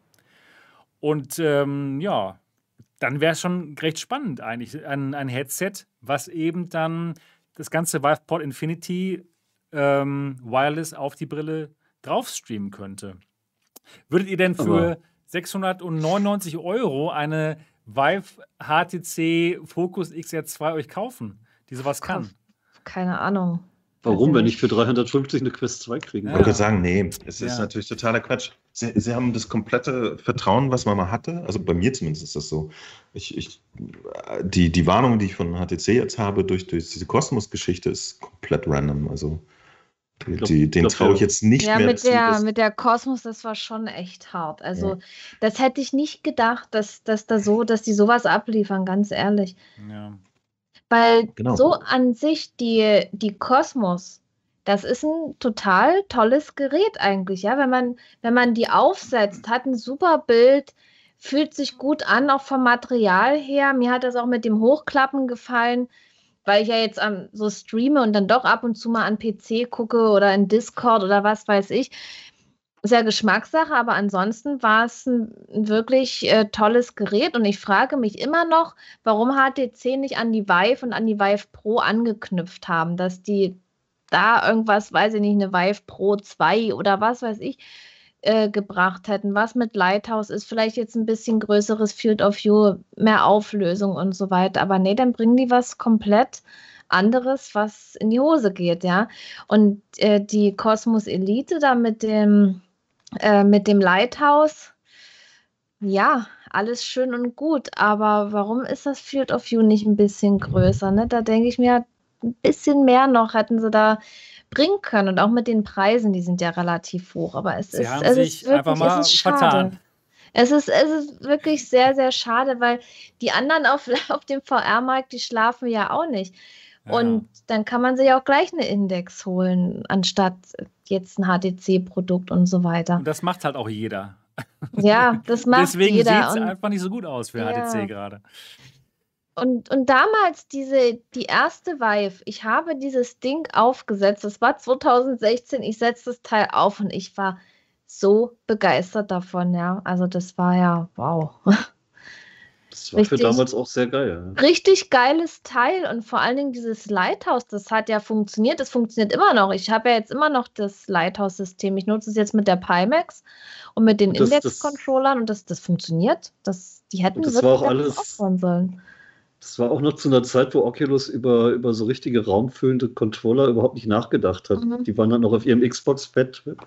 Und ähm, ja, dann wäre es schon recht spannend eigentlich. Ein, ein Headset, was eben dann das ganze VivePod Infinity ähm, Wireless auf die Brille drauf streamen könnte. Würdet ihr denn für Aber- 699 Euro eine Vive HTC Focus XR2 euch kaufen, die sowas kann? Keine Ahnung. Warum, Weiß wenn ich für 350 eine Quest 2 kriegen Ja. Ich kann? gerade sagen, nee, es ist Ja. natürlich totaler Quatsch. Sie, Sie haben das komplette Vertrauen, was man mal hatte. Also bei mir zumindest ist das so. Ich, ich, die, die Warnung, die ich von HTC jetzt habe durch, durch diese Kosmos-Geschichte, ist komplett random. Also die, glaub- die, den traue ich jetzt nicht ja, mehr mit zu. der, mit der Kosmos, das war schon echt hart. Also, Ja. das hätte ich nicht gedacht, dass, dass da so, dass die sowas abliefern, ganz ehrlich. Ja. Weil Genau. so an sich die, die Kosmos, das ist ein total tolles Gerät eigentlich, ja. Wenn man, wenn man die aufsetzt, hat ein super Bild, fühlt sich gut an, auch vom Material her. Mir hat das auch mit dem Hochklappen gefallen, weil ich ja jetzt am, so streame und dann doch ab und zu mal an PC gucke oder in Discord oder was weiß ich. Ist ja Geschmackssache, aber ansonsten war es ein wirklich äh, tolles Gerät und ich frage mich immer noch, warum HTC nicht an die Vive und an die Vive Pro angeknüpft haben, dass die da irgendwas, weiß ich nicht, eine Vive Pro 2 oder was weiß ich, äh, gebracht hätten. Was mit Lighthouse ist, vielleicht jetzt ein bisschen größeres Field of View, mehr Auflösung und so weiter. Aber nee, dann bringen die was komplett anderes, was in die Hose geht, ja. Und äh, die Cosmos Elite da mit dem, äh, mit dem Lighthouse, ja, alles schön und gut, aber warum ist das Field of View nicht ein bisschen größer? Ne? Da denke ich mir, ein bisschen mehr noch hätten sie da bringen können. Und auch mit den Preisen, die sind ja relativ hoch. Aber es Sie ist, haben es sich ist wirklich, einfach mal es vertan. Es ist, es ist wirklich sehr, sehr schade, weil die anderen auf, auf dem VR-Markt, die schlafen ja auch nicht. Ja. Und dann kann man sich auch gleich eine Index holen, anstatt jetzt ein HTC-Produkt und so weiter. Und das macht halt auch jeder. Ja, das macht Deswegen sieht jeder. es Und, einfach nicht so gut aus für Ja. HTC gerade. und, und damals diese, die erste Vive, ich habe dieses Ding aufgesetzt, das war 2016, ich setze das Teil auf und ich war so begeistert davon, ja. Also das war ja, wow. Das war für Richtig. damals auch sehr geil. Richtig geiles Teil und vor allen Dingen dieses Lighthouse, das hat ja funktioniert, das funktioniert immer noch. Ich habe ja jetzt immer noch das Lighthouse-System. Ich nutze es jetzt mit der Pimax und mit den Index-Controllern und das, das funktioniert. Das, die hätten das wirklich war auch alles- aufbauen sollen. Das war auch noch zu einer Zeit, wo Oculus über, über so richtige raumfüllende Controller überhaupt nicht nachgedacht hat. Mhm. Die waren dann noch auf ihrem Xbox-Pad-Trip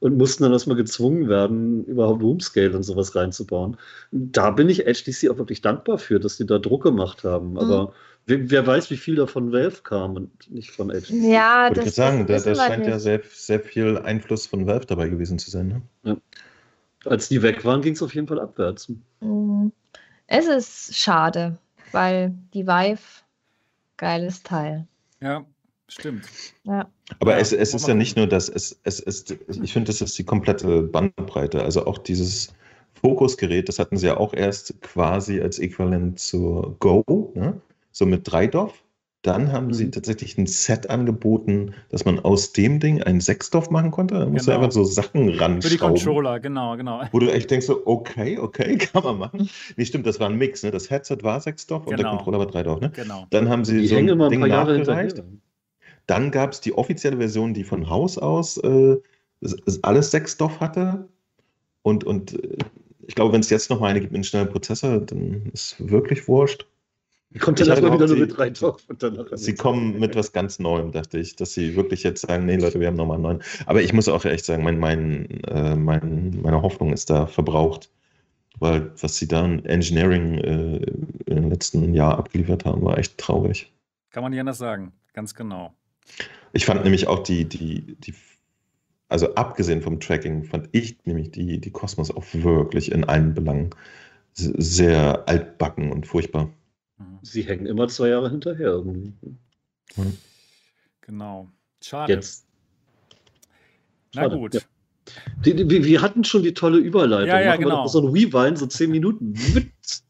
und mussten dann erstmal gezwungen werden, überhaupt Roomscale und sowas reinzubauen. Da bin ich HTC auch wirklich dankbar für, dass die da Druck gemacht haben. Mhm. Aber wer, wer weiß, wie viel da von Valve kam und nicht von HTC. Ja, Wollte das, ich sagen, da, das da scheint ja nicht. sehr, sehr viel Einfluss von Valve dabei gewesen zu sein. Ne? Als die weg waren, ging es auf jeden Fall abwärts. Mm, Es ist schade, weil die Vive, geiles Teil. Ja, stimmt. Ja. Aber Ja, es, es ist ja nicht nur das, es, es ist, ich finde, das ist die komplette Bandbreite. Also auch dieses Fokusgerät, das hatten sie ja auch erst quasi als Äquivalent zur Go, ne? so mit 3 DOF. Dann haben sie Mhm. tatsächlich ein Set angeboten, dass man aus dem Ding einen Sechsdorf machen konnte. Da musst du Genau. einfach so Sachen Für die. Controller, genau, genau. Wo du echt denkst, so, okay, okay, kann man machen. Nee, stimmt, das war ein Mix. Ne? Das Headset war Sechsdorf und der Genau. Controller war Dreidorf. Ne? Genau. Dann haben sie Die so ein Ding nachgereicht. hinterher. Dann gab es die offizielle Version, die von Haus aus äh, es- es alles Sechsdorf hatte. Und, und äh, ich glaube, wenn es jetzt noch mal eine gibt mit einem schnellen Prozessor, dann ist wirklich wurscht. Kommt Ich dann erstmal wieder nur mit rein drauf und danach. Sie kommen mit was ganz Neuem, dachte ich, dass sie wirklich jetzt sagen, nee Leute, wir haben nochmal einen neuen. Aber ich muss auch echt sagen, mein, mein, äh, mein, meine Hoffnung ist da verbraucht. Weil was sie da in Engineering äh, im letzten Jahr abgeliefert haben, war echt traurig. Kann man nicht anders sagen. Ganz genau. Ich fand nämlich auch die, die, die, also abgesehen vom Tracking, fand ich nämlich die, die Cosmos auch wirklich in allen Belangen sehr altbacken und furchtbar. Mhm. Sie hängen immer zwei Jahre hinterher irgendwie. Genau. Schade. Jetzt. Na Schade, gut. ja. Die, die, wir- wir hatten schon die tolle Überleitung. Ja, ja, Machen wir genau. doch so ein Rewind, so zehn Minuten.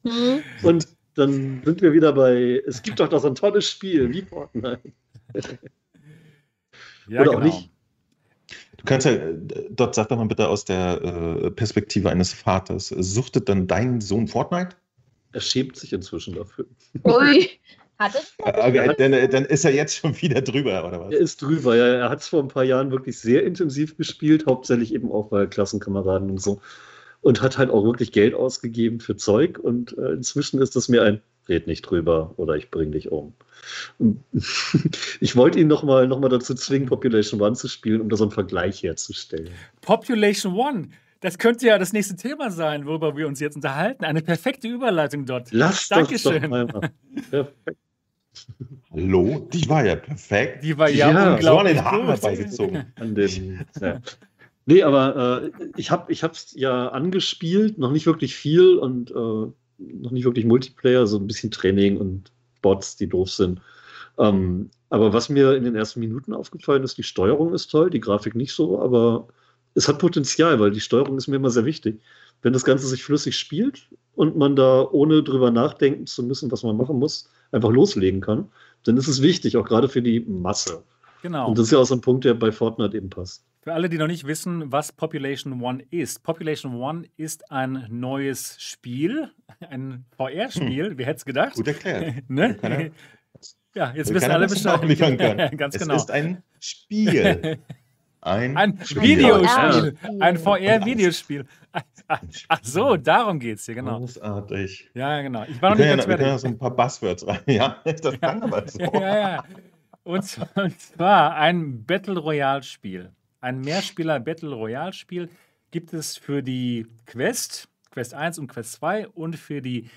Hm. Und dann sind wir wieder bei, es gibt doch noch so ein tolles Spiel wie Fortnite. Ja, Oder auch genau. nicht. Du kannst ja, dort sag doch mal bitte aus der äh, Perspektive eines Vaters, suchtet dann dein Sohn Fortnite? Er schämt sich inzwischen dafür. Ui. Hat es? Äh, dann, dann ist er jetzt schon wieder drüber, oder was? Er ist drüber, ja. Er hat es vor ein paar Jahren wirklich sehr intensiv gespielt, hauptsächlich eben auch bei Klassenkameraden und so. Und hat halt auch wirklich Geld ausgegeben für Zeug. Und äh, inzwischen ist das mir ein Red nicht drüber oder ich bring dich um. Ich wollte ihn nochmal noch mal dazu zwingen, Population One zu spielen, um da so einen Vergleich herzustellen. Population One. Das könnte ja das nächste Thema sein, worüber wir uns jetzt unterhalten. Eine perfekte Überleitung dort. Lass Dankeschön. das doch mal machen. Perfekt. Hallo? Die war ja perfekt. Die war ja, Ja, so an unglaublich den Haaren gut. herbeigezogen. An den, ja. Nee, aber äh, ich habe es ja angespielt, noch nicht wirklich viel und äh, noch nicht wirklich Multiplayer, so ein bisschen Training und Bots, die doof sind. Ähm, aber was mir in den ersten Minuten aufgefallen ist, die Steuerung ist toll, die Grafik nicht so, aber es hat Potenzial, weil die Steuerung ist mir immer sehr wichtig. Wenn das Ganze sich flüssig spielt und man da ohne drüber nachdenken zu müssen, was man machen muss, einfach loslegen kann, dann ist es wichtig, auch gerade für die Masse. Genau. Und das ist ja auch so ein Punkt, der bei Fortnite eben passt. Für alle, die noch nicht wissen, was Population One ist. Population One ist ein neues Spiel, ein VR-Spiel. Wer hätte es gedacht? Gut erklärt. ne? Keiner- Ja, jetzt wissen alle Bescheid. können. Ganz es genau. ist ein Spiel. Ein, Ein Spiel. Videospiel. Ein VR-Videospiel. Ach so, darum geht es hier, genau. Großartig. Ja, genau. Ich war noch nicht ja, ganz ja fertig. so ein paar Buzzwords rein. Ja, das kann aber so. ja, ja. Und zwar, und zwar ein Battle Royale Spiel. Ein Mehrspieler Battle Royale Spiel gibt es für die Quest, Quest 1 und Quest 2 und für die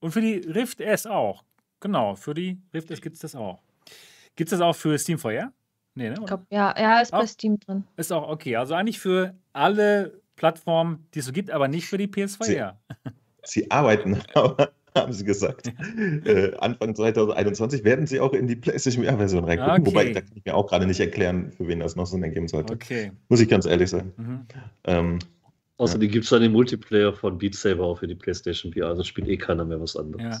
und für die Rift S auch. Genau, für die Rift S gibt es das auch. Gibt es das auch für Steam VR? Nee, ne? Glaub, ja, ja, ist bei Auch? Steam drin. Ist auch okay. Also eigentlich für alle Plattformen, die es so gibt, aber nicht für die PS4. Sie arbeiten, aber haben sie gesagt. Äh, Anfang 2021 werden sie auch in die PlayStation VR-Version reingucken. Okay. Wobei, da kann ich mir auch gerade nicht erklären, für wen das noch Sinn ergeben sollte. Okay. Muss ich ganz ehrlich sagen. Mhm. Ähm, Außerdem gibt es dann den Multiplayer von Beat Saber auch für die PlayStation VR, also spielt eh keiner mehr was anderes. Ja.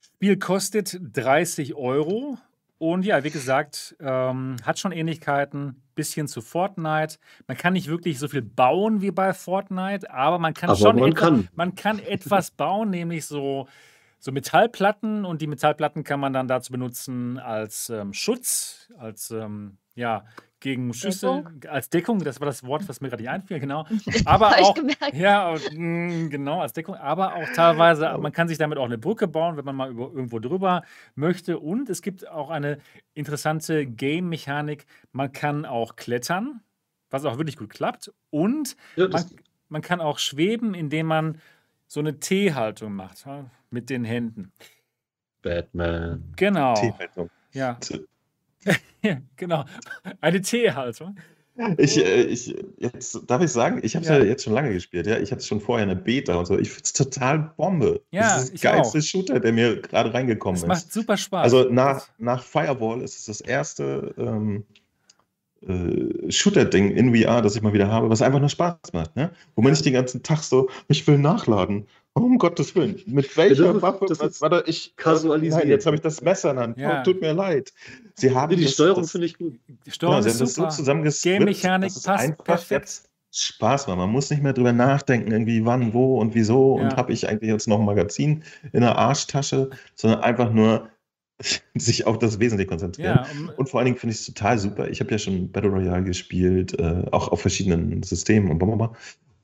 Spiel kostet 30 Euro. Und ja, wie gesagt, ähm, hat schon Ähnlichkeiten, bisschen zu Fortnite. Man kann nicht wirklich so viel bauen wie bei Fortnite, aber man kann Aber schon man etwa, kann. man kann etwas bauen, nämlich so, so Metallplatten und die Metallplatten kann man dann dazu benutzen als ähm, Schutz, als ähm, ja, gegen Schüsse, Deckung? als Deckung, das war das Wort, was mir gerade nicht einfiel, genau. Aber auch, ja, mh, genau, als Deckung, aber auch teilweise, man kann sich damit auch eine Brücke bauen, wenn man mal über, irgendwo drüber möchte. Und es gibt auch eine interessante Game-Mechanik. Man kann auch klettern, was auch wirklich gut klappt. Und Ja, man, man kann auch schweben, indem man so eine T-Haltung macht, mit den Händen. Batman. Genau. T-Haltung. Ja. ja, genau. Eine T-Haltung. Ich, äh, ich, jetzt darf ich sagen, ich habe es Ja. ja. jetzt schon lange gespielt, ja. Ich hatte schon vorher eine Beta und so. Ich finde es total Bombe. Ja, das ist der geilste auch. Shooter, der mir gerade reingekommen Es ist. macht super Spaß. Also nach, nach Firewall ist es das erste ähm, äh, Shooter-Ding in VR, das ich mal wieder habe, was einfach nur Spaß macht. Ne? Wo man nicht den ganzen Tag so, ich will nachladen. Um Gottes Willen. Mit welcher das ist- Waffe? das ist warte, ich kasualisiert. Nein, jetzt habe ich das Messer in der Hand. Ja. Oh, tut mir leid. Sie haben die das, Steuerung das, finde ich gut. Die Genau, Steuerung sie ist haben das so super. zusammengesplittet, Game-Mechanik passt einfach perfekt. jetzt Spaß macht. Man muss nicht mehr drüber nachdenken, irgendwie wann, wo und wieso und Ja. habe ich eigentlich jetzt noch ein Magazin in der Arschtasche, sondern einfach nur sich auf das Wesentliche konzentrieren. Ja, um, Und vor allen Dingen finde ich es total super. Ich habe ja schon Battle Royale gespielt, äh, auch auf verschiedenen Systemen und blablabla.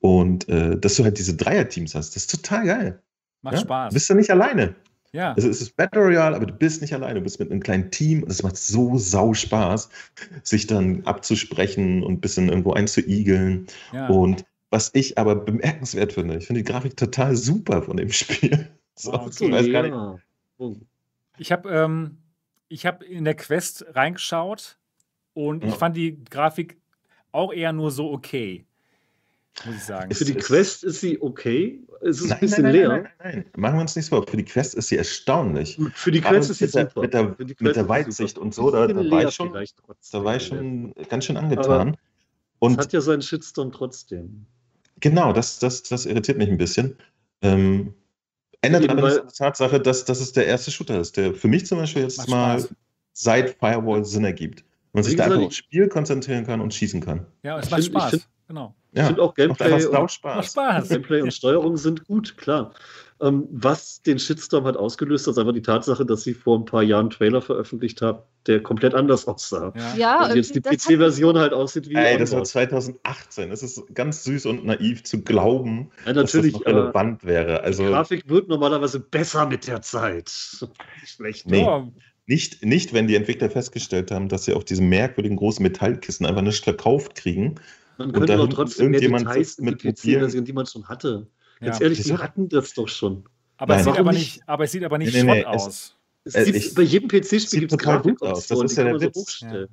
Und äh, dass du halt diese Dreier-Teams hast, das ist total geil. macht ja? Spaß. Bist du nicht alleine. ja. Also es ist Battle Royale, aber du bist nicht alleine. Du bist mit einem kleinen Team und es macht so sau Spaß, sich dann abzusprechen und ein bisschen irgendwo einzuigeln. ja. Und was ich aber bemerkenswert finde, ich finde die Grafik total super von dem Spiel. So, Ah, ich weiß gar nicht. Ja. Ich habe ähm, ich hab in der Quest reingeschaut und ich Ja. fand die Grafik auch eher nur so okay. Muss ich sagen. Es Für die Quest ist sie okay. Es ist ein Nein, bisschen nein, leer. nein, nein, nein, nein. Machen wir uns nichts vor. Für die Quest ist sie erstaunlich. Für die Aber Quest ist sie mit der- super. mit der- mit der Weitsicht und so, da- da war ich leer schon-. Da war ich schon ganz schön angetan. Es Und hat ja seinen Shitstorm trotzdem. genau, das, das, das irritiert mich ein bisschen. Ähm, ändert Eben aber die Tatsache, dass, dass es der erste Shooter ist, der für mich zum Beispiel jetzt mal Spaß. seit Firewall Sinn ergibt. Man sich da einfach aufs Spiel konzentrieren kann und schießen kann. ja, es macht Spaß. genau. Ich finde auch macht einfach Gameplay sau und, Spaß. Macht Spaß. Gameplay und Steuerung sind gut, klar. Ähm, was den Shitstorm hat ausgelöst, ist einfach die Tatsache, dass sie vor ein paar Jahren einen Trailer veröffentlicht hat, der komplett anders aussah. Ja. Ja, und jetzt die PC-Version halt aussieht wie Ey, das war Onward. 2018. Es ist ganz süß und naiv zu glauben, Ja, dass natürlich, das noch relevant wäre. die Also Grafik wird normalerweise besser mit der Zeit. Schlecht. Nee. Ja, nicht, nicht, wenn die Entwickler festgestellt haben, dass sie auf diese merkwürdigen großen Metallkissen einfach nicht verkauft kriegen. Man könnte doch trotzdem mehr irgendjemand Details sitzt in die man schon hatte. Ganz ja. ehrlich, die hatten das doch schon. Aber, es Nein. sieht Warum aber, nicht? nicht, aber es sieht aber nicht Nee, nee, nee, Schrott es- aus. Es Äh, gibt, ich- bei jedem PC-Spiel sieht gibt es gut aus. Das ist ja der so Witz. hochstellen.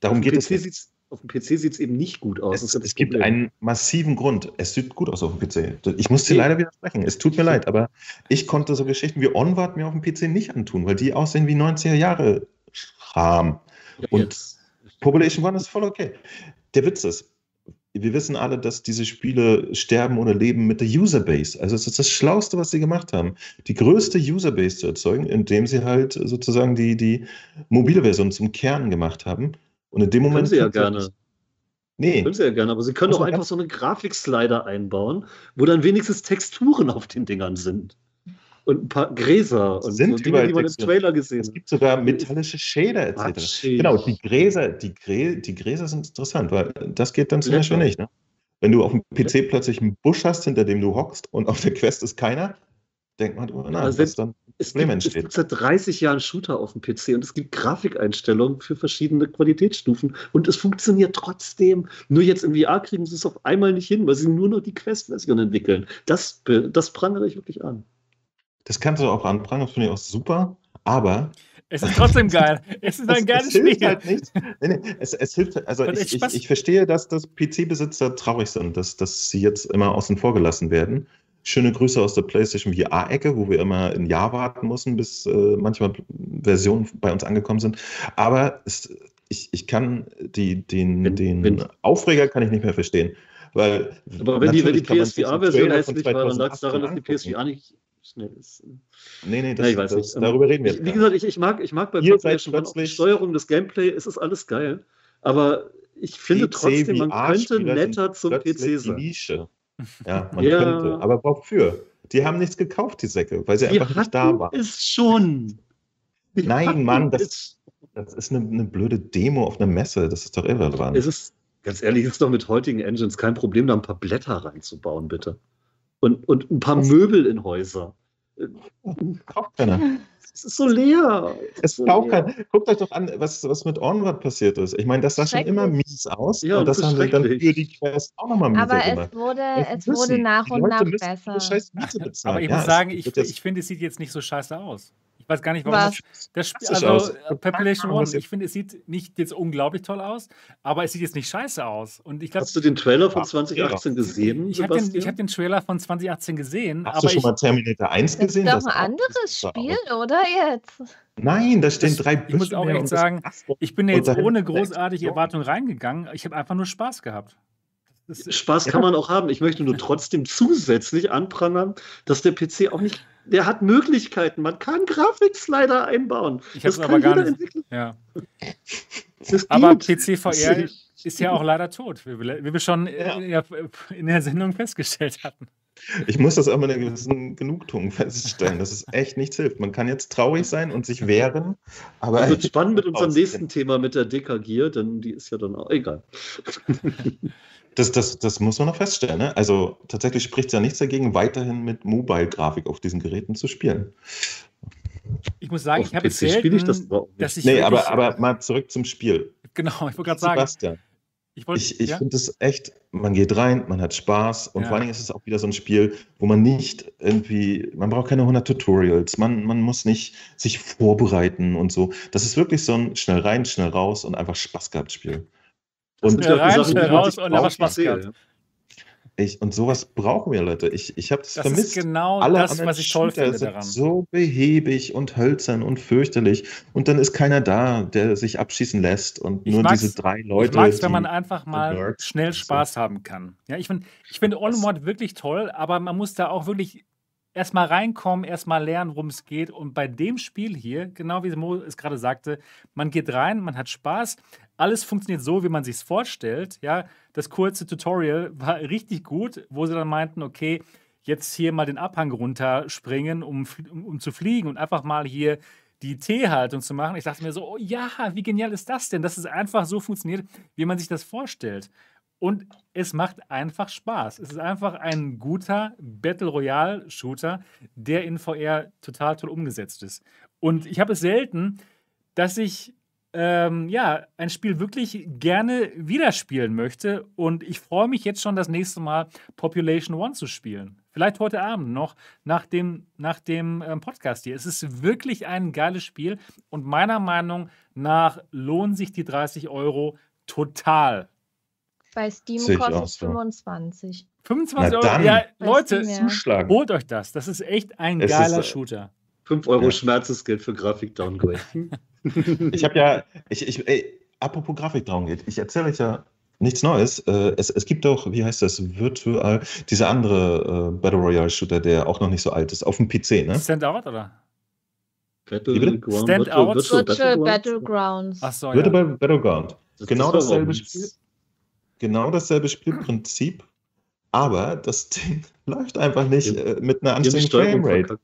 Darum auf, dem geht es PC nicht. sieht's, auf dem PC sieht es eben nicht gut aus. Es, ja es gibt einen massiven Grund. Es sieht gut aus auf dem PC. Ich muss dir leider widersprechen. Es tut mir leid, aber ich konnte so Geschichten wie Onward mir auf dem PC nicht antun, weil die aussehen wie 90er Jahre. Ja, und- jetzt. Population One ist voll okay. Der Witz ist, wir wissen alle, dass diese Spiele sterben oder leben mit der Userbase. Also es ist das Schlauste, was sie gemacht haben, die größte Userbase zu erzeugen, indem sie halt sozusagen die, die mobile Version zum Kern gemacht haben. Und in dem Können Moment. sie ja gerne. Nee, Können sie ja gerne, aber sie können auch einfach so eine Grafikslider einbauen, wo dann wenigstens Texturen auf den Dingern sind. Und ein paar Gräser und Sind so Dinge, die man im. Trailer gesehen es hat. gibt sogar metallische Shader etc. Quatschig. Genau, die Gräser, die, Grä, die Gräser sind interessant, weil das geht dann zum Blätter. Beispiel nicht. Ne? Wenn du auf dem PC plötzlich einen Busch hast, hinter dem du hockst und auf der Quest ist keiner, denkt man drüber nach, Also was dann Es Problem gibt, es entsteht. gibt seit 30 Jahren Shooter auf dem PC und es gibt Grafikeinstellungen für verschiedene Qualitätsstufen und es funktioniert trotzdem. Nur jetzt im VR kriegen sie es auf einmal nicht hin, weil sie nur noch die Quest-Version entwickeln. Das, das prangere ich wirklich an. Das kannst du auch anprangern, das finde ich auch super, aber Es ist trotzdem geil. Es ist ein es, geiles es hilft Spiel. halt nicht. Nee, nee, es, es hilft, also Hat echt ich, ich, ich verstehe, dass das PC-Besitzer traurig sind, dass, dass sie jetzt immer außen vor gelassen werden. Schöne Grüße aus der PlayStation VR-Ecke, wo wir immer ein Jahr warten mussten, bis äh, manchmal Versionen bei uns angekommen sind. Aber es, ich, ich kann die, den, Wenn- den wenn- Aufreger kann ich nicht mehr verstehen. Weil Aber wenn die, wenn die PSVR-Version hässlich war, dann lag es 2018 daran, dass die. PSVR nicht schnell ist. Nee, nee, das, Ja, ich weiß das, nicht. darüber reden wir Ich, jetzt. wie gesagt, ich, ich, mag, ich mag bei Ihr seid One auch die Steuerung, das Gameplay, es ist alles geil. Aber ich finde PC trotzdem, man könnte netter zum PC die sein. Nische. Ja, man Ja. könnte. Aber wofür? Die haben nichts gekauft, die Säcke, weil sie Wir einfach nicht da waren. es schon. Wir Nein, Mann, das-. Das ist eine, eine blöde Demo auf einer Messe. Das ist doch irrelevant. Es ist, ganz ehrlich, ist doch mit heutigen Engines kein Problem, da ein paar Blätter reinzubauen, bitte. Und, und ein paar? Möbel in Häuser. Kauft keiner. Es ist so leer. Es so kauft leer. keiner. Guckt euch doch an, was, was mit Onward passiert ist. Ich meine, das sah schon immer mies aus. Ja, und das haben sie dann für die Quest auch nochmal mieser Aber gemacht. es wurde, es wurde nach und nach besser. Aber ich Ja, muss sagen, ich, ich finde, es sieht jetzt nicht so scheiße aus. Ich weiß gar nicht, warum Was? das, das Spiel, Fantastisch also aus. äh, Population One, ich finde, es sieht nicht jetzt unglaublich toll aus, aber es sieht jetzt nicht scheiße aus. Und ich glaube, Hast du den Trailer von Ja, 2018 gesehen? ich habe den, hab den Trailer von 2018 gesehen, Hast aber du schon ich, mal Terminator 1 Das ist gesehen? doch Das ein anderes Spiel, aus. oder jetzt? Nein, da stehen Das- drei ich muss Büsche auch echt das sagen, ich bin jetzt ohne großartige Explosion. Erwartung reingegangen. Ich habe einfach nur Spaß gehabt. Spaß kann man auch haben. Ich möchte nur trotzdem zusätzlich anprangern, dass der PC auch nicht, der hat Möglichkeiten. Man kann Grafikslider einbauen. Ich habe es aber gar nicht. Ja. Aber PC VR ist ja auch leider tot, wie wir, wie wir schon ja. in der Sendung festgestellt hatten. Ich muss das aber mit einer gewissen Genugtuung feststellen, dass es echt nichts hilft. Man kann jetzt traurig sein und sich wehren, aber. Es wird spannend mit unserem nächsten Thema mit der Dekagier, denn die ist ja dann auch egal. Das, das, das muss man noch feststellen. Ne? Also tatsächlich spricht es ja nichts dagegen, weiterhin mit Mobile-Grafik auf diesen Geräten zu spielen. Ich muss sagen, auf ich habe jetzt selten, ich das dass ich Nee, aber, aber mal zurück zum Spiel. Genau, ich wollte gerade sagen. Sebastian, ich, ich, ich ja? finde es echt, man geht rein, man hat Spaß und ja. vor allen Dingen ist es auch wieder so ein Spiel, wo man nicht irgendwie, man braucht keine 100 Tutorials, man, man muss nicht sich vorbereiten und so. Das ist wirklich so ein schnell rein, schnell raus und einfach Spaß gehabt Spiel. Und schnell rein, schnell raus und einfach Spaß gehabt. Ich, und sowas brauchen wir, Leute. Ich, ich habe es vermisst. Das ist genau Alle das, was ich toll Shooter finde daran. so behäbig und hölzern und fürchterlich. Und dann ist keiner da, der sich abschießen lässt. Und nur diese drei Leute. Ich mag es, wenn man einfach mal schnell Spaß so. haben kann. Ja, ich finde ich find One wirklich toll, aber man muss da auch wirklich erstmal reinkommen, erstmal lernen, worum es geht. Und bei dem Spiel hier, genau wie Mo es gerade sagte, man geht rein, man hat Spaß, alles funktioniert so, wie man sich es vorstellt. Ja, das kurze Tutorial war richtig gut, wo sie dann meinten, okay, jetzt hier mal den Abhang runterspringen, um, um, um zu fliegen und einfach mal hier die T-Haltung zu machen. Ich dachte mir so, oh ja, wie genial ist das denn, dass es einfach so funktioniert, wie man sich das vorstellt. Und es macht einfach Spaß. Es ist einfach ein guter Battle Royale Shooter, der in VR total toll umgesetzt ist. Und ich habe es selten, dass ich ähm, ja, ein Spiel wirklich gerne wieder spielen möchte. Und ich freue mich jetzt schon, das nächste Mal Population One zu spielen. Vielleicht heute Abend noch nach dem, nach dem ähm, Podcast hier. Es ist wirklich ein geiles Spiel und meiner Meinung nach lohnen sich die 30 Euro total. Bei Steam kostet es 25. 25 Euro? Ja, Leute, zuschlagen. holt euch das. Das ist echt ein es geiler ist, äh, Shooter. 5 Euro ja. Schmerzesgeld für Grafik-Downgrade. ich habe ja, ich, ich, ey, apropos Grafik-Downgrade, ich erzähle euch ja nichts Neues. Äh, es, es gibt doch, wie heißt das, virtual, dieser andere äh, Battle Royale-Shooter, der auch noch nicht so alt ist, auf dem PC, ne? Standout, oder? Battleground. Standout. Virtual, Virtual Battlegrounds. Ach so, ja. Virtual Battleground. Das genau dasselbe Spiel. Genau dasselbe Spielprinzip, aber das Ding läuft einfach nicht äh, mit einer anständigen Framerate.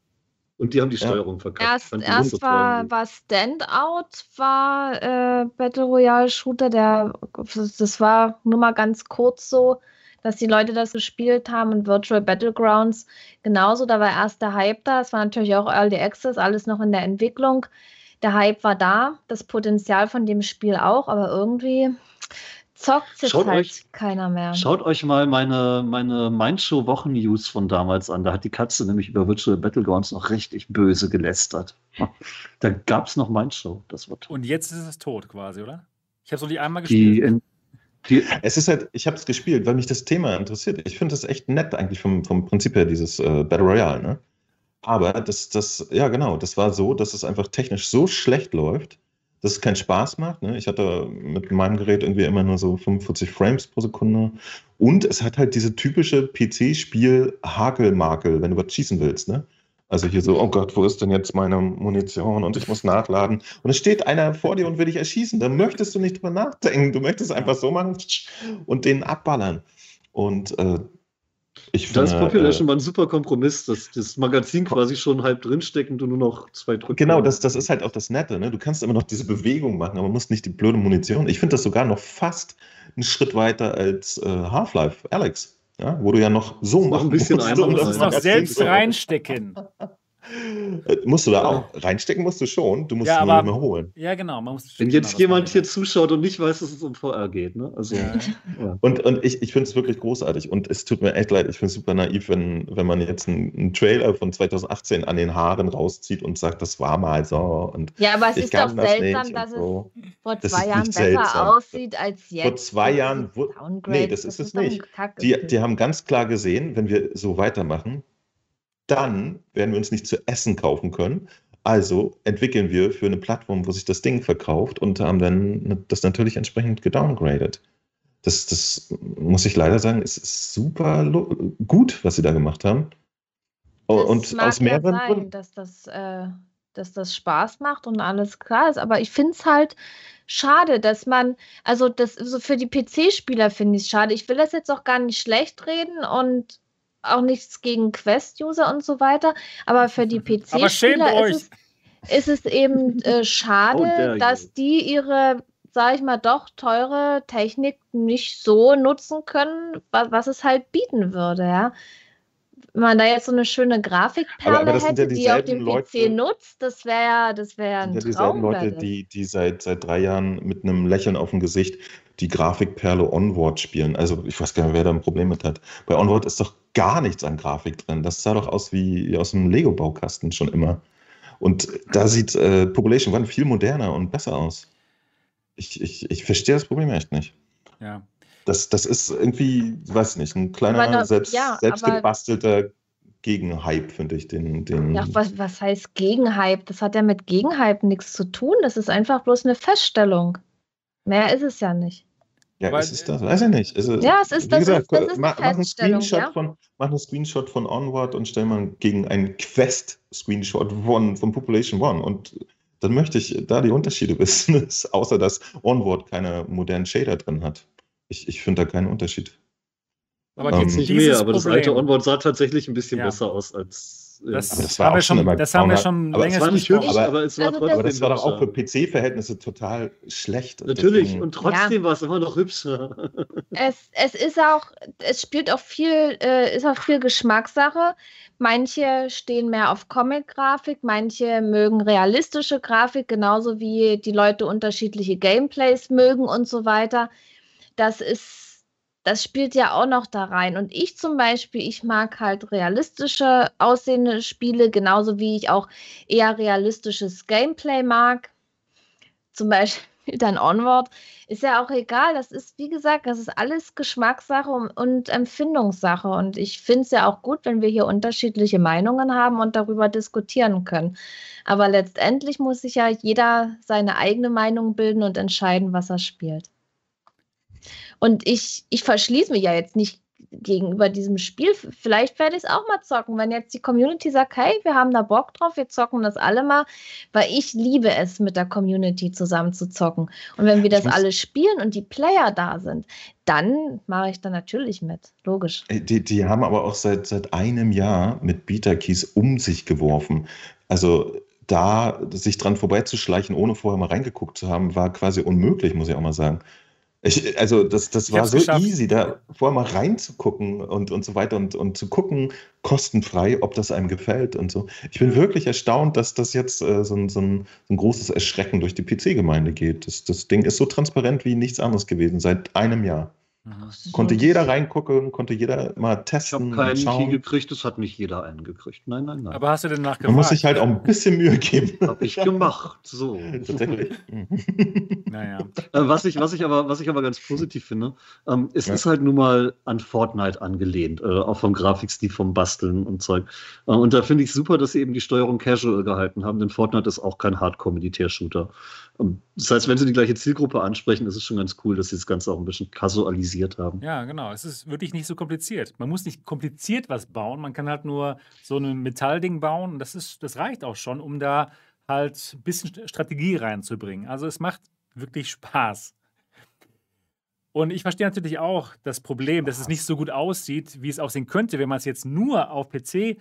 Und die haben die Steuerung ja. verkackt. Erst, erst war, war Standout, war äh, Battle Royale Shooter, der, das war nur mal ganz kurz so, dass die Leute das gespielt haben und Virtual Battlegrounds genauso. Da war erst der Hype da. Es war natürlich auch Early Access, alles noch in der Entwicklung. Der Hype war da, das Potenzial von dem Spiel auch, aber irgendwie zockt jetzt schaut halt euch, keiner mehr. Schaut euch mal meine, meine Mindshow Wochen News von damals an. Da hat die Katze nämlich über Virtual Battlegrounds noch richtig böse gelästert. Da gab es noch Mindshow. Das wird. Und jetzt ist es tot quasi, oder? Ich habe es noch nicht einmal gespielt. Die, in, die, es ist halt, ich habe es gespielt, weil mich das Thema interessiert. Ich finde das echt nett eigentlich vom, vom Prinzip her, dieses äh, Battle Royale, ne? Aber das, das, ja genau, das war so, dass es einfach technisch so schlecht läuft, dass es keinen Spaß macht. Ne? Ich hatte mit meinem Gerät irgendwie immer nur so 45 Frames pro Sekunde. Und es hat halt diese typische PC-Spiel-Hakelmakel, wenn du was schießen willst. Ne? Also hier so, oh Gott, wo ist denn jetzt meine Munition und ich muss nachladen. Und es steht einer vor dir und will dich erschießen. Da möchtest du nicht drüber nachdenken. Du möchtest einfach so machen und den abballern. Und äh, ich das finde, Population äh, war ein super Kompromiss, dass das Magazin quasi schon halb drinsteckt und du nur noch zwei drückst. Genau, das, das ist halt auch das Nette. Ne? Du kannst immer noch diese Bewegung machen, aber musst nicht die blöde Munition. Ich finde das sogar noch fast einen Schritt weiter als äh, Half-Life, Alex. Ja? Wo du ja noch so machen ein bisschen musst, um das noch selbst reinstecken. Äh, musst du da auch reinstecken, musst du schon. Du musst ja, nur mehr holen. Ja, genau. Man muss Wenn jetzt jemand hier zuschaut und nicht weiß, dass es um VR geht. Ne? Also, ja. Ja. Und, und ich, ich finde es wirklich großartig. Und es tut mir echt leid. Ich finde es super naiv, wenn, wenn man jetzt einen, einen, Trailer von 2018 an den Haaren rauszieht und sagt, das war mal so. Und ja, aber es ist doch seltsam, dass so. es vor zwei Jahren besser seltsam. aussieht als jetzt. Vor zwei Jahren. Wo, nee, das, das ist es nicht. Die, die haben ganz klar gesehen, wenn wir so weitermachen, dann werden wir uns nicht zu essen kaufen können. Also entwickeln wir für eine Plattform, wo sich das Ding verkauft und haben dann das natürlich entsprechend gedowngradet. Das, das muss ich leider sagen, es ist super gut, was sie da gemacht haben. Oh, und mag aus mehreren ja sein, dass das, äh, dass das Spaß macht und alles klar ist, aber ich finde es halt schade, dass man, also das so für die PC-Spieler finde ich es schade. Ich will das jetzt auch gar nicht schlecht reden und auch nichts gegen Quest-User und so weiter, aber für die PC-Spieler ist es, ist es eben äh, schade, oh, dass die ihre sage ich mal, doch teure Technik nicht so nutzen können, was, was es halt bieten würde, ja. Wenn man da jetzt so eine schöne Grafikperle aber, aber hätte, ja die auf dem Leute, PC nutzt, das wäre ja, das wäre ein ja dieselben Leute, die, die seit, seit drei Jahren mit einem Lächeln auf dem Gesicht die Grafikperle Onward spielen. Also ich weiß gar nicht, wer da ein Problem mit hat. Bei Onward ist doch gar nichts an Grafik drin. Das sah doch aus wie aus einem Lego-Baukasten schon immer. Und da sieht äh, Population One viel moderner und besser aus. Ich, ich, ich verstehe das Problem echt nicht. Ja. Das, das ist irgendwie, weiß nicht, ein kleiner, noch, selbst, ja, selbstgebastelter Gegenhype, finde ich. Den, den ja, was, was heißt Gegenhype? Das hat ja mit Gegenhype nichts zu tun. Das ist einfach bloß eine Feststellung. Mehr ist es ja nicht. Ja, Weil, ist es das? Weiß ich nicht. Ist es, ja, es ist, das, gesagt, ist, das ist mach, mach, einen Screenshot ja? von, mach einen Screenshot von Onward und stell mal gegen einen Quest-Screenshot von, von Population One und dann möchte ich da die Unterschiede wissen, außer dass Onward keine modernen Shader drin hat. Ich, ich finde da keinen Unterschied. Aber ähm, nicht mehr, aber das alte Onward sah tatsächlich ein bisschen ja. besser aus als. Das, das war auch schon immer Das haben wir schon aber länger nicht hübsch, aber, aber, es war also aber das war doch auch für PC-Verhältnisse total schlecht. Natürlich, deswegen, und trotzdem ja. war es immer noch hübscher. Es, es ist auch, es spielt auch viel, äh, ist auch viel Geschmackssache. Manche stehen mehr auf Comic-Grafik, manche mögen realistische Grafik, genauso wie die Leute unterschiedliche Gameplays mögen und so weiter. Das ist das spielt ja auch noch da rein. Und ich zum Beispiel, ich mag halt realistische aussehende Spiele, genauso wie ich auch eher realistisches Gameplay mag. Zum Beispiel dann Onward. Ist ja auch egal. Das ist, wie gesagt, das ist alles Geschmackssache und Empfindungssache. Und ich finde es ja auch gut, wenn wir hier unterschiedliche Meinungen haben und darüber diskutieren können. Aber letztendlich muss sich ja jeder seine eigene Meinung bilden und entscheiden, was er spielt. Und ich, ich verschließe mich ja jetzt nicht gegenüber diesem Spiel. Vielleicht werde ich es auch mal zocken, wenn jetzt die Community sagt, hey, wir haben da Bock drauf, wir zocken das alle mal, weil ich liebe es, mit der Community zusammen zu zocken. Und wenn wir das alle spielen und die Player da sind, dann mache ich da natürlich mit, logisch. Die, die haben aber auch seit, seit einem Jahr mit Beta-Keys um sich geworfen. Also da sich dran vorbeizuschleichen, ohne vorher mal reingeguckt zu haben, war quasi unmöglich, muss ich auch mal sagen. Ich, also das, das war so geschafft. easy, da vorher mal reinzugucken und, und so weiter und, und zu gucken, kostenfrei, ob das einem gefällt und so. Ich bin wirklich erstaunt, dass das jetzt äh, so, ein, so, ein, so, ein, großes Erschrecken durch die PC-Gemeinde geht. Das, das Ding ist so transparent wie nichts anderes gewesen seit einem Jahr. Mhm. Konnte jeder reingucken, konnte jeder mal testen. Ich habe keinen Key gekriegt, es hat nicht jeder einen gekriegt. Nein, nein, nein. Aber hast du denn nachgefragt? Man muss sich halt auch ein bisschen Mühe geben. Habe ich gemacht. So. Tatsächlich. naja. Äh, was, ich, was, ich aber, was ich aber ganz positiv finde, ähm, es ja. ist halt nun mal an Fortnite angelehnt, äh, auch vom Grafikstil, vom Basteln und Zeug. Äh, und da finde ich super, dass sie eben die Steuerung casual gehalten haben, denn Fortnite ist auch kein Hardcore-Militärshooter. Das heißt, wenn sie die gleiche Zielgruppe ansprechen, ist es schon ganz cool, dass sie das Ganze auch ein bisschen kasualisiert haben. Ja, genau. Es ist wirklich nicht so kompliziert. Man muss nicht kompliziert was bauen. Man kann halt nur so ein Metallding bauen. Das, ist, das reicht auch schon, um da halt ein bisschen Strategie reinzubringen. Also es macht wirklich Spaß. Und ich verstehe natürlich auch das Problem, dass es nicht so gut aussieht, wie es aussehen könnte, wenn man es jetzt nur auf PC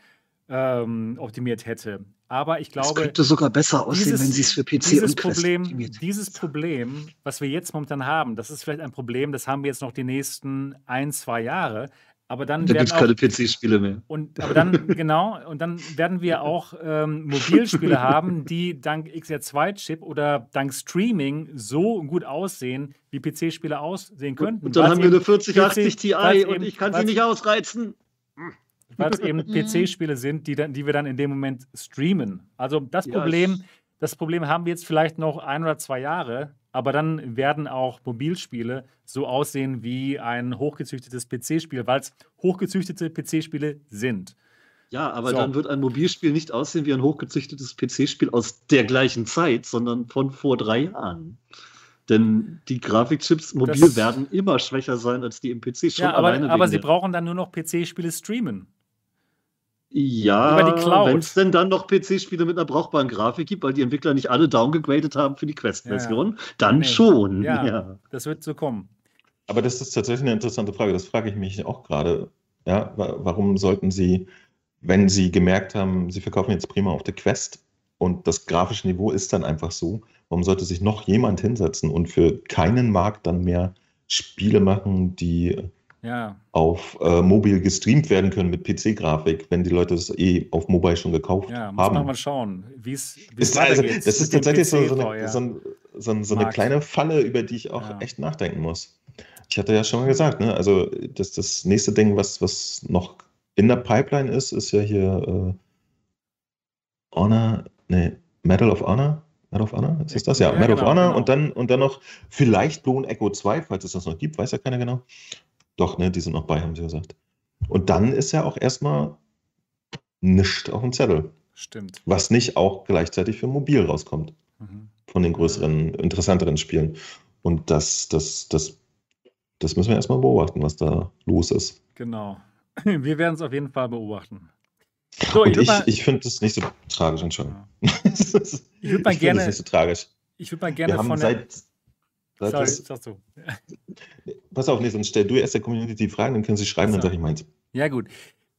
ähm, optimiert hätte. Aber ich glaube. Es könnte sogar besser aussehen, dieses, wenn sie es für PC dieses und Problem, optimiert Dieses Problem, was wir jetzt momentan haben, das ist vielleicht ein Problem, das haben wir jetzt noch die nächsten ein, zwei Jahre. Aber dann da gibt es keine PC-Spiele mehr. Und, aber dann, genau, und dann werden wir auch ähm, Mobilspiele haben, die dank XR2-Chip oder dank Streaming so gut aussehen, wie PC-Spiele aussehen könnten. Und dann haben wir eine 4080 Ti und ich kann sie nicht ausreizen weil es eben PC-Spiele sind, die, dann, die wir dann in dem Moment streamen. Also das yes. Problem, das Problem haben wir jetzt vielleicht noch ein oder zwei Jahre, aber dann werden auch Mobilspiele so aussehen wie ein hochgezüchtetes PC-Spiel, weil es hochgezüchtete PC-Spiele sind. Ja, aber so. dann wird ein Mobilspiel nicht aussehen wie ein hochgezüchtetes PC-Spiel aus der gleichen Zeit, sondern von vor drei Jahren. Denn die Grafikchips mobil Das- werden immer schwächer sein als die im PC schon Ja, aber, alleine aber sie brauchen dann nur noch PC-Spiele streamen. Ja, wenn es denn dann noch PC-Spiele mit einer brauchbaren Grafik gibt, weil die Entwickler nicht alle downgegradet haben für die Quest-Version, dann Nee. schon. Ja. Ja. Das wird so kommen. Aber das ist tatsächlich eine interessante Frage. Das frage ich mich auch gerade. Ja, wa- warum sollten Sie, wenn Sie gemerkt haben, Sie verkaufen jetzt prima auf der Quest und das grafische Niveau ist dann einfach so, warum sollte sich noch jemand hinsetzen und für keinen Markt dann mehr Spiele machen, die Ja, auf äh, mobil gestreamt werden können mit PC-Grafik, wenn die Leute das eh auf Mobile schon gekauft ja, muss haben? man mal schauen, wie es also, das ist tatsächlich so, so, eine, so, so, so eine kleine Falle, über die ich auch Ja. echt nachdenken muss. Ich hatte ja schon mal gesagt, ne? also das, das nächste Ding, was, was noch in der Pipeline ist, ist ja hier äh, Honor, nee, Medal of Honor. Medal of Honor? Ist das das? Ja, Ja, Medal of genau, Honor genau. und, dann, und dann noch vielleicht Blue Echo 2, falls es das noch gibt, weiß ja keiner genau. Doch, ne, die sind noch bei, haben sie gesagt. Und dann ist ja auch erstmal nichts auf dem Zettel, Stimmt. was nicht auch gleichzeitig für mobil rauskommt Mhm. von den größeren, interessanteren Spielen. Und das, das, das, das müssen wir erstmal beobachten, was da los ist. Genau. Wir werden es auf jeden Fall beobachten. So, ich, mal- ich finde das nicht so tragisch, Entschuldigung. Ja. ich Ich würd mal finde gerne- das nicht so tragisch. Ich würde mal gerne Wir haben von der. seit, Sorry, das, sagst du. pass auf, nee, sonst stell du erst der Community die Fragen, dann können sie schreiben, dann So. sage ich meins. Ja, gut.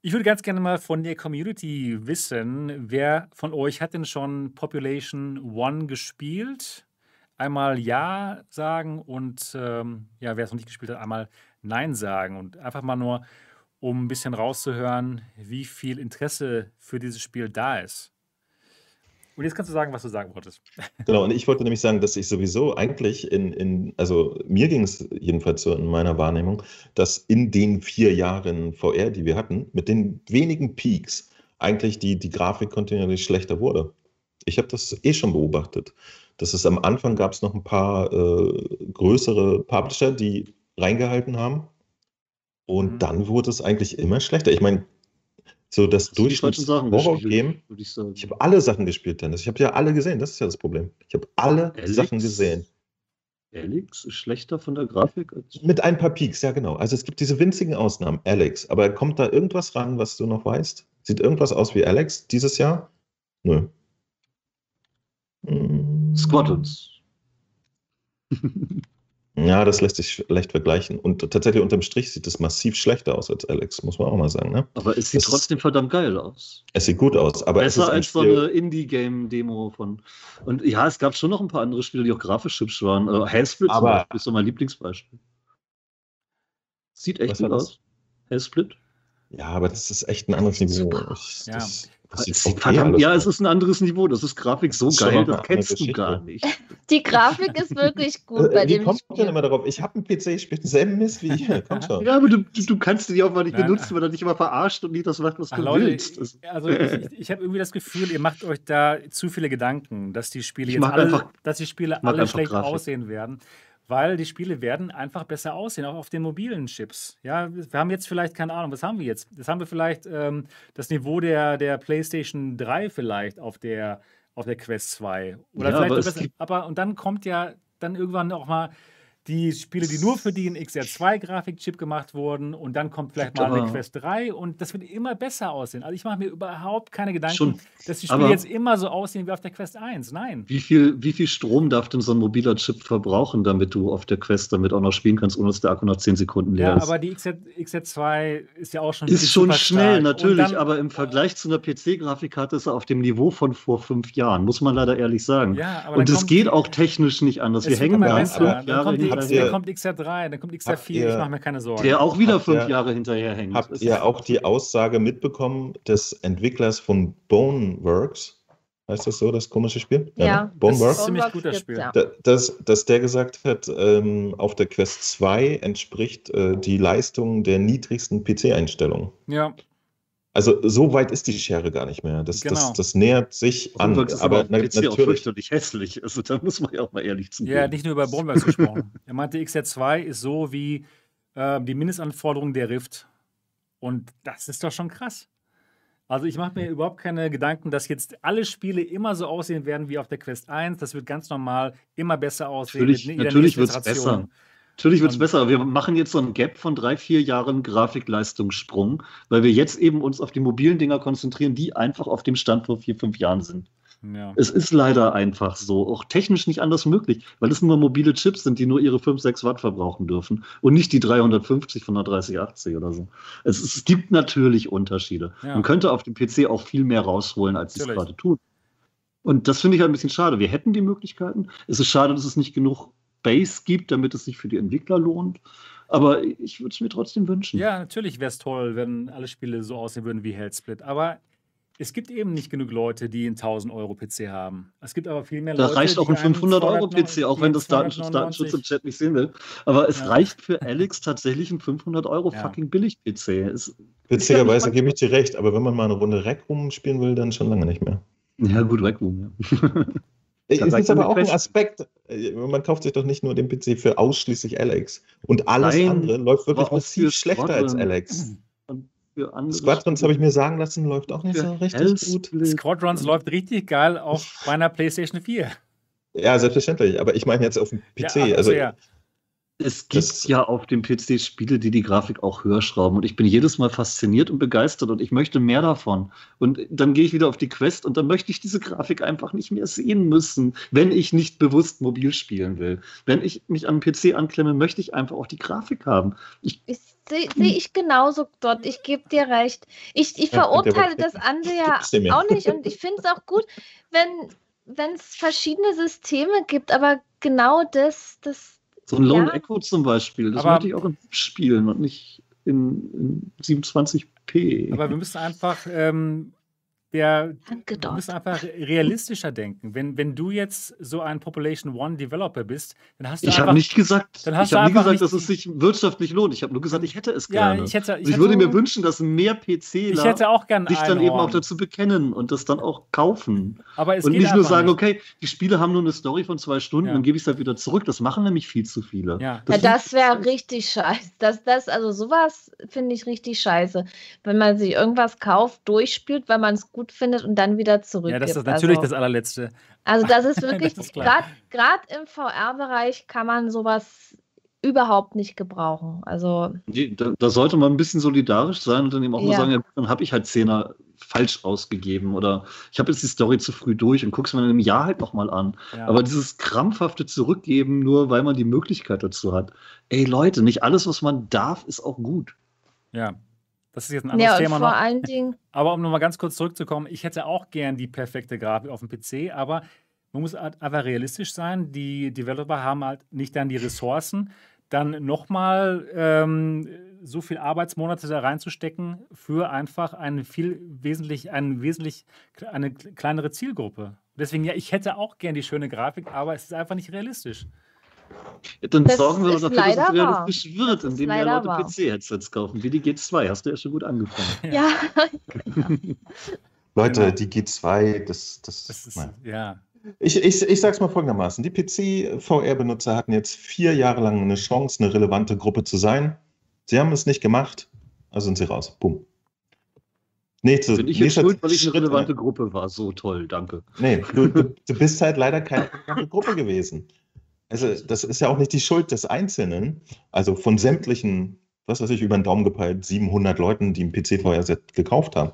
Ich würde ganz gerne mal von der Community wissen, wer von euch hat denn schon Population One gespielt? Einmal Ja sagen und ähm, ja, wer es noch nicht gespielt hat, einmal Nein sagen. Und einfach mal nur, um ein bisschen rauszuhören, wie viel Interesse für dieses Spiel da ist. Und jetzt kannst du sagen, was du sagen wolltest. Genau, und ich wollte nämlich sagen, dass ich sowieso eigentlich in, in also mir ging es jedenfalls so in meiner Wahrnehmung, dass in den vier Jahren VR, die wir hatten, mit den wenigen Peaks, eigentlich die, die Grafik kontinuierlich schlechter wurde. Ich habe das eh schon beobachtet. Das ist am Anfang gab es noch ein paar äh, größere Publisher, die reingehalten haben. Und Mhm. dann wurde es eigentlich immer schlechter. Ich meine, so das Hast du die falschen Sachen Durchschnitts-Horror-Game. gespielt, würde ich. Ich habe alle Sachen gespielt, Dennis. Ich habe ja alle gesehen. Das ist ja das Problem. Ich habe alle Alex? Sachen gesehen. Alex ist schlechter von der Grafik als. Mit ein paar Peaks, ja genau. Also es gibt diese winzigen Ausnahmen. Alex. Aber kommt da irgendwas ran, was du noch weißt? Sieht irgendwas aus wie Alex dieses Jahr? Nö. Squadrons. Ja, das lässt sich leicht vergleichen. Und tatsächlich unterm Strich sieht es massiv schlechter aus als Alex, muss man auch mal sagen. Ne? Aber es sieht Das- trotzdem verdammt geil aus. Es sieht gut aus, aber es ist Besser ein als so Spiel, eine Indie-Game-Demo von. Und ja, es gab schon noch ein paar andere Spiele, die auch grafisch hübsch waren. Äh, Hellsplit zum Aber- Beispiel ist so mein Lieblingsbeispiel. Sieht echt gut aus. Hellsplit? Ja, aber das ist echt ein anderes Niveau. Ich, Ja. Okay verdammt, ja, es ist ein anderes Niveau. Das ist Grafik so ist geil, das kennst du gar nicht. Die Grafik ist wirklich gut bei Äh, Wie dem kommt man denn Spiel. immer darauf? Ich habe einen PC, ich spiele denselben Mist wie ihr. Komm schon. Ja, aber du, du, kannst die auch mal nicht Nein. benutzen, weil er dich immer verarscht und nicht das macht, was Ach, du Leute, willst. Das- ich- also ich, ich, ich habe irgendwie das Gefühl, ihr macht euch da zu viele Gedanken, dass die Spiele Ich jetzt alle, einfach- dass die Spiele alle schlecht Grafik. aussehen werden, weil die Spiele werden einfach besser aussehen, auch auf den mobilen Chips. Ja, wir haben jetzt vielleicht keine Ahnung, was haben wir jetzt? Das haben wir vielleicht ähm, das Niveau der, der PlayStation 3 vielleicht auf der auf der Quest 2 oder Ja, vielleicht aber besser, aber und dann kommt ja dann irgendwann auch mal die Spiele, die nur für den XR2-Grafikchip gemacht wurden und dann kommt vielleicht mal eine Quest 3 und das wird immer besser aussehen. Also ich mache mir überhaupt keine Gedanken, Schon. dass die Spiele jetzt immer so aussehen wie auf der Quest 1. Nein. Wie viel, wie viel Strom darf denn so ein mobiler Chip verbrauchen, damit du auf der Quest damit auch noch spielen kannst, ohne dass der Akku nach 10 Sekunden leer Ja, ist? aber die XR, XR2 ist ja auch schon ist schon schnell, natürlich, dann- aber im Vergleich zu einer PC-Grafikkarte ist er auf dem Niveau von vor fünf Jahren, muss man leider ehrlich sagen. Ja, Und es geht auch technisch nicht anders. Wir hängen da fünf Jahre die, Habt dann ihr- kommt XR3, dann kommt Habt XR4, ihr- ich mache mir keine Sorgen. der auch wieder Habt fünf ihr- Jahre hinterher hängt. Habt Das ihr auch die Aussage mitbekommen des Entwicklers von Boneworks? Heißt das so, das komische Spiel? Ja. ne? Boneworks? Das ist ziemlich Boneworks guter Spiel. ja. Da- dass, dass der gesagt hat, ähm, auf der Quest 2 entspricht äh, die Leistung der niedrigsten PC-Einstellung. Ja, Also so weit ist die Schere gar nicht mehr. Das, Genau. das, das nähert sich an. Ist Aber aber auf na, dem PC auch natürlich. fürchterlich hässlich. Also da muss man ja auch mal ehrlich zugeben. ja, nicht nur über Boneworks gesprochen. Er meinte, XR2 ist so wie äh, die Mindestanforderung der Rift. Und das ist doch schon krass. Also ich mache mir überhaupt keine Gedanken, dass jetzt alle Spiele immer so aussehen werden wie auf der Quest 1. Das wird ganz normal immer besser aussehen. Natürlich, natürlich wird es besser. Natürlich wird es besser. Wir machen jetzt so ein Gap von drei, vier Jahren Grafikleistungssprung, weil wir jetzt eben uns auf die mobilen Dinger konzentrieren, die einfach auf dem Stand vor vier, fünf Jahren sind. Ja. Es ist leider einfach so, auch technisch nicht anders möglich, weil es nur mobile Chips sind, die nur ihre 5, 6 Watt verbrauchen dürfen und nicht die 350 von der 3080 oder so. Es, es gibt natürlich Unterschiede. Ja. Man könnte auf dem PC auch viel mehr rausholen, als sie es gerade tun. Und das finde ich halt ein bisschen schade. Wir hätten die Möglichkeiten. Es ist schade, dass es nicht genug Base gibt, damit es sich für die Entwickler lohnt. Aber ich würde es mir trotzdem wünschen. Ja, natürlich wäre es toll, wenn alle Spiele so aussehen würden wie Hellsplit. Aber es gibt eben nicht genug Leute, die einen 1000 Euro PC haben. Es gibt aber viel mehr da Leute. Da reicht auch ein 500 Euro PC, auch wenn das Datenschutz, Datenschutz, im Chat nicht sehen will. Aber es ja. reicht für Alex tatsächlich ein 500 Euro ja. fucking Billig-PC. Witzigerweise gebe ich dir recht, aber wenn man mal eine Runde Rec Room spielen will, dann schon lange nicht mehr. Ja, gut, Rec Room, ja. Es ist aber auch ein Aspekt. Äh, man kauft sich doch nicht nur den PC für ausschließlich Alex. Und alles Nein, andere läuft wirklich massiv schlechter als Alex. Squadrons habe ich mir sagen lassen, läuft auch nicht so richtig gut. Squadrons läuft richtig geil auch bei einer PlayStation 4. Ja, selbstverständlich. Aber ich meine jetzt auf dem PC. Ja, also, also ja. Es gibt das, ja auf dem PC Spiele, die die Grafik auch höher schrauben. Und ich bin jedes Mal fasziniert und begeistert und ich möchte mehr davon. Und dann gehe ich wieder auf die Quest und dann möchte ich diese Grafik einfach nicht mehr sehen müssen, wenn ich nicht bewusst mobil spielen will. Wenn ich mich an den PC anklemme, möchte ich einfach auch die Grafik haben. Ich, sehe seh ich genauso dort. Ich gebe dir recht. Ich, ich verurteile das andere ja auch nicht und ich finde es auch gut, wenn es verschiedene Systeme gibt, aber genau das, das so ein Lone ja. Echo zum Beispiel, das wollte ich auch in spielen und nicht in, in 27p. Aber wir müssen einfach ähm, der, du musst einfach realistischer denken. Wenn, wenn du jetzt so ein Population One Developer bist, dann hast du Ich habe nicht gesagt, dann hast ich habe nie gesagt, dass es sich wirtschaftlich lohnt. Ich habe nur gesagt, ich hätte es gerne. Ja, ich, hätte, ich, ich hätte, würde mir wünschen, dass mehr PC ich hätte auch gern sich dann eben auch dazu bekennen und das dann auch kaufen. Aber es und nicht nur sagen, nicht. okay, die Spiele haben nur eine Story von zwei Stunden, ja. dann gebe ich es halt wieder zurück. Das machen nämlich viel zu viele. Ja, das, ja, das wäre richtig scheiße. Das, das, also sowas finde ich richtig scheiße. Wenn man sich irgendwas kauft, durchspielt, weil man es gut gut findet und dann wieder zurück. Ja, das ist natürlich also, das allerletzte. Also das ist wirklich, gerade im VR-Bereich kann man sowas überhaupt nicht gebrauchen. Also da, da, sollte man ein bisschen solidarisch sein und dann eben auch ja. mal sagen, ja, dann habe ich halt Zehner falsch ausgegeben oder ich habe jetzt die Story zu früh durch und gucke es mir in einem Jahr halt nochmal an. Ja. Aber dieses krampfhafte Zurückgeben, nur weil man die Möglichkeit dazu hat. Ey Leute, nicht alles, was man darf, ist auch gut. Ja, das ist jetzt ein anderes ja, Thema vor noch. allen Dingen. Aber um nochmal ganz kurz zurückzukommen, ich hätte auch gern die perfekte Grafik auf dem PC, aber man muss halt einfach realistisch sein. Die Developer haben halt nicht dann die Ressourcen, dann nochmal ähm, so viel Arbeitsmonate da reinzustecken für einfach eine viel wesentlich, eine wesentlich eine kleinere Zielgruppe. Deswegen, ja, ich hätte auch gern die schöne Grafik, aber es ist einfach nicht realistisch. Dann das sorgen wir dafür, dass es realistisch wahr. wird, indem wir Leute PC-Headsets kaufen, wie die G2. Hast du ja schon gut angefangen. Ja. Leute, genau. die G2, das, das, das ist, ja. Ich, ich, ich sage es mal folgendermaßen. Die PC-VR-Benutzer hatten jetzt vier Jahre lang eine Chance, eine relevante Gruppe zu sein. Sie haben es nicht gemacht, also sind sie raus. Bumm. Nächste, Bin ich jetzt schuld, weil ich eine relevante Gruppe war. So toll, danke. Nee, du, du, du bist halt leider keine relevante Gruppe gewesen. Also das ist ja auch nicht die Schuld des Einzelnen, also von sämtlichen, was weiß ich, über den Daumen gepeilt, 700 Leuten, die ein PC-VR-Set gekauft haben.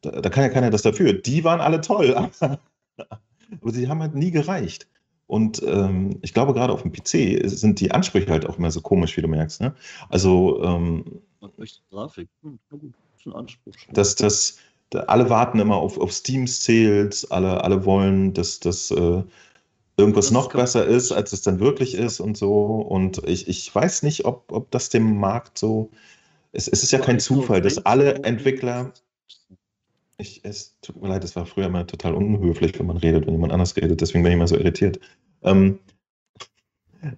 Da, da, kann ja keiner das dafür. Die waren alle toll, aber, aber sie haben halt nie gereicht. Und ähm, ich glaube, gerade auf dem PC sind die Ansprüche halt auch immer so komisch, wie du merkst. Ne? Also ähm, Man möchte Grafik. Hm, gut, das ist ein Anspruch. Dass das, alle warten immer auf, auf Steam-Sales, alle, alle wollen, dass das äh, irgendwas noch besser ist, als es dann wirklich ist und so. Und ich, ich weiß nicht, ob, ob das dem Markt so. Es, es ist ja kein Zufall, dass alle Entwickler. Ich, es tut mir leid, es war früher immer total unhöflich, wenn man redet, wenn jemand anders redet. Deswegen bin ich immer so irritiert. Ähm,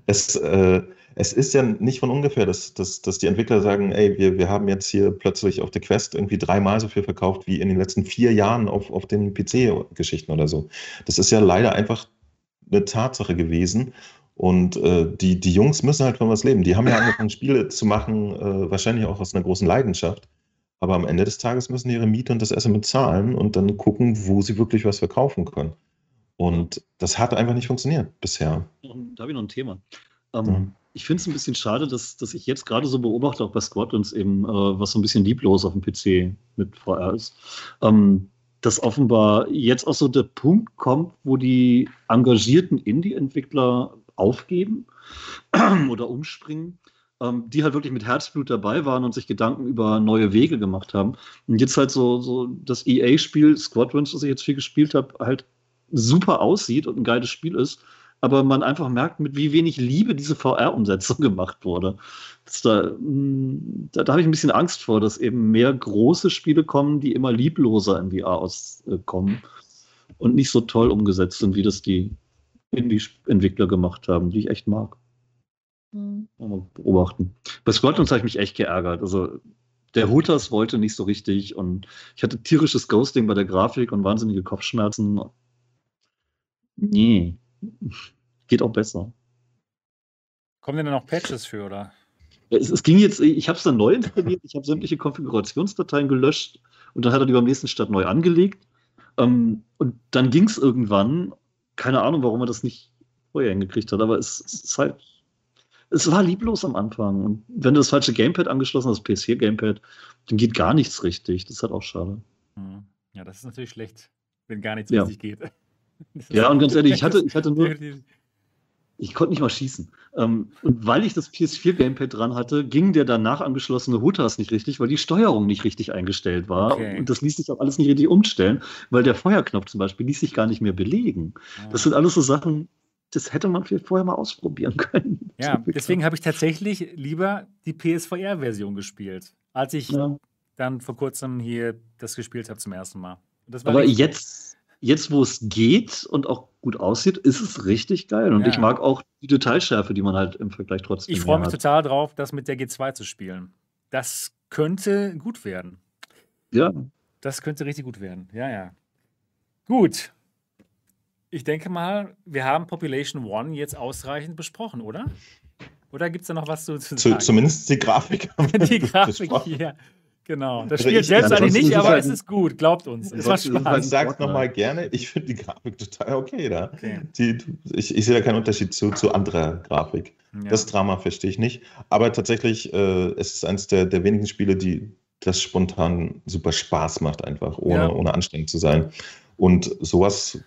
es, äh, es ist ja nicht von ungefähr, dass, dass, dass die Entwickler sagen, ey, wir, wir haben jetzt hier plötzlich auf der Quest irgendwie dreimal so viel verkauft wie in den letzten vier Jahren auf, auf den PC-Geschichten oder so. Das ist ja leider einfach eine Tatsache gewesen. Und äh, die, die Jungs müssen halt von was leben. Die haben ja angefangen, Spiele zu machen, äh, wahrscheinlich auch aus einer großen Leidenschaft. aber am Ende des Tages müssen die ihre Miete und das Essen bezahlen und dann gucken, wo sie wirklich was verkaufen können. Und das hat einfach nicht funktioniert bisher. Da habe ich noch ein Thema. Ähm, mhm. Ich finde es ein bisschen schade, dass, dass ich jetzt gerade so beobachte, auch bei Squadrons eben, äh, was so ein bisschen lieblos auf dem PC mit VR ist, ähm, dass offenbar jetzt auch so der Punkt kommt, wo die engagierten Indie-Entwickler aufgeben oder umspringen ähm, die halt wirklich mit Herzblut dabei waren und sich Gedanken über neue Wege gemacht haben. Und jetzt halt so, so das EA-Spiel Squadrons, das ich jetzt viel gespielt habe, halt super aussieht und ein geiles Spiel ist, aber man einfach merkt, mit wie wenig Liebe diese VR-Umsetzung gemacht wurde. Da, hm, da, da habe ich ein bisschen Angst vor, dass eben mehr große Spiele kommen, die immer liebloser in VR auskommen und nicht so toll umgesetzt sind, wie das die Indie-Entwickler gemacht haben, die ich echt mag. Mhm. Mal beobachten. Bei Squadrons habe ich mich echt geärgert. Also der Hooters wollte nicht so richtig und ich hatte tierisches Ghosting bei der Grafik und wahnsinnige Kopfschmerzen. Nee, geht auch besser. Kommen denn noch Patches für, oder? Es, es ging jetzt, ich habe es dann neu installiert, ich habe sämtliche Konfigurationsdateien gelöscht und dann hat er die beim nächsten Start neu angelegt. Ähm, und dann ging es irgendwann, keine Ahnung, warum er das nicht vorher hingekriegt hat, aber es, es ist halt es war lieblos am Anfang. Und wenn du das falsche Gamepad angeschlossen hast, das PS4-Gamepad, dann geht gar nichts richtig. Das ist halt auch schade. Hm. Ja, das ist natürlich schlecht, wenn gar nichts ja. richtig geht. Ja, und ganz ehrlich, ich hatte, ich hatte nur. Ich konnte nicht mal schießen. Ähm, und weil ich das PS4-Gamepad dran hatte, ging der danach angeschlossene Hutas nicht richtig, weil die Steuerung nicht richtig eingestellt war. Okay. Und das ließ sich auch alles nicht richtig umstellen, weil der Feuerknopf zum Beispiel ließ sich gar nicht mehr belegen. Ja. Das sind alles so Sachen, das hätte man vielleicht vorher mal ausprobieren können. Ja, deswegen habe ich tatsächlich lieber die PSVR-Version gespielt, als ich ja. dann vor kurzem hier das gespielt habe zum ersten Mal. Aber jetzt, jetzt, wo es geht und auch gut aussieht, ist es richtig geil. Und ja. ich mag auch die Detailschärfe, die man halt im Vergleich trotzdem Ich freue mich hat. total drauf, das mit der G2 zu spielen. Das könnte gut werden. Ja. Das könnte richtig gut werden. Ja, ja. Gut, ich denke mal, wir haben Population One jetzt ausreichend besprochen, oder? Oder gibt es da noch was zu, zu sagen? Zumindest die Grafik. die Grafik hier. Genau. Das also Spiel selbst eigentlich nicht, aber es ist gut, glaubt uns. Es macht Spaß. Man sagt nochmal gerne, ich finde die Grafik total okay da. Okay. Die, ich, ich, sehe da keinen Unterschied zu, zu anderer Grafik. Ja. Das Drama verstehe ich nicht. Aber tatsächlich, äh, es ist eines der, der wenigen Spiele, die das spontan super Spaß macht, einfach, ohne, ja. ohne anstrengend zu sein. Und sowas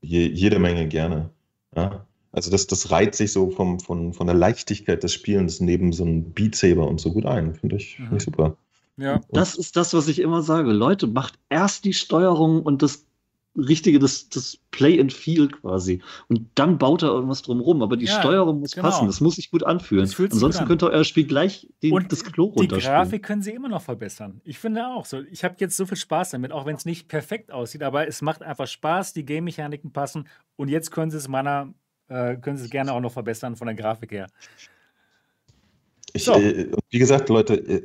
je, jede Menge gerne. Ja? Also das, das reiht sich so vom, von, von der Leichtigkeit des Spielens neben so einem Beatsaber und so gut ein. Finde ich, find ich mhm. super. Ja. Das ist das, was ich immer sage. Leute, macht erst die Steuerung und das richtige, das, das Play and Feel quasi. Und dann baut er irgendwas drumherum. Aber die ja, Steuerung muss genau. passen. Das muss sich gut anfühlen. Ansonsten gut könnte euer Spiel gleich den, und das Klo runterspielen. Die Grafik können sie immer noch verbessern. Ich finde auch so. Ich habe jetzt so viel Spaß damit, auch wenn es nicht perfekt aussieht, aber es macht einfach Spaß, die Game-Mechaniken passen. Und jetzt können sie es meiner, äh, können sie es gerne auch noch verbessern von der Grafik her. Ich, so. äh, wie gesagt, Leute, äh,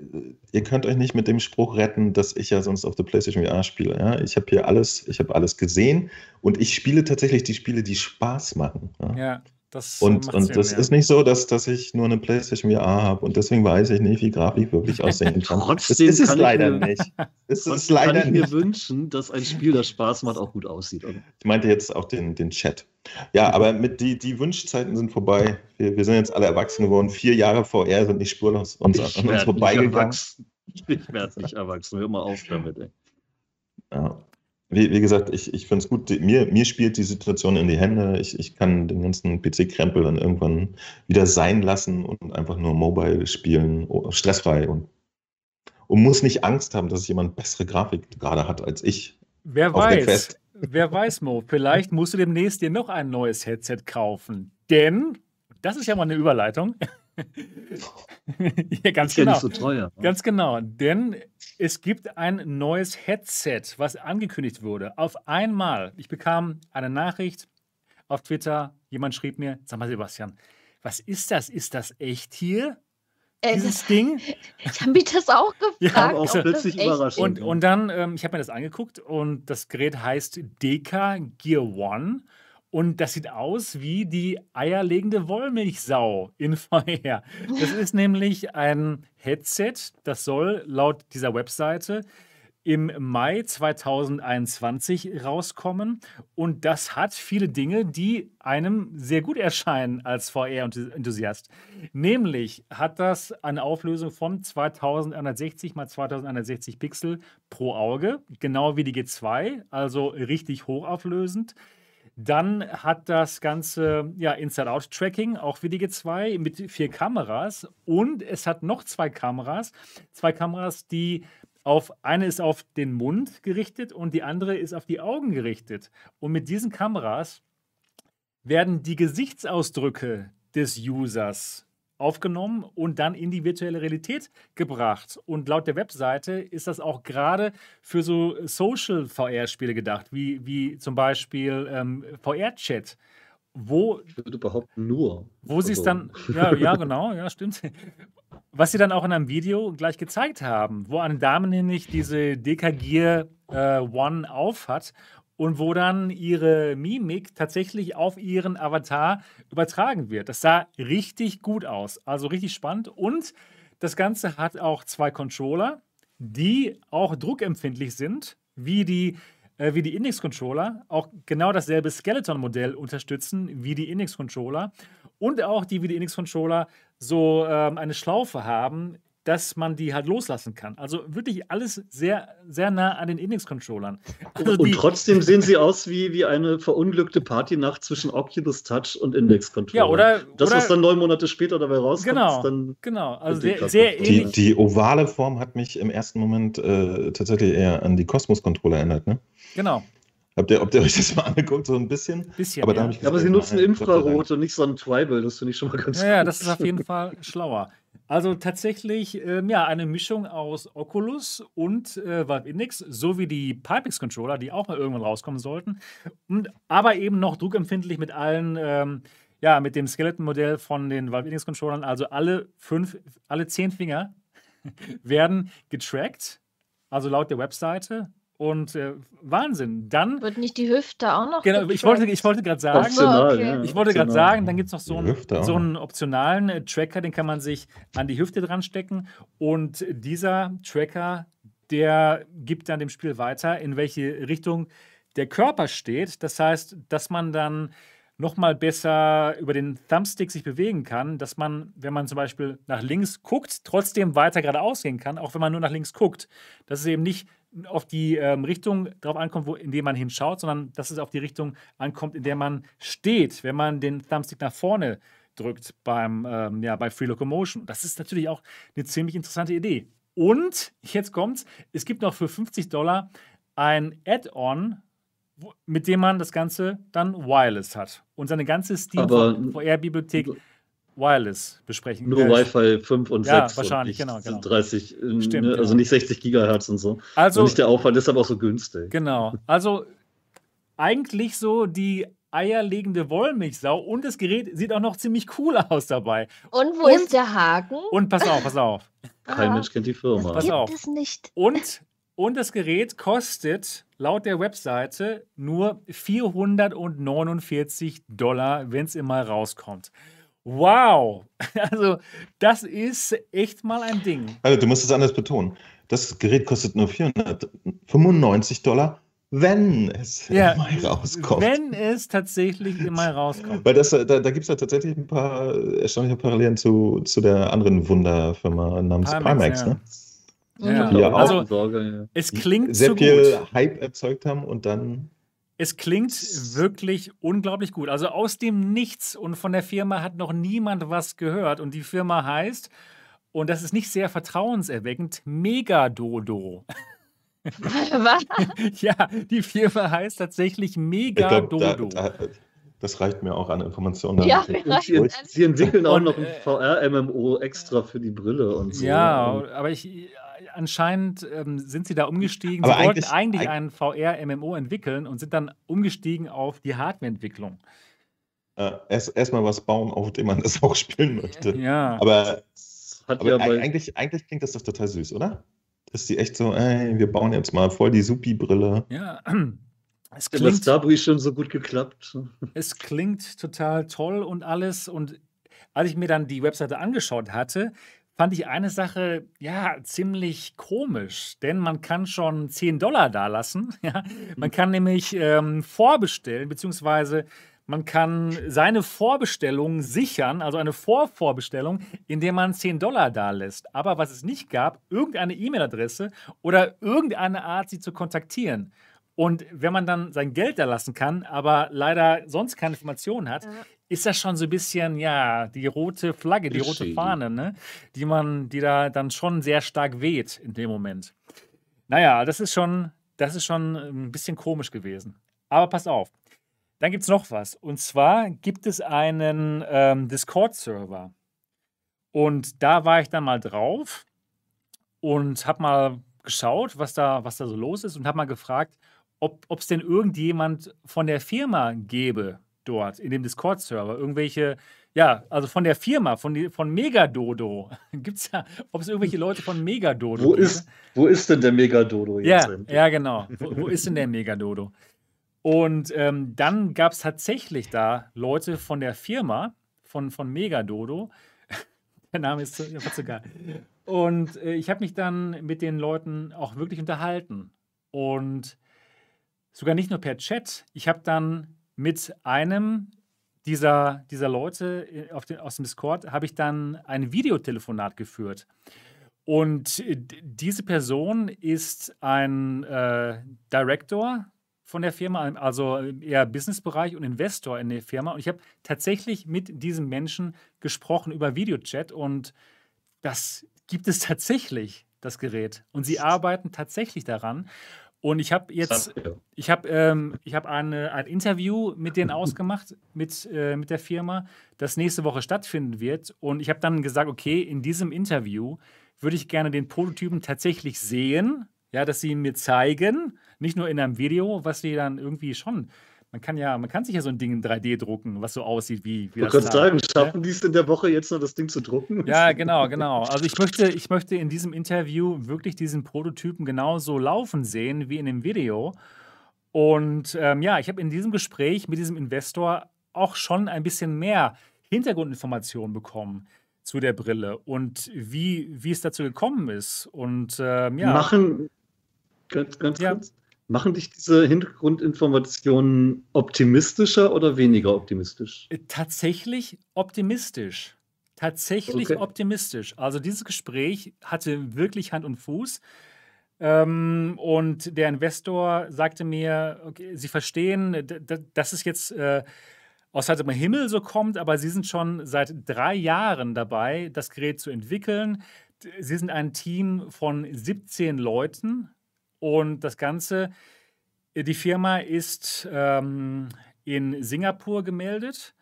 ihr könnt euch nicht mit dem Spruch retten, dass ich ja sonst auf der PlayStation VR spiele. Ja? Ich habe hier alles, ich habe alles gesehen und ich spiele tatsächlich die Spiele, die Spaß machen. Ja. ja. Das und und das ja. ist nicht so, dass, dass ich nur eine PlayStation VR habe und deswegen weiß ich nicht, wie Grafik wirklich aussehen kann. Trotzdem das ist es leider mir, nicht. Es ist leider kann ich mir wünschen, dass ein Spiel, das Spaß macht, auch gut aussieht. Oder? Ich meinte jetzt auch den, den Chat. Ja, aber mit die, die Wunschzeiten sind vorbei. Wir, wir sind jetzt alle erwachsen geworden. Vier Jahre VR sind nicht spurlos uns, an uns vorbeigegangen. Ich werde nicht erwachsen. Hör mal auf damit, ey. Ja wie, wie gesagt, ich, ich finde es gut. Mir, mir spielt die Situation in die Hände. Ich, ich kann den ganzen PC-Krempel dann irgendwann wieder sein lassen und einfach nur Mobile spielen, stressfrei und, und muss nicht Angst haben, dass jemand bessere Grafik gerade hat als ich. Wer weiß, wer weiß, Mo, vielleicht musst du demnächst dir noch ein neues Headset kaufen. Denn, das ist ja mal eine Überleitung. ja, ganz ist genau. Ja nicht so teuer. Ne? Ganz genau. Denn es gibt ein neues Headset, was angekündigt wurde. Auf einmal. Ich bekam eine Nachricht auf Twitter. Jemand schrieb mir: Sag mal, Sebastian, was ist das? Ist das echt hier? Äh, Dieses das, Ding? Ich habe mich das auch gefragt. Ja, auch plötzlich überrascht. Und, und dann, ähm, ich habe mir das angeguckt und das Gerät heißt Deka Gear One Und das sieht aus wie die eierlegende Wollmilchsau in VR. Das ist nämlich ein Headset, das soll laut dieser Webseite im Mai 2021 rauskommen. Und das hat viele Dinge, die einem sehr gut erscheinen als VR-Enthusiast. Nämlich hat das eine Auflösung von 2160 x 2160 Pixel pro Auge, genau wie die G2, also richtig hochauflösend. Dann hat das Ganze ja Inside-Out-Tracking, auch wie die G2, mit vier Kameras. Und es hat noch zwei Kameras. Zwei Kameras, die auf, eine ist auf den Mund gerichtet und die andere ist auf die Augen gerichtet. Und mit diesen Kameras werden die Gesichtsausdrücke des Users aufgenommen und dann in die virtuelle Realität gebracht. Und laut der Webseite ist das auch gerade für so Social VR-Spiele gedacht, wie, wie zum Beispiel ähm, VR-Chat. Wo, ich würde behaupten, nur. Wo sie es also dann, ja, ja, genau, ja, stimmt. Was sie dann auch in einem Video gleich gezeigt haben, wo eine Dame nämlich diese DK äh, One auf hat und wo dann ihre Mimik tatsächlich auf ihren Avatar übertragen wird. Das sah richtig gut aus, also richtig spannend. Und das Ganze hat auch zwei Controller, die auch druckempfindlich sind, wie die, äh, wie die Index-Controller, auch genau dasselbe Skeleton-Modell unterstützen wie die Index-Controller und auch die wie die Index-Controller so ähm, eine Schlaufe haben, dass man die halt loslassen kann. Also wirklich alles sehr, sehr nah an den Index-Controllern. Also und trotzdem sehen sie aus wie, wie eine verunglückte Partynacht zwischen Oculus Touch und Index-Controller. Ja, oder. Das, oder, was dann neun Monate später dabei rauskommt, genau, dann. Genau, also sehr, sehr ähnlich. Die, die, ovale Form hat mich im ersten Moment äh, tatsächlich eher an die Cosmos-Controller erinnert, ne? Genau. Habt ihr, habt ihr euch das mal angeguckt, so ein bisschen? bisschen aber, ja. Gesagt, aber sie nutzen Infrarot und nicht so ein Tribal, das finde ich schon mal ganz ja, gut. Ja, das ist auf jeden Fall schlauer. Also tatsächlich ähm, ja, eine Mischung aus Oculus und äh, Valve Index, sowie die Pipex-Controller, die auch mal irgendwann rauskommen sollten. Und, aber eben noch druckempfindlich mit allen, ähm, ja, mit dem Skeleton-Modell von den Valve Index-Controllern. Also alle fünf, alle zehn Finger werden getrackt, also laut der Webseite. Und äh, Wahnsinn. Dann. Wird nicht die Hüfte auch noch? Genau, ich wollte, ich wollte gerade sagen. Optional, okay. Ich wollte gerade sagen, dann gibt es noch so einen, so einen optionalen äh, Tracker, den kann man sich an die Hüfte dran stecken. Und dieser Tracker, der gibt dann dem Spiel weiter, in welche Richtung der Körper steht. Das heißt, dass man dann nochmal besser über den Thumbstick sich bewegen kann, dass man, wenn man zum Beispiel nach links guckt, trotzdem weiter geradeaus gehen kann, auch wenn man nur nach links guckt. Dass es eben nicht auf die ähm, Richtung drauf ankommt, wo, in der man hinschaut, sondern dass es auf die Richtung ankommt, in der man steht, wenn man den Thumbstick nach vorne drückt beim, ähm, ja, bei Free Locomotion. Das ist natürlich auch eine ziemlich interessante Idee. Und jetzt kommt's, es gibt noch für 50 Dollar ein Add-on mit dem man das Ganze dann wireless hat und seine ganze Steam VR-Bibliothek wireless besprechen. Nur Wi-Fi 5 und ja, 6. wahrscheinlich, genau, genau. 30, äh, Stimmt, ne, also genau. nicht 60 Gigahertz und so. Also, und nicht der Aufwand ist aber auch so günstig. Genau. Also eigentlich so die eierlegende Wollmilchsau und das Gerät sieht auch noch ziemlich cool aus dabei. Und wo und, ist der Haken? Und pass auf, pass auf. Kein Mensch kennt die Firma. Pass gibt auf. es nicht. Und und das Gerät kostet laut der Webseite nur 449 Dollar, wenn es immer rauskommt. Wow! Also, das ist echt mal ein Ding. Also, du musst es anders betonen. Das Gerät kostet nur 495 Dollar, wenn es Ja, im Mai rauskommt. Wenn es tatsächlich immer rauskommt. Weil das, da, da gibt es ja tatsächlich ein paar erstaunliche Parallelen zu, zu der anderen Wunderfirma namens Pimax, Pimax, ja. ne? Ja, Ja, auch. also es klingt sehr so viel gut. Hype erzeugt haben und dann Es klingt wirklich unglaublich gut. Also aus dem Nichts und von der Firma hat noch niemand was gehört. Und die Firma heißt, und das ist nicht sehr vertrauenserweckend, Megadodo. Was? ja, die Firma heißt tatsächlich Megadodo. da, da, das reicht mir auch an Informationen. Ja, sie, sie entwickeln auch noch ein äh, VR-MMO extra für die Brille und so. Ja, aber ich, anscheinend ähm, sind sie da umgestiegen. Aber sie wollten eigentlich- eigentlich eig- einen VR-MMO entwickeln und sind dann umgestiegen auf die Hardwareentwicklung. äh, erst erstmal was bauen, auf dem man das auch spielen möchte. Ja. Aber, das hat aber ja eigentlich, eigentlich klingt das doch total süß, oder? Dass die echt so, ey, wir bauen jetzt mal voll die Supi-Brille. Ja, es klingt, Starbury schon so gut geklappt. es klingt total toll und alles. Und als ich mir dann die Webseite angeschaut hatte, fand ich eine Sache ja ziemlich komisch, denn man kann schon 10 Dollar dalassen. Ja? Man kann nämlich ähm, vorbestellen, beziehungsweise man kann seine Vorbestellung sichern, also eine Vorvorbestellung, indem man 10 Dollar dalässt. Aber was es nicht gab, irgendeine E-Mail-Adresse oder irgendeine Art, sie zu kontaktieren. Und wenn man dann sein Geld da lassen kann, aber leider sonst keine Informationen hat. Ist das schon so ein bisschen, ja, die rote Flagge, die rote. Fahne, ne? Die man, die da dann schon sehr stark weht in dem Moment. Naja, das ist schon, das ist schon ein bisschen komisch gewesen. Aber pass auf. Dann gibt es noch was. Und zwar gibt es einen ähm, Discord-Server. Und da war ich dann mal drauf und habe mal geschaut, was da, was da so los ist und habe mal gefragt, ob es denn irgendjemand von der Firma gäbe dort in dem Discord-Server. Irgendwelche, ja, also von der Firma, von, die, von Megadodo. Gibt es ja, ob es irgendwelche Leute von Megadodo Wo gäbe? ist, wo ist denn der Megadodo jetzt? Ja, ja, genau. Wo, wo ist denn der Megadodo? Und ähm, dann gab es tatsächlich da Leute von der Firma, von, von Megadodo. Der Name ist zu, zu geil. Und äh, ich habe mich dann mit den Leuten auch wirklich unterhalten. Und sogar nicht nur per Chat. Ich habe dann mit einem dieser, dieser Leute äh, auf den, aus dem Discord, habe ich dann ein Videotelefonat geführt. Und äh, diese Person ist ein äh, Director von der Firma, also eher Businessbereich und Investor in der Firma. Und ich habe tatsächlich mit diesem Menschen gesprochen über Videochat und das gibt es tatsächlich, das Gerät. Und sie arbeiten tatsächlich daran. Und ich habe jetzt ich habe ähm, ich hab eine, ein Interview mit denen ausgemacht, mit, äh, mit der Firma, das nächste Woche stattfinden wird. Und ich habe dann gesagt, okay, in diesem Interview würde ich gerne den Prototypen tatsächlich sehen, ja, dass sie ihn mir zeigen, nicht nur in einem Video, was sie dann irgendwie schon, man kann ja, man kann sich ja so ein Ding in 3D drucken, was so aussieht wie, wie Ich da, sagen, ja? schaffen die es in der Woche jetzt noch das Ding zu drucken? Ja, genau, genau. Also ich möchte, ich möchte in diesem Interview wirklich diesen Prototypen genauso laufen sehen wie in dem Video. Und ähm, ja, ich habe in diesem Gespräch mit diesem Investor auch schon ein bisschen mehr Hintergrundinformationen bekommen zu der Brille und wie, wie es dazu gekommen ist. Und ähm, ja, Machen, ganz, ganz Ja. kurz, machen dich diese Hintergrundinformationen optimistischer oder weniger optimistisch? Äh, Tatsächlich optimistisch. Tatsächlich Okay. optimistisch. Also dieses Gespräch hatte wirklich Hand und Fuß. Ähm, und der Investor sagte mir, okay, Sie verstehen, dass es jetzt äh, aus heiterem Himmel so kommt, aber Sie sind schon seit drei Jahren dabei, das Gerät zu entwickeln. Sie sind ein Team von 17 Leuten und das Ganze, äh, die Firma ist ähm, in Singapur gemeldet.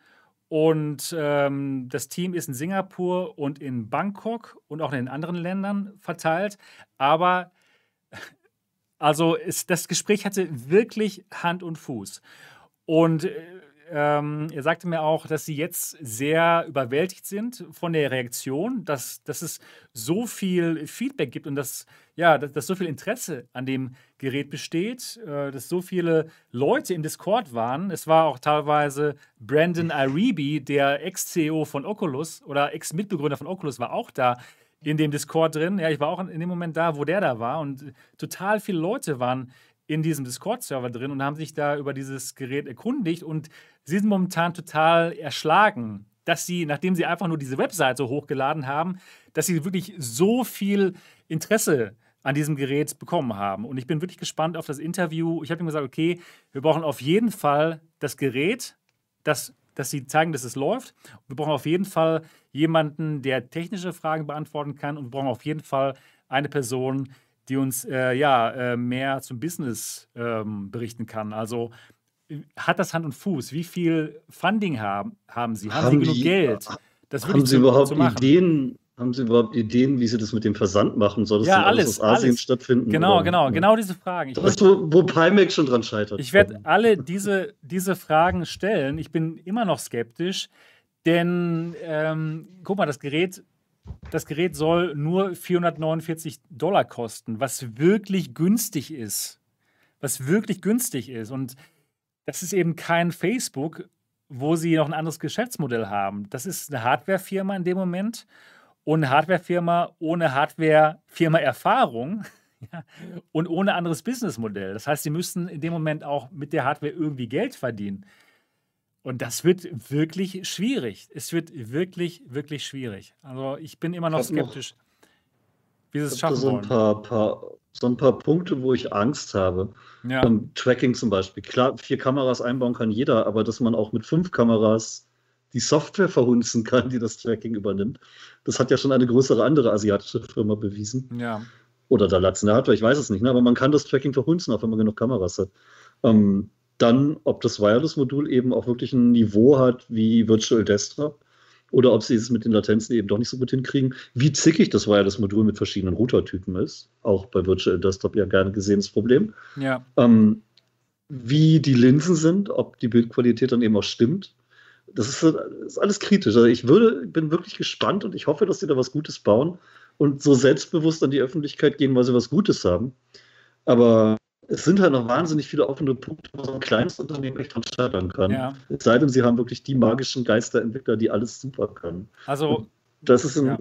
Und ähm, das Team ist in Singapur und in Bangkok und auch in den anderen Ländern verteilt. Aber also es, das Gespräch hatte wirklich Hand und Fuß. Und äh, ähm, er sagte mir auch, dass sie jetzt sehr überwältigt sind von der Reaktion, dass, dass es so viel Feedback gibt und dass, ja, dass, dass so viel Interesse an dem Gerät besteht, äh, dass so viele Leute im Discord waren. Es war auch teilweise Brandon Iribi, der Ex-CEO von Oculus oder Ex-Mitbegründer von Oculus, war auch da in dem Discord drin. Ja, ich war auch in dem Moment da, wo der da war und total viele Leute waren in diesem Discord-Server drin und haben sich da über dieses Gerät erkundigt und sie sind momentan total erschlagen, dass sie, nachdem sie einfach nur diese Webseite hochgeladen haben, dass sie wirklich so viel Interesse an diesem Gerät bekommen haben. Und ich bin wirklich gespannt auf das Interview. Ich habe ihm gesagt, okay, wir brauchen auf jeden Fall das Gerät, das, dass sie zeigen, dass es läuft. Wir brauchen auf jeden Fall jemanden, der technische Fragen beantworten kann. Und wir brauchen auf jeden Fall eine Person, die uns äh, ja, äh, mehr zum Business ähm, berichten kann. Also äh, hat das Hand und Fuß? Wie viel Funding haben, haben Sie? Haben, Haben Sie genug die- Geld? Das Haben Sie zu, überhaupt zu? Ideen? Haben Sie überhaupt Ideen, wie Sie das mit dem Versand machen? Soll das Ja, alles, alles, aus Asien alles. stattfinden? Genau, oder? genau, genau diese Fragen. Ich, Das ist, wo, wo Pimax schon dran scheitert. ich werde alle diese, diese Fragen stellen. Ich bin immer noch skeptisch, denn ähm, guck mal, das Gerät, das Gerät soll nur 449 Dollar kosten, was wirklich günstig ist. was wirklich günstig ist. Und das ist eben kein Facebook, wo sie noch ein anderes Geschäftsmodell haben. Das ist eine Hardwarefirma in dem Moment und eine Hardwarefirma ohne Hardwarefirma-Erfahrung ja, und ohne anderes Businessmodell. Das heißt, sie müssen in dem Moment auch mit der Hardware irgendwie Geld verdienen. Und das wird wirklich schwierig. Es wird wirklich, wirklich schwierig. Also ich bin immer noch hab noch- skeptisch, wie sie es schaffen so ein paar, paar, so ein paar Punkte, wo ich Angst habe. Ja, Ähm, Tracking zum Beispiel. Klar, vier Kameras einbauen kann jeder, aber dass man auch mit fünf Kameras die Software verhunzen kann, die das Tracking übernimmt, das hat ja schon eine größere andere asiatische Firma bewiesen. ja. Oder da in der Hardware, ich weiß es nicht, ne? aber man kann das Tracking verhunzen, auch wenn man genug Kameras hat. Ähm, dann, ob das Wireless-Modul eben auch wirklich ein Niveau hat wie Virtual Desktop oder ob sie es mit den Latenzen eben doch nicht so gut hinkriegen, wie zickig das Wireless-Modul mit verschiedenen Routertypen ist. Auch bei Virtual Desktop ja gerne gesehenes Problem. ja. Ähm, wie die Linsen sind, ob die Bildqualität dann eben auch stimmt. Das ist, ist alles kritisch. Also ich würde, bin wirklich gespannt und ich hoffe, dass sie da was Gutes bauen und so selbstbewusst an die Öffentlichkeit gehen, weil sie was Gutes haben. Aber es sind halt noch wahnsinnig viele offene Punkte, wo so ein kleines Unternehmen echt dran scheitern kann. ja. Es sei denn, sie haben wirklich die magischen Geisterentwickler, die alles super können. Also Das ist ein, Ja.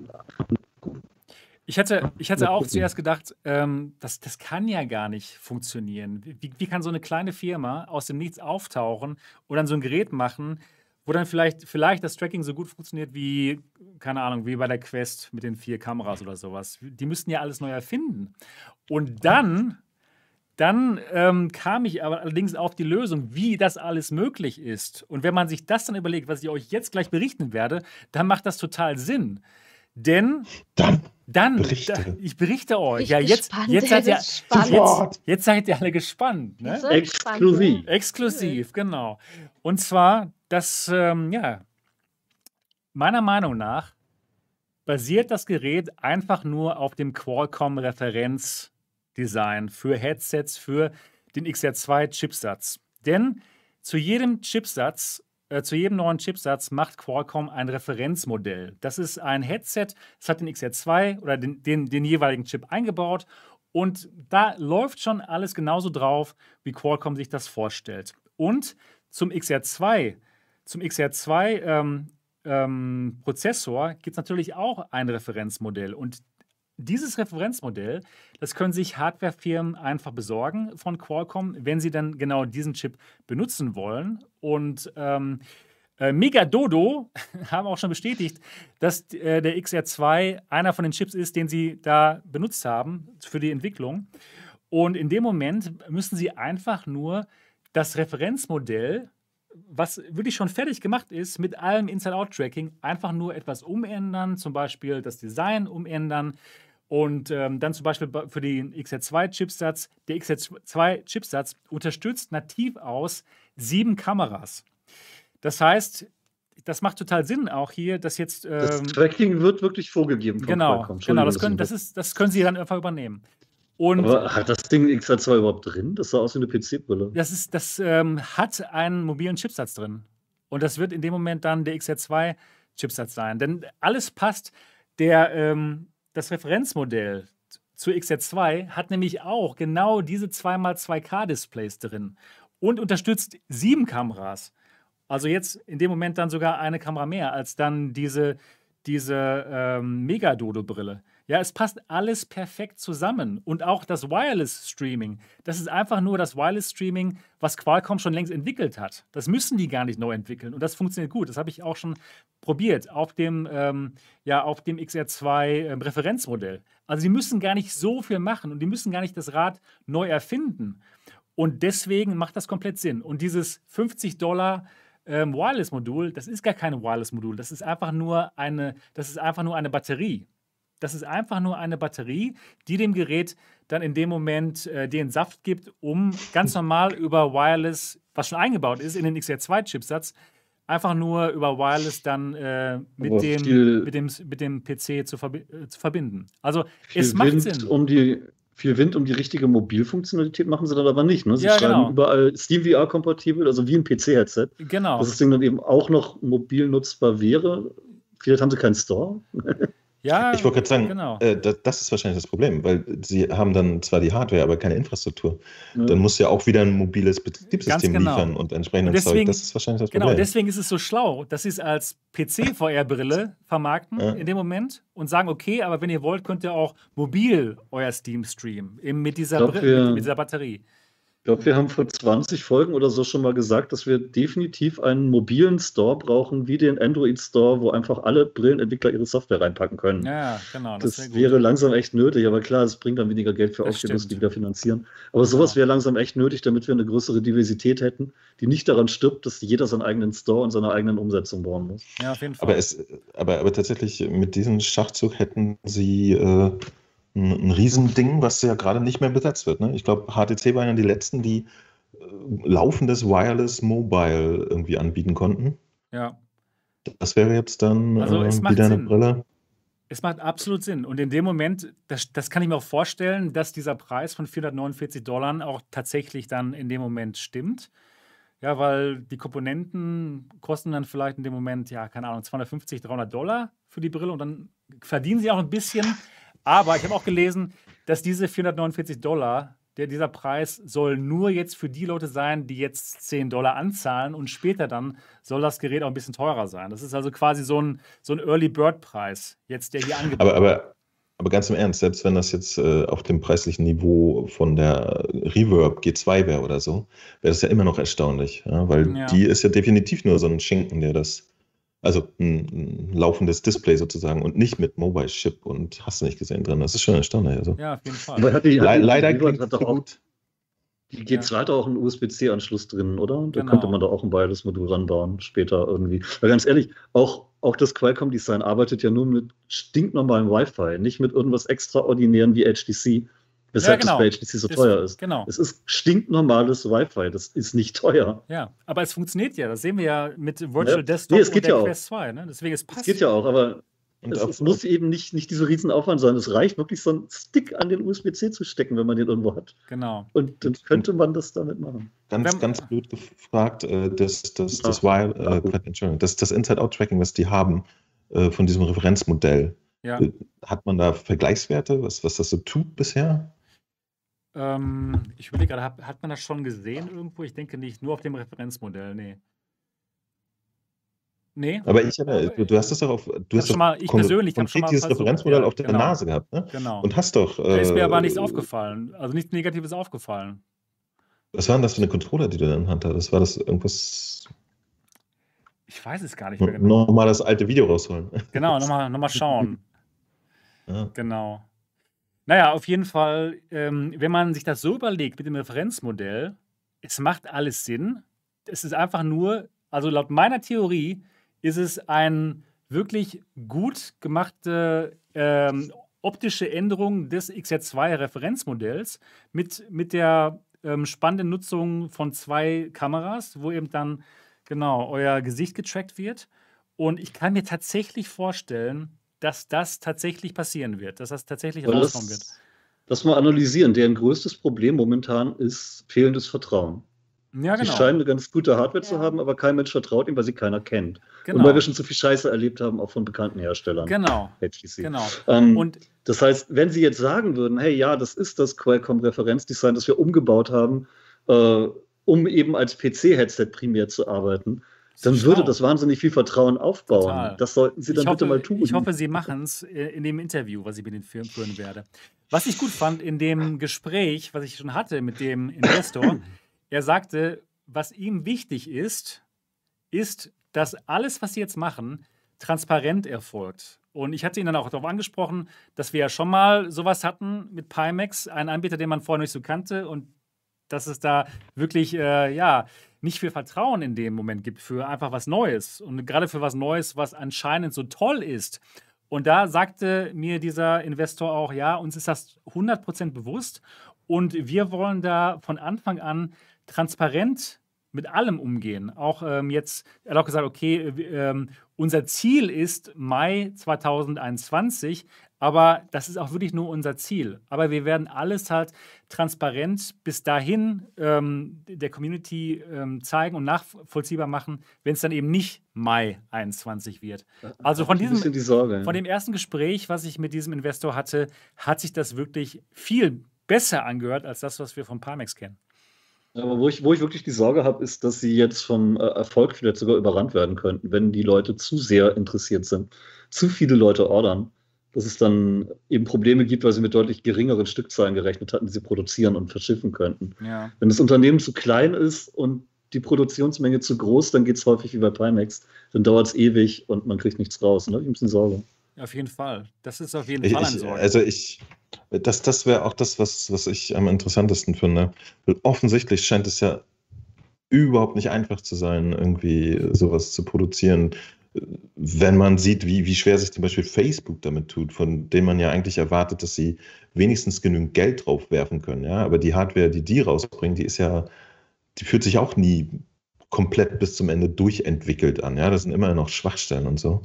Ich hätte, ich hätte auch zuerst gedacht, ähm, das, das kann ja gar nicht funktionieren. Wie, wie kann so eine kleine Firma aus dem Nichts auftauchen und dann so ein Gerät machen, wo dann vielleicht, vielleicht das Tracking so gut funktioniert wie, keine Ahnung, wie bei der Quest mit den vier Kameras oder sowas. Die müssten ja alles neu erfinden. Und dann, dann ähm, kam ich aber allerdings auf die Lösung, wie das alles möglich ist. Und wenn man sich das dann überlegt, was ich euch jetzt gleich berichten werde, dann macht das total Sinn. Denn Dann dann, Berichte. Da, ich berichte euch. Ich ja, jetzt, gespannt, jetzt, seid ihr, jetzt, jetzt seid ihr alle gespannt. Ne? So Exklusiv. spannend. Exklusiv, genau. Und zwar, das, ähm, ja, meiner Meinung nach basiert das Gerät einfach nur auf dem Qualcomm-Referenzdesign für Headsets für den XR2-Chipsatz. Denn zu jedem Chipsatz, äh, zu jedem neuen Chipsatz macht Qualcomm ein Referenzmodell. Das ist ein Headset, das hat den XR2 oder den, den, den jeweiligen Chip eingebaut und da läuft schon alles genauso drauf, wie Qualcomm sich das vorstellt. Und zum XR2, zum XR2 ähm, ähm, Prozessor gibt es natürlich auch ein Referenzmodell. Und dieses Referenzmodell, das können sich Hardwarefirmen einfach besorgen von Qualcomm, wenn sie dann genau diesen Chip benutzen wollen. Und ähm, äh, Megadodo haben auch schon bestätigt, dass äh, der XR2 einer von den Chips ist, den sie da benutzt haben für die Entwicklung. Und in dem Moment müssen sie einfach nur das Referenzmodell, was wirklich schon fertig gemacht ist, mit allem Inside-Out-Tracking, einfach nur etwas umändern, zum Beispiel das Design umändern. Und ähm, dann zum Beispiel bei- für den XR2-Chipsatz. Der XR2-Chipsatz unterstützt nativ aus sieben Kameras. Das heißt, das macht total Sinn auch hier, dass jetzt. Das ähm, Tracking wird wirklich vorgegeben genau, genau das, können, das, ist, das können sie dann einfach übernehmen. Und Aber hat das Ding XR2 überhaupt drin? Das sah aus wie eine PC-Brille. das, ist, das ähm, hat einen mobilen Chipsatz drin. Und das wird in dem Moment dann der XR2-Chipsatz sein. Denn alles passt. Der, ähm, das Referenzmodell zu XR2 hat nämlich auch genau diese 2x2K-Displays drin und unterstützt sieben Kameras. Also jetzt in dem Moment dann sogar eine Kamera mehr als dann diese, diese ähm, Megadodo-Brille. Ja, es passt alles perfekt zusammen. Und auch das Wireless-Streaming, das ist einfach nur das Wireless-Streaming, was Qualcomm schon längst entwickelt hat. Das müssen die gar nicht neu entwickeln. Und das funktioniert gut. Das habe ich auch schon probiert auf dem, ähm, ja, auf dem XR2-Referenzmodell. also sie müssen gar nicht so viel machen und die müssen gar nicht das Rad neu erfinden. Und deswegen macht das komplett Sinn. Und dieses 50 Dollar ähm, Wireless-Modul, das ist gar kein Wireless-Modul. Das ist einfach nur eine, das ist einfach nur eine Batterie. Das ist einfach nur eine Batterie, die dem Gerät dann in dem Moment äh, den Saft gibt, um ganz normal über Wireless, was schon eingebaut ist in den XR2-Chipsatz, einfach nur über Wireless dann äh, mit, dem, mit, dem, mit dem PC zu, verbi äh, zu verbinden. Also es macht Wind Sinn. um die viel Wind um die richtige Mobilfunktionalität machen sie dann aber nicht. Ne? Sie Ja, schreiben genau. überall SteamVR-kompatibel, also wie ein PC-Headset. Genau. Dass das Ding dann eben auch noch mobil nutzbar wäre. Vielleicht haben sie keinen Store. Ja, Ich wollte gerade sagen, genau. äh, da, das ist wahrscheinlich das Problem, weil sie haben dann zwar die Hardware, aber keine Infrastruktur. Ja. Dann muss ja auch wieder ein mobiles Betriebssystem genau. liefern und entsprechend deswegen- Zeug. Das ist wahrscheinlich das Genau, Problem. deswegen ist es so schlau, dass sie es als PC-VR-Brille vermarkten Ja. in dem Moment und sagen, okay, aber wenn ihr wollt, könnt ihr auch mobil euer Steam streamen eben mit dieser, Brille, mit dieser Batterie. Ich glaube, wir haben vor 20 Folgen oder so schon mal gesagt, dass wir definitiv einen mobilen Store brauchen, wie den Android Store, wo einfach alle Brillenentwickler ihre Software reinpacken können. Ja, genau. Das, Das wäre wäre langsam echt nötig, aber klar, es bringt dann weniger Geld für Aufstehers, die wieder finanzieren. Aber sowas Genau. wäre langsam echt nötig, damit wir eine größere Diversität hätten, die nicht daran stirbt, dass jeder seinen eigenen Store und seine eigenen Umsetzung bauen muss. Ja, auf jeden Fall. Aber, es, aber, aber tatsächlich mit diesem Schachzug hätten sie äh, ein, ein Riesending, was ja gerade nicht mehr besetzt wird. Ne? Ich glaube, HTC waren ja die letzten, die äh, laufendes Wireless Mobile irgendwie anbieten konnten. ja. Das wäre jetzt dann Also, äh, wieder eine Sinn. Brille. Es macht absolut Sinn. Und in dem Moment, das, das kann ich mir auch vorstellen, dass dieser Preis von 449 Dollar auch tatsächlich dann in dem Moment stimmt. Ja, weil die Komponenten kosten dann vielleicht in dem Moment, ja, keine Ahnung, 250, 300 Dollar für die Brille und dann verdienen sie auch ein bisschen. Aber ich habe auch gelesen, dass diese 449 Dollar, der, dieser Preis soll nur jetzt für die Leute sein, die jetzt 10 Dollar anzahlen und später dann soll das Gerät auch ein bisschen teurer sein. Das ist also quasi so ein, so ein Early Bird Preis, jetzt der hier angeboten Aber, aber, aber ganz im Ernst, selbst wenn das jetzt äh, auf dem preislichen Niveau von der Reverb G2 wäre oder so, wäre das ja immer noch erstaunlich. Ja? Weil Ja. die ist ja definitiv nur so ein Schinken, der das, also ein, ein laufendes Display sozusagen und nicht mit Mobile Chip und hast du nicht gesehen drin. Das ist schon erstaunlich. Also. Ja, auf jeden Fall. Aber hat die, hat Le die, leider die Reverb klingt hat doch auch, die G2 hat doch auch einen USB-C-Anschluss drin, oder? Da Genau. könnte man da auch ein Wireless-Modul ranbauen, später irgendwie. Weil ganz ehrlich, auch, auch das Qualcomm-Design arbeitet ja nur mit stinknormalem Wi-Fi, nicht mit irgendwas Extraordinären wie HTC, weshalb genau. das bei HTC so Das- teuer ist. Genau. Es ist stinknormales Wi-Fi, das ist nicht teuer. Ja, aber es funktioniert ja. Das sehen wir ja mit Virtual Ja. Desktop Nee, es geht und ja auch. Quest 2. Ne? Deswegen, es passt. geht ja auch, aber Und es, es muss eben nicht, nicht dieser Riesenaufwand sein. Es reicht wirklich, so einen Stick an den USB-C zu stecken, wenn man den irgendwo hat. Genau. Und dann könnte man das damit machen. Ganz, Wenn- ganz blöd gefragt, äh, das, das, das, äh, das, das Inside-Out-Tracking, was die haben äh, von diesem Referenzmodell, Ja. Hat man da Vergleichswerte, was, was das so tut bisher? Ähm, ich überlege gerade, hat, hat man das schon gesehen irgendwo? Ich denke nicht, nur auf dem Referenzmodell. Nee. Nee, Aber ich, äh, du, du hast das doch auf, du hast schon mal- ich persönlich hab schon mal dieses versucht, Referenzmodell ja, auf der genau. Nase gehabt, ne? genau. Und hast doch. da ist mir aber äh, nichts aufgefallen. Also nichts Negatives aufgefallen. Was war denn das für eine Controller, die du dann hattest? Das war das irgendwas Ich weiß es gar nicht mehr genau. nochmal das alte Video rausholen. Genau, nochmal noch mal schauen. Ja. Genau. Naja, auf jeden Fall, ähm, wenn man sich das so überlegt mit dem Referenzmodell, es macht alles Sinn. Es ist einfach nur, also laut meiner Theorie, ist es ein wirklich gut gemachte ähm, optische Änderung des XR2-Referenzmodells mit, mit der ähm, spannenden Nutzung von zwei Kameras, wo eben dann genau euer Gesicht getrackt wird. Und ich kann mir tatsächlich vorstellen, dass das tatsächlich passieren wird, dass das tatsächlich Weil rauskommen wird. das, das mal analysieren. Deren größtes Problem momentan ist fehlendes Vertrauen. Ja, Sie genau. scheinen eine ganz gute Hardware zu Ja. haben, aber kein Mensch vertraut ihm, weil sie keiner kennt. Und genau. weil wir schon zu viel Scheiße erlebt haben, auch von bekannten Herstellern. genau, HTC. genau. Ähm, Und das heißt, wenn Sie jetzt sagen würden, hey, ja, das ist das Qualcomm-Referenzdesign, das wir umgebaut haben, äh, um eben als PC-Headset primär zu arbeiten, dann schlau. würde das wahnsinnig viel Vertrauen aufbauen. Total. Das sollten Sie dann hoffe, bitte mal tun. Ich hoffe, Sie machen es in dem Interview, was ich mit den Firmen führen werde. Was ich gut fand in dem Gespräch, was ich schon hatte mit dem Investor, er sagte, was ihm wichtig ist, ist, dass alles, was Sie jetzt machen, transparent erfolgt. Und ich hatte ihn dann auch darauf angesprochen, dass wir ja schon mal sowas hatten mit Pimax, einen Anbieter, den man vorher nicht so kannte und dass es da wirklich, äh, ja, nicht viel Vertrauen in dem Moment gibt für einfach was Neues und gerade für was Neues, was anscheinend so toll ist. Und da sagte mir dieser Investor auch, ja, uns ist das 100% bewusst und wir wollen da von Anfang an transparent mit allem umgehen. Auch ähm, jetzt, er hat auch gesagt, okay, äh, unser Ziel ist Mai 2021, Aber das ist auch wirklich nur unser Ziel. Aber wir werden alles halt transparent bis dahin ähm, der Community ähm, zeigen und nachvollziehbar machen, wenn es dann eben nicht Mai 21 wird. Also von diesem, die von dem ersten Gespräch, was ich mit diesem Investor hatte, hat sich das wirklich viel besser angehört als das, was wir von Parmex kennen. Aber wo ich, wo ich wirklich die Sorge habe, ist, dass sie jetzt vom äh, Erfolg vielleicht sogar überrannt werden könnten, wenn die Leute zu sehr interessiert sind, zu viele Leute ordern dass es dann eben Probleme gibt, weil sie mit deutlich geringeren Stückzahlen gerechnet hatten, die sie produzieren und verschiffen könnten. Ja. Wenn das Unternehmen zu klein ist und die Produktionsmenge zu groß, dann geht es häufig wie bei Pimax. Dann dauert es ewig und man kriegt nichts raus. Ne? Ich habe ein bisschen Sorge. Auf jeden Fall. Das ist auf jeden Ich, Fall ein ich, Sorge. also ich, das, das wäre auch das, was, was ich am interessantesten finde. Offensichtlich scheint es ja überhaupt nicht einfach zu sein, irgendwie sowas zu produzieren wenn man sieht, wie, wie schwer sich zum Beispiel Facebook damit tut, von dem man ja eigentlich erwartet, dass sie wenigstens genügend Geld drauf werfen können. Ja? Aber die Hardware, die die rausbringen, die ist ja, die fühlt sich auch nie komplett bis zum Ende durchentwickelt an. Ja? Das sind immer noch Schwachstellen und so.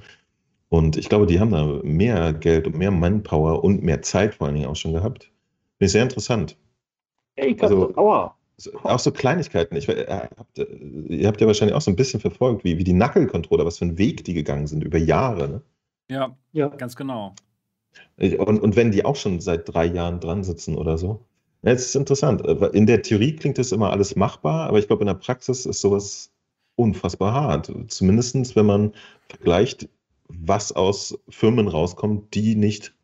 Und ich glaube, die haben da mehr Geld und mehr Manpower und mehr Zeit vor allen Dingen auch schon gehabt. Finde ich sehr interessant. Ey, Also- aua. So- Auch so Kleinigkeiten. Ich, äh, habt, äh, ihr habt ja wahrscheinlich auch so ein bisschen verfolgt, wie, wie die Knuckle-Controller, was für einen Weg die gegangen sind über Jahre. Ne? ja, Ja. ganz genau. Und, und wenn die auch schon seit drei Jahren dran sitzen oder so. Ja, es ist interessant. Äh, In der Theorie klingt das immer alles machbar, aber ich glaube, in der Praxis ist sowas unfassbar hart. Zumindest, wenn man vergleicht, was aus Firmen rauskommt, die nicht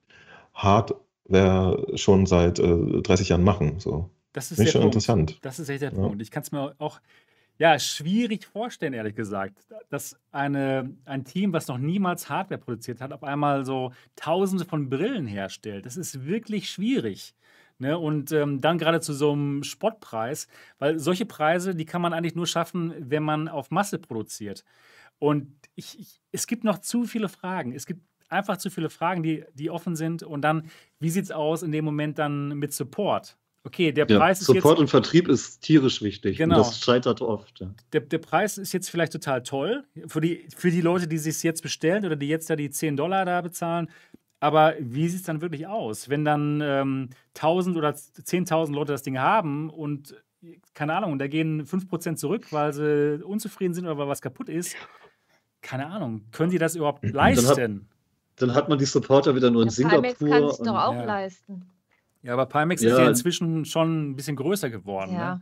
Hardware schon seit äh, 30 Jahren machen. So. Das ist schon Punkt. interessant. Das ist echt der Ja. Punkt. Ich kann es mir auch ja, schwierig vorstellen, ehrlich gesagt, dass eine, ein Team, was noch niemals Hardware produziert hat, auf einmal so Tausende von Brillen herstellt. Das ist wirklich schwierig. Ne? Und ähm, dann gerade zu so einem Spottpreis, weil solche Preise, die kann man eigentlich nur schaffen, wenn man auf Masse produziert. Und ich, ich, es gibt noch zu viele Fragen. Es gibt einfach zu viele Fragen, die, die offen sind. Und dann, wie sieht es aus in dem Moment dann mit Support? Okay, der Ja, Preis ist Support jetzt und Vertrieb ist tierisch wichtig. Genau. Und das scheitert oft. Ja. der, der Preis ist jetzt vielleicht total toll für die, für die Leute, die sich jetzt bestellen oder die jetzt da die 10 Dollar da bezahlen. Aber wie sieht es dann wirklich aus, wenn dann ähm, 1000 oder 10.000 Leute das Ding haben und keine Ahnung, da gehen 5% zurück, weil sie unzufrieden sind oder weil was kaputt ist? Keine Ahnung. Können die das überhaupt Dann leisten? Dann hat man die Supporter wieder nur in Der Pimax kann Singapur. sich doch auch ja. leisten. Ja, aber Pimax ist Ja. ja inzwischen schon ein bisschen größer geworden. Ja. Ne?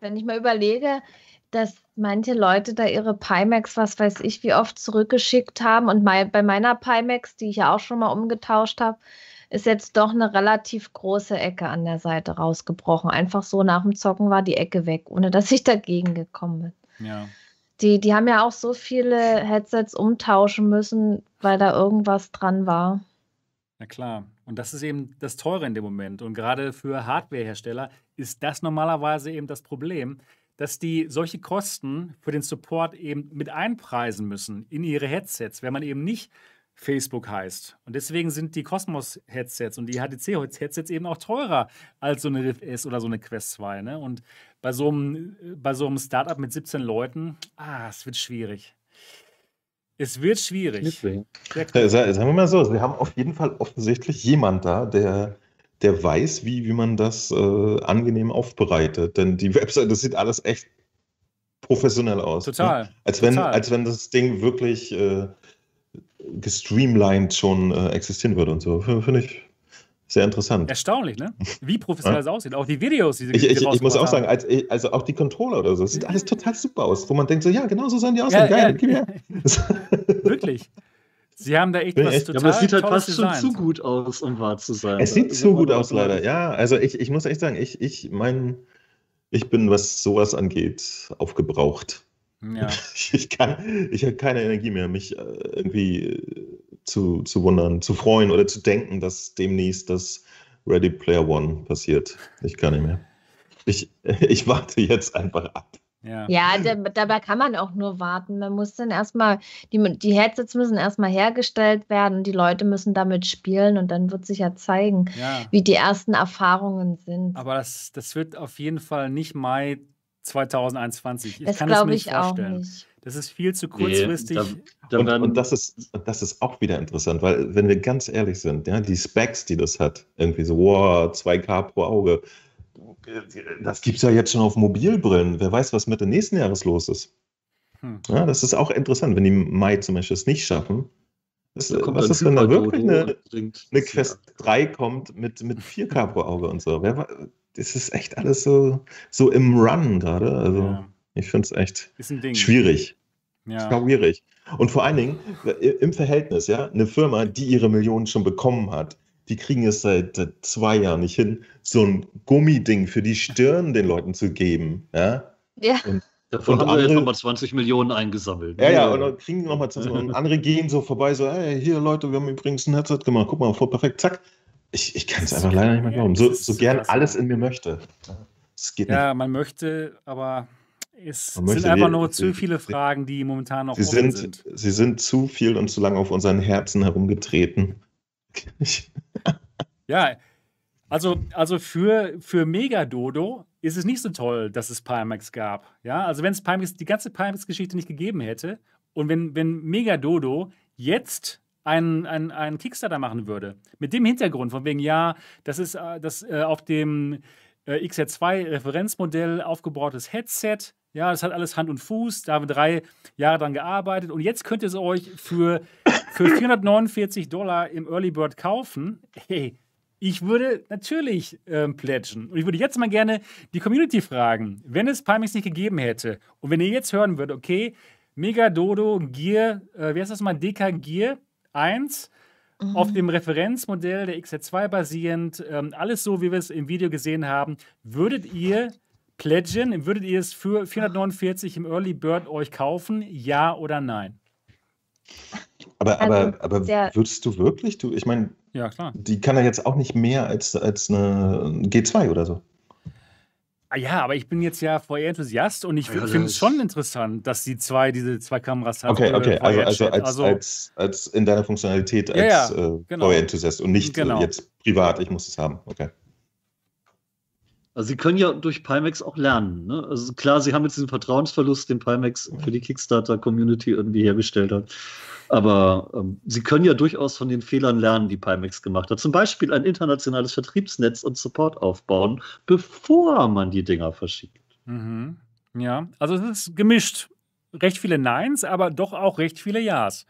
Wenn ich mal überlege, dass manche Leute da ihre Pimax, was weiß ich, wie oft zurückgeschickt haben und mei- bei meiner Pimax, die ich ja auch schon mal umgetauscht habe, ist jetzt doch eine relativ große Ecke an der Seite rausgebrochen. Einfach so nach dem Zocken war die Ecke weg, ohne dass ich dagegen gekommen bin. Ja. Die, die haben ja auch so viele Headsets umtauschen müssen, weil da irgendwas dran war. Na klar. Und das ist eben das Teure in dem Moment. Und gerade für Hardwarehersteller ist das normalerweise eben das Problem, dass die solche Kosten für den Support eben mit einpreisen müssen in ihre Headsets, wenn man eben nicht Facebook heißt. Und deswegen sind die Cosmos-Headsets und die HTC-Headsets eben auch teurer als so eine Rift S oder so eine Quest 2. Ne? Und bei so einem, bei so einem Startup mit 17 Leuten, ah, es wird schwierig. Es wird schwierig. Ja, sagen wir mal so, wir haben auf jeden Fall offensichtlich jemand da, der, der weiß, wie, wie man das äh, angenehm aufbereitet. Denn die Webseite, das sieht alles echt professionell aus. Ne? Total. Als wenn, total. als wenn das Ding wirklich äh, gestreamlined schon äh, existieren würde und so. Finde ich sehr interessant. Erstaunlich, ne? Wie professionell es aussieht. Auch die Videos, die sie Ich, ich, ich muss auch rausgebracht sagen, haben. als, also auch die Controller oder so, das sieht alles total super aus, wo man denkt so, ja, genau so sollen die Ja, aussehen, geil, ja. gib her. Wirklich. Sie haben da echt Bin was echt- total Ja, aber es sieht halt fast schon zu gut aus, um wahr zu sein. Es sieht Also, zu gut aus, das leider. Ja, also ich, ich muss echt sagen, ich, ich mein, ich bin, was sowas angeht, aufgebraucht. Ja. Ich, kann, ich habe keine Energie mehr, mich äh, irgendwie äh, zu, zu wundern, zu freuen oder zu denken, dass demnächst das Ready Player One passiert. Ich kann nicht mehr. Ich, ich warte jetzt einfach ab. Ja. Ja, da, dabei kann man auch nur warten. Man muss dann erstmal, die, die Headsets müssen erstmal hergestellt werden und die Leute müssen damit spielen und dann wird sich ja zeigen, ja. wie die ersten Erfahrungen sind. Aber das, das wird auf jeden Fall nicht Mai 2021. Ich Das kann es mir glaube nicht ich auch vorstellen. nicht. Das ist viel zu Nee, kurzfristig. da, da Und, und das, ist, das ist auch wieder interessant, weil, wenn wir ganz ehrlich sind, ja, die Specs, die das hat, irgendwie so, wow, 2K pro Auge, das gibt es ja jetzt schon auf Mobilbrillen. Wer weiß, was Mitte nächsten Jahres los ist. Hm. Ja, das ist auch interessant, wenn die Mai zum Beispiel es nicht schaffen. Das, da was ist, wenn da wirklich eine, eine Quest 3 kommt mit, mit 4K pro Auge und so? Wer, wa- das ist echt alles so, so im Run gerade. Also, ja, ich finde es echt ist ein Ding. schwierig. Ja. Schwierig. Und vor allen Dingen äh, im Verhältnis, ja, eine Firma, die ihre Millionen schon bekommen hat, die kriegen es seit äh, zwei Jahren nicht hin, so ein Gummiding für die Stirn den Leuten zu geben. Ja, Ja, Davon und haben wir jetzt andere- nochmal 20 Millionen eingesammelt. ja, ja und dann kriegen die nochmal und andere gehen so vorbei, so, hey, hier Leute, wir haben übrigens ein Headset gemacht, guck mal, voll perfekt, zack. Ich, ich kann es einfach leider nicht mehr glauben. So, so gern alles in mir möchte. Es geht nicht. ja, man möchte, aber es Man sind einfach die- nur zu viele Fragen, die momentan noch Sie offen sind, sind. sie sind zu viel und zu lange auf unseren Herzen herumgetreten. Ja, also, also für, für Megadodo ist es nicht so toll, dass es Pimax gab. Ja, also wenn es Pimax, die ganze Pimax-Geschichte nicht gegeben hätte und wenn, wenn Megadodo jetzt einen, einen, einen Kickstarter machen würde, mit dem Hintergrund, von wegen, ja, das ist äh, das äh, auf dem äh, XR2-Referenzmodell aufgebautes Headset. Ja, das hat alles Hand und Fuß. Da haben wir drei Jahre dran gearbeitet. Und jetzt könnt ihr es euch für, für 449 Dollar im Early Bird kaufen. Hey, ich würde natürlich ähm, pledgen. Und ich würde jetzt mal gerne die Community fragen, wenn es Pimax nicht gegeben hätte und wenn ihr jetzt hören würdet, okay, Mega Dodo Gear, äh, wie heißt das mal, DK Gear 1, auf dem Referenzmodell der XR2 basierend, ähm, alles so, wie wir es im Video gesehen haben, würdet ihr pledgen, würdet ihr es für 449 im Early Bird euch kaufen, ja oder nein? aber, Also, aber, aber würdest du wirklich? Du, ich meine, Ja, klar. die kann ja jetzt auch nicht mehr als, als eine G2 oder so. Ah Ja, aber ich bin jetzt ja VR-Enthusiast und ich Ja, finde es schon interessant, dass die zwei, diese zwei Kameras hat. Okay, äh, okay, also, also, als, also als, als in deiner Funktionalität Ja, ja, als äh, genau. VR-Enthusiast und nicht Genau. äh, jetzt privat, ich muss es haben. Okay. Also sie können ja durch Pimax auch lernen. Ne? Also klar, sie haben jetzt diesen Vertrauensverlust, den Pimax für die Kickstarter-Community irgendwie hergestellt hat. Aber ähm, sie können ja durchaus von den Fehlern lernen, die Pimax gemacht hat. Zum Beispiel ein internationales Vertriebsnetz und Support aufbauen, bevor man die Dinger verschickt. Mhm. Ja, also es ist gemischt. Recht viele Neins, aber doch auch recht viele Ja's.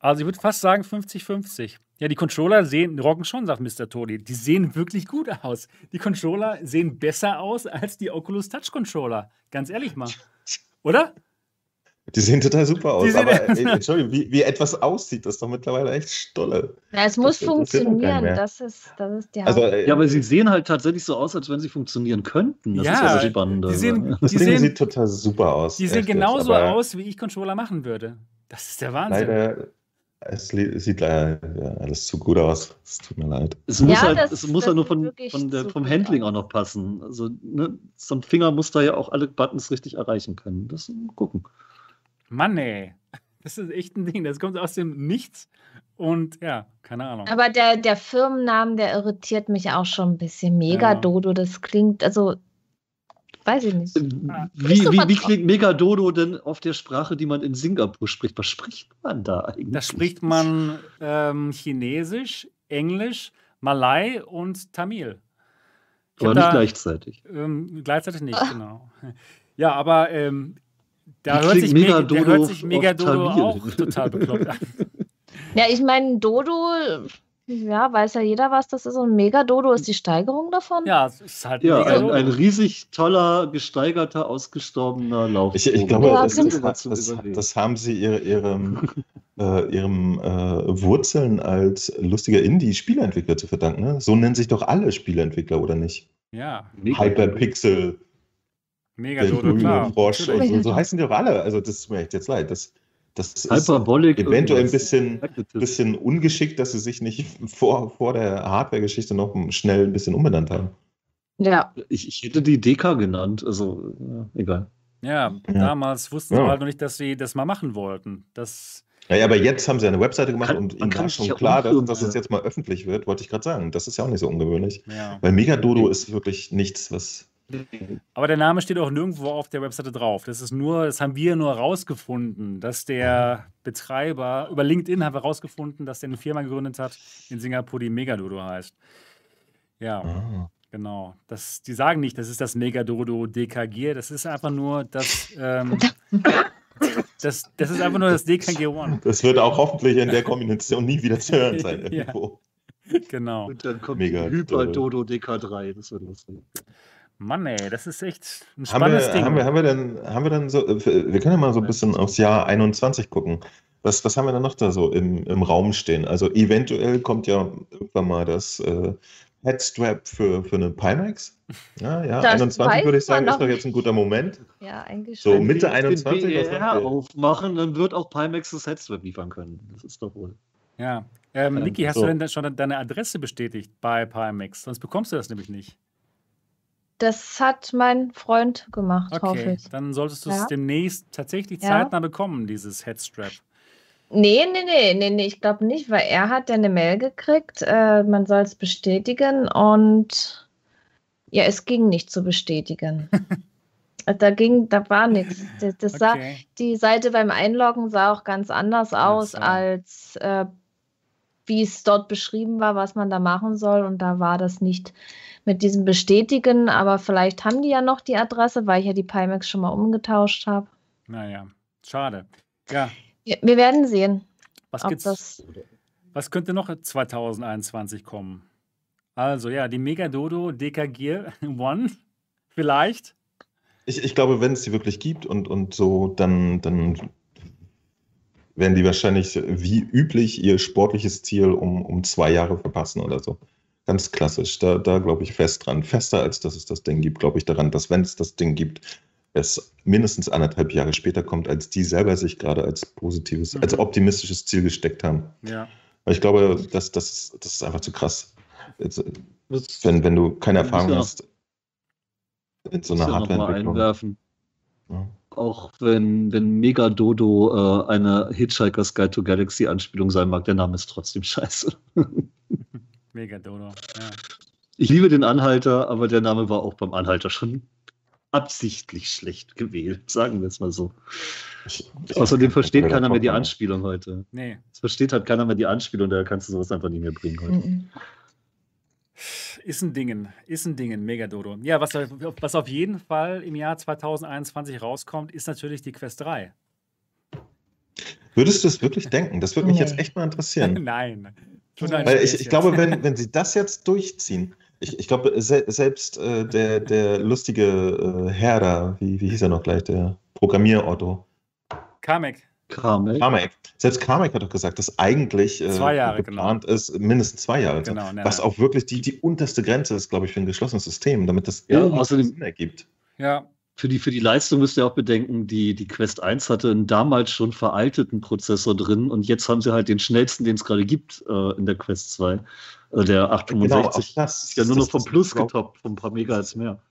Also ich würde fast sagen 50-50. Ja, die Controller sehen, rocken schon, sagt Mr. Todi. Die sehen wirklich gut aus. Die Controller sehen besser aus als die Oculus Touch Controller. Ganz ehrlich mal. Oder? Die sehen total super aus, Die sehen- aber äh, Entschuldigung, wie, wie etwas aussieht, das ist doch mittlerweile echt stolle. Na, es muss Das keinen funktionieren. Das ist, das ist die Also, äh, Ja, aber sie sehen halt tatsächlich so aus, als wenn sie funktionieren könnten. Das Ja, ist ja das Spannende. die sehen- das die Ding sehen- sieht total super aus. Die sehen jetzt, genauso aber aus, wie ich Controller machen würde. Das ist der Wahnsinn. Leider, es sieht leider ja, alles zu gut aus. Es tut mir leid. Es muss Ja, halt, das- es muss halt nur von, von der, vom Handling auch noch passen. Also, ne, so ein Finger muss da ja auch alle Buttons richtig erreichen können. Das gucken. Mann, ey. Das ist echt ein Ding. Das kommt aus dem Nichts. Und ja, keine Ahnung. Aber der, der Firmennamen, der irritiert mich auch schon ein bisschen. Mega Ja. Dodo, das klingt, also, weiß ich nicht. Ah, Wie, wie, wie klingt Megadodo denn auf der Sprache, die man in Singapur spricht? Was spricht man da eigentlich? Da spricht man ähm, Chinesisch, Englisch, Malai und Tamil. Ich Aber nicht da- gleichzeitig. Ähm, gleichzeitig nicht, genau. Ja, aber ähm, da hört klingt sich, Mega, da Megadodo hört sich Megadodo auch total bekloppt an. Ja, ich meine, Dodo, ja, weiß ja jeder, was das ist. Und Mega-Dodo ist die Steigerung davon. Ja, es ist halt Ja, ein, ein riesig toller, gesteigerter, ausgestorbener Lauf. Ich, ich glaube, Ja, das, genau. das, das, das haben sie ihre, ihrem, äh, ihrem äh, Wurzeln als lustiger Indie-Spieleentwickler zu verdanken. Ne? So nennen sich doch alle Spieleentwickler, oder nicht? Ja, Hyperpixel, Megadodo, klar. Frosch und so, so heißen die doch alle. Also das ist mir echt jetzt leid. Das, das ist Hyperbolic. eventuell ein bisschen, bisschen ungeschickt, dass sie sich nicht vor, vor der Hardware-Geschichte noch schnell ein bisschen umbenannt haben. Ja. Ich, ich hätte die DK genannt, also ja, egal. Ja, Ja. damals wussten Ja. sie halt noch nicht, dass sie das mal machen wollten. Das, Naja, aber jetzt haben sie eine Webseite gemacht Kann- und ihnen kann war schon klar, dass, dass es jetzt mal öffentlich wird, wollte ich gerade sagen. Das ist ja auch nicht so ungewöhnlich. ja. Weil Megadodo ist wirklich nichts, was, Aber der Name steht auch nirgendwo auf der Webseite drauf. Das ist nur, das haben wir nur herausgefunden, dass der Betreiber, über LinkedIn haben wir herausgefunden, dass der eine Firma gegründet hat in Singapur, die Megadodo heißt. Ja, Ah. genau. Das, die sagen nicht, das ist das Megadodo DK Gear, das ist einfach nur das, ähm, das, das ist einfach nur das DK Gear One. Das wird auch hoffentlich in der Kombination nie wieder zu hören sein. Ja. Irgendwo. Genau. Und dann kommt Mega Hyper. Dodo DK3. Das wird lustig. Mann, ey, das ist echt ein Haben spannendes wir, Ding. haben, wir, haben wir dann, haben wir dann so, äh, wir können ja mal so ein bisschen aufs Jahr 21 gucken. Was, was haben wir dann noch da so im, im Raum stehen? Also eventuell kommt ja irgendwann mal das äh, Headstrap für, für eine Pimax. Ja, ja, Das 21 würde ich sagen, ist noch doch jetzt ein guter Moment. Ja, eigentlich So schon. Mitte Wenn wir 21, den was BR macht ihr? aufmachen, dann wird auch Pimax das Headstrap liefern können. Das ist doch wohl. Ja. Ähm, Ähm, Niki, hast so. du denn schon deine Adresse bestätigt bei Pimax? Sonst bekommst du das nämlich nicht. Das hat mein Freund gemacht, hoffe Okay, ich. dann solltest du es Ja. demnächst tatsächlich Ja. zeitnah bekommen, dieses Headstrap. Nee, nee, nee, nee, nee, ich glaube nicht, weil er hat ja eine Mail gekriegt, äh, man soll es bestätigen und ja, es ging nicht zu bestätigen. da ging, da war nichts. Das, das sah, Okay. die Seite beim Einloggen sah auch ganz anders aus, so. als äh, wie es dort beschrieben war, was man da machen soll. Und da war das nicht mit diesem Bestätigen, aber vielleicht haben die ja noch die Adresse, weil ich ja die Pimax schon mal umgetauscht habe. Naja, schade. Ja, Wir, wir werden sehen, was das. Was könnte noch 2021 kommen? Also ja, die Mega Dodo DK Gear One vielleicht. Ich, ich glaube, wenn es sie wirklich gibt und, und so, dann, dann werden die wahrscheinlich wie üblich ihr sportliches Ziel um, um zwei Jahre verpassen oder so. Ganz klassisch. Da, da glaube ich fest dran. Fester als dass es das Ding gibt, glaube ich daran, dass wenn es das Ding gibt, es mindestens anderthalb Jahre später kommt, als die selber sich gerade als positives, Mhm. als optimistisches Ziel gesteckt haben. Ja. Weil ich glaube, das, das, das ist einfach zu krass. Jetzt, Das wenn, wenn du keine Erfahrung ja- hast in so einer Hardwareentwicklung. einwerfen. Ja. Auch wenn, wenn Mega Dodo äh, eine Hitchhiker's Guide to Galaxy Anspielung sein mag, der Name ist trotzdem scheiße. Mega Dodo. Ja. Ich liebe den Anhalter, aber der Name war auch beim Anhalter schon absichtlich schlecht gewählt, sagen wir es mal so. Ich- ich- Außerdem versteht keiner mehr die Anspielung heute. Nee. Es versteht halt keiner mehr die Anspielung, da kannst du sowas einfach nicht mehr bringen heute. Mhm. Ist ein Dingen, ist ein Dingen, Mega Dodo. Ja, was, was auf jeden Fall im Jahr 2021 rauskommt, ist natürlich die Quest 3. Würdest du es wirklich denken? Das würde mich Nee. jetzt echt mal interessieren. Nein. Weil ich, ich glaube, wenn, wenn sie das jetzt durchziehen, ich, ich glaube, se selbst äh, der, der lustige äh, Herr da, wie, wie hieß er noch gleich, der Programmier-Otto, Kamek. Kamek. Kamek, selbst Kamek hat doch gesagt, dass eigentlich äh, Zwei Jahre, geplant ist, mindestens zwei Jahre. Genau, ne, was auch wirklich die, die unterste Grenze ist, glaube ich, für ein geschlossenes System, damit das Ja, außerdem- Sinn ergibt. Ja, Für die, für die Leistung müsst ihr auch bedenken, die, die Quest 1 hatte einen damals schon veralteten Prozessor drin und jetzt haben sie halt den schnellsten, den es gerade gibt äh, in der Quest 2. Äh, der 865 Genau, auch das ist ja nur noch das- vom das- Plus getoppt, vom paar Megahertz mehr.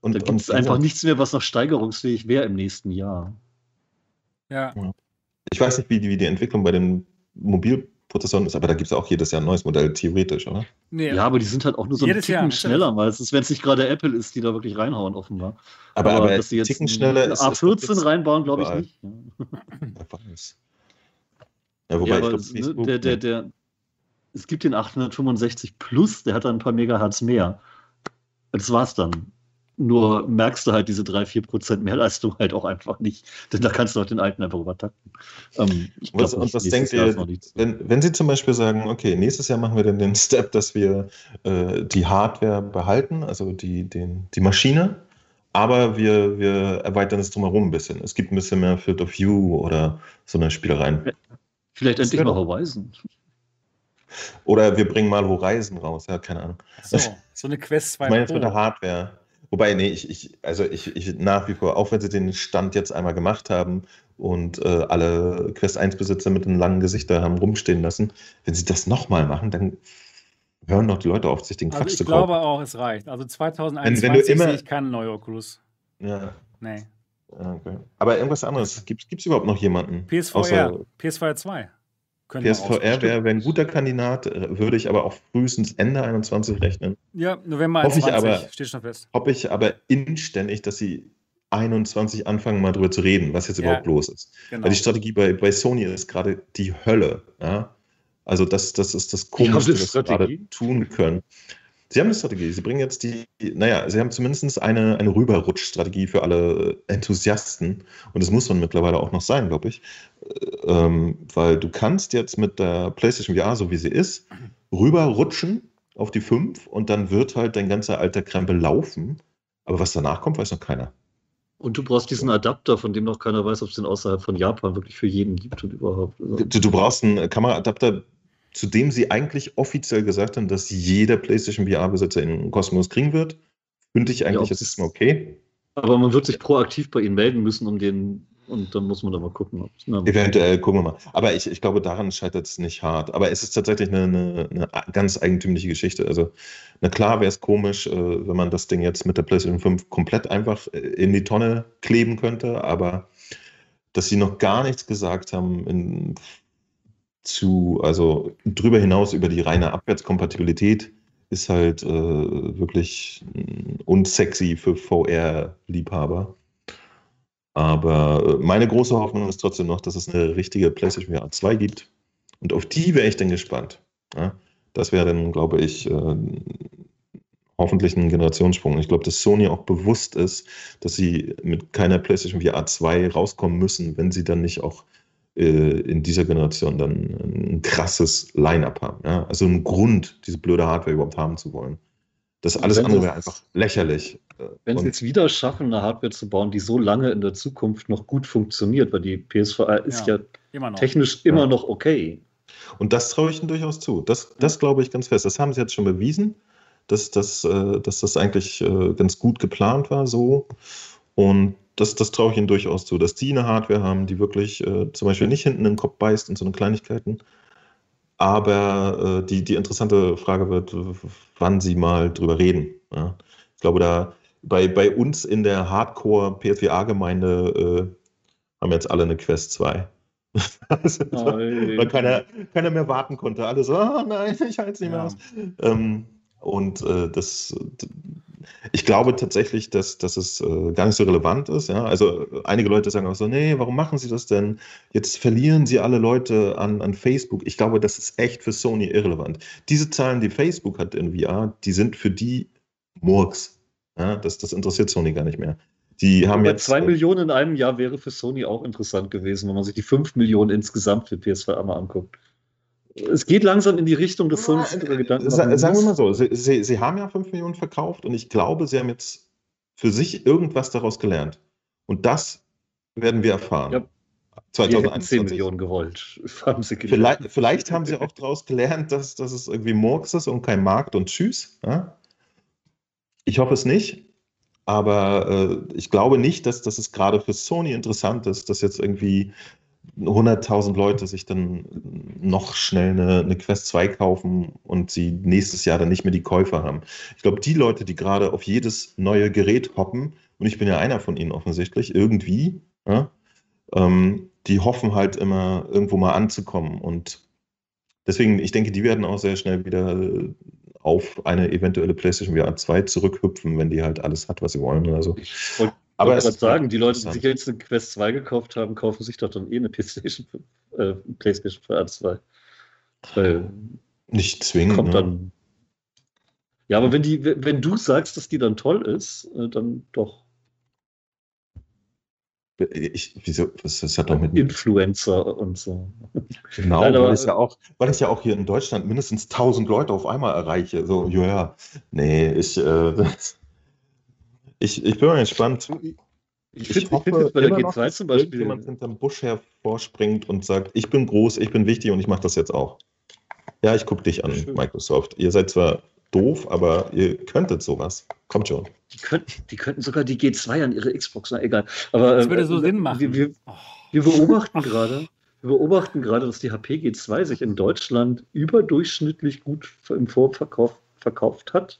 Und, Da gibt es einfach dieser- nichts mehr, was noch steigerungsfähig wäre im nächsten Jahr. ja. Ich weiß nicht, wie die, wie die Entwicklung bei den Mobilprozessoren ist, aber da gibt es auch jedes Jahr ein neues Modell, theoretisch, oder? Nee, Ja, aber die sind halt auch nur so ein Jedes Jahr, Ticken natürlich. schneller meistens, wenn es nicht gerade Apple ist, die da wirklich reinhauen, offenbar. Aber, aber, dass sie jetzt Ticken schneller ist. A14 ist doch jetzt reinbauen, glaube ich nicht. Ja. Wer weiß. Ja, wobei ja, ich aber glaube, es, ne, Facebook. der, der, der, es gibt den 865 Plus, der hat dann ein paar Megahertz mehr. Das war's dann. Nur merkst du halt diese 3-4 Prozent mehr Leistung halt auch einfach nicht. Denn da kannst du auch den alten einfach übertakten. Ähm, ich Was- und was denkt Jahr ihr. Wenn, wenn Sie zum Beispiel sagen, okay, nächstes Jahr machen wir dann den Step, dass wir äh, die Hardware behalten, also die, den, die Maschine, aber wir, wir erweitern es drumherum ein bisschen. Es gibt ein bisschen mehr Field of View oder so eine Spielereien. Vielleicht endlich mal Horizon. Oder wir bringen mal Horizon raus, ja, keine Ahnung. so, so eine Quest 2 Ich meine jetzt mit der Hardware. Wobei, nee, ich, ich, also ich, ich nach wie vor, auch wenn sie den Stand jetzt einmal gemacht haben und äh, alle Quest 1-Besitzer mit den langen Gesichtern haben rumstehen lassen, wenn sie das nochmal machen, dann hören doch die Leute auf, sich den Also Quatsch ich zu glaube kaufen. auch, es reicht. Also 2021 Wenn- wenn du immer- sehe ich keine neue Oculus. Ja, Nee. okay. Aber irgendwas anderes. Gibt es überhaupt noch jemanden? PSVR. Außer- PSVR 2. PSVR wäre wär ein guter Kandidat, äh, würde ich aber auch frühestens Ende 21 rechnen. Ja, November Hoffe ich 21, aber- steht schon fest. Hoffe ich aber inständig, dass sie 21 anfangen, mal drüber zu reden, was jetzt Ja. überhaupt los ist. Genau. Weil die Strategie bei, bei Sony ist gerade die Hölle. Ja? Also das, das ist das Komischste, was sie gerade tun können. Sie haben eine Strategie. Sie bringen jetzt die, naja, sie haben zumindest eine, eine Rüberrutschstrategie für alle Enthusiasten. Und das muss man mittlerweile auch noch sein, glaube ich. Äh, Ähm, weil du kannst jetzt mit der PlayStation VR, so wie sie ist, rüberrutschen auf die 5 und dann wird halt dein ganzer alter Krempel laufen. Aber was danach kommt, weiß noch keiner. Und du brauchst diesen Adapter, von dem noch keiner weiß, ob es den außerhalb von Japan wirklich für jeden gibt und überhaupt. Also, Du, du brauchst einen Kameraadapter, zu dem sie eigentlich offiziell gesagt haben, dass jeder PlayStation VR-Besitzer in Cosmos kriegen wird. Finde ich Ja, eigentlich jetzt es- erstmal okay. aber man wird sich proaktiv bei ihnen melden müssen, um den. Und dann muss man da mal gucken. Ob, na, Eventuell, gucken wir mal. Aber ich, ich glaube, daran scheitert es nicht hart. Aber es ist tatsächlich eine, eine, eine ganz eigentümliche Geschichte. Also, na klar wäre es komisch, äh, wenn man das Ding jetzt mit der PlayStation 5 komplett einfach äh, in die Tonne kleben könnte, aber dass sie noch gar nichts gesagt haben in, zu, also drüber hinaus über die reine Abwärtskompatibilität, ist halt äh, wirklich unsexy für VR-Liebhaber. Aber äh, meine große Hoffnung ist trotzdem noch, dass es eine richtige PlayStation VR 2 gibt. Und auf die wäre ich dann gespannt. Ja? Das wäre dann, glaube ich, äh, hoffentlich ein Generationssprung. Ich glaube, dass Sony auch bewusst ist, dass sie mit keiner PlayStation VR 2 rauskommen müssen, wenn sie dann nicht auch in dieser Generation dann ein krasses Line-up haben. Ja? Also einen Grund, diese blöde Hardware überhaupt haben zu wollen. Das alles andere wäre einfach lächerlich. Äh, Wenn sie jetzt wieder schaffen, eine Hardware zu bauen, die so lange in der Zukunft noch gut funktioniert, weil die PSVR ist Ja. ja, Immer technisch immer Ja. noch okay. Und das traue ich ihnen durchaus zu. Das, das glaube ich ganz fest. Das haben sie jetzt schon bewiesen, dass, dass, äh, dass das eigentlich äh, ganz gut geplant war so. Und das, das traue ich ihnen durchaus zu, dass die eine Hardware haben, die wirklich äh, zum Beispiel nicht hinten im Kopf beißt und so eine Kleinigkeiten. Aber äh, die, die interessante Frage wird, wann sie mal drüber reden. Ja. Ich glaube, da bei, bei uns in der Hardcore-PSVR-Gemeinde äh, haben jetzt alle eine Quest 2. Also, Nein. weil keiner, keiner mehr warten konnte. Alle so, ah, nein, ich halte es nicht mehr Ja. aus. Ähm, und äh, das, ich glaube tatsächlich, dass, dass es äh, gar nicht so relevant ist. Ja? Also einige Leute sagen auch so, nee, warum machen sie das denn? Jetzt verlieren sie alle Leute an, an Facebook. Ich glaube, das ist echt für Sony irrelevant. Diese Zahlen, die Facebook hat in VR, die sind für die Murks. Ja? Das, das interessiert Sony gar nicht mehr. Die haben jetzt zwei äh, Millionen in einem Jahr wäre für Sony auch interessant gewesen, wenn man sich die 5 Millionen insgesamt für PSVR mal anguckt. Es geht langsam in die Richtung, dass Sony sich darüber Gedanken Sa machen sagen wir mal so, sie, sie, sie haben ja 5 Millionen verkauft und ich glaube, sie haben jetzt für sich irgendwas daraus gelernt. Und das werden wir erfahren. Ja, Wir hätten 10 2021. Millionen gewollt. Haben sie gelernt. Vielleicht, vielleicht haben sie auch daraus gelernt, dass, dass es irgendwie Murks ist und kein Markt und Tschüss. Ja? Ich hoffe es nicht. Aber äh, ich glaube nicht, dass, dass es gerade für Sony interessant ist, dass jetzt irgendwie 100.000 Leute sich dann noch schnell eine, eine Quest 2 kaufen und sie nächstes Jahr dann nicht mehr die Käufer haben. Ich glaube, die Leute, die gerade auf jedes neue Gerät hoppen, und ich bin ja einer von ihnen offensichtlich, irgendwie, ja, ähm, die hoffen halt immer irgendwo mal anzukommen. Und deswegen, ich denke, die werden auch sehr schnell wieder auf eine eventuelle PlayStation VR 2 zurückhüpfen, wenn die halt alles hat, was sie wollen oder so. Ich wollte Aber aber sagen, die Leute, die sich jetzt eine Quest 2 gekauft haben, kaufen sich doch dann eh eine PlayStation, äh, PlayStation VR 2. Weil Nicht zwingend. kommt ne? dann. Ja, aber wenn die, wenn du sagst, dass die dann toll ist, äh, dann doch. Ich, wieso, das, das hat doch mit mir. Influencer und so. Genau, Nein, aber- weil, ich ja auch, weil ich ja auch hier in Deutschland mindestens 1000 Leute auf einmal erreiche. So, ja. Nee, ich, äh, ich, ich bin mal gespannt. Ich finde ich find jetzt bei der immer noch, G2 dass zum Beispiel. irgendjemand hinterm Busch hervorspringt und sagt, ich bin groß, ich bin wichtig und ich mache das jetzt auch. Ja, ich gucke dich an, Schön. Microsoft. Ihr seid zwar doof, aber ihr könntet sowas. Kommt schon. Die könnten, die könnten sogar die G2 an ihre Xbox, na egal. Aber, Das äh, würde so äh, Sinn machen. Wir, wir, Oh. wir beobachten gerade, wir beobachten gerade, dass die HP G2 sich in Deutschland überdurchschnittlich gut im Vorverkauf verkauft hat.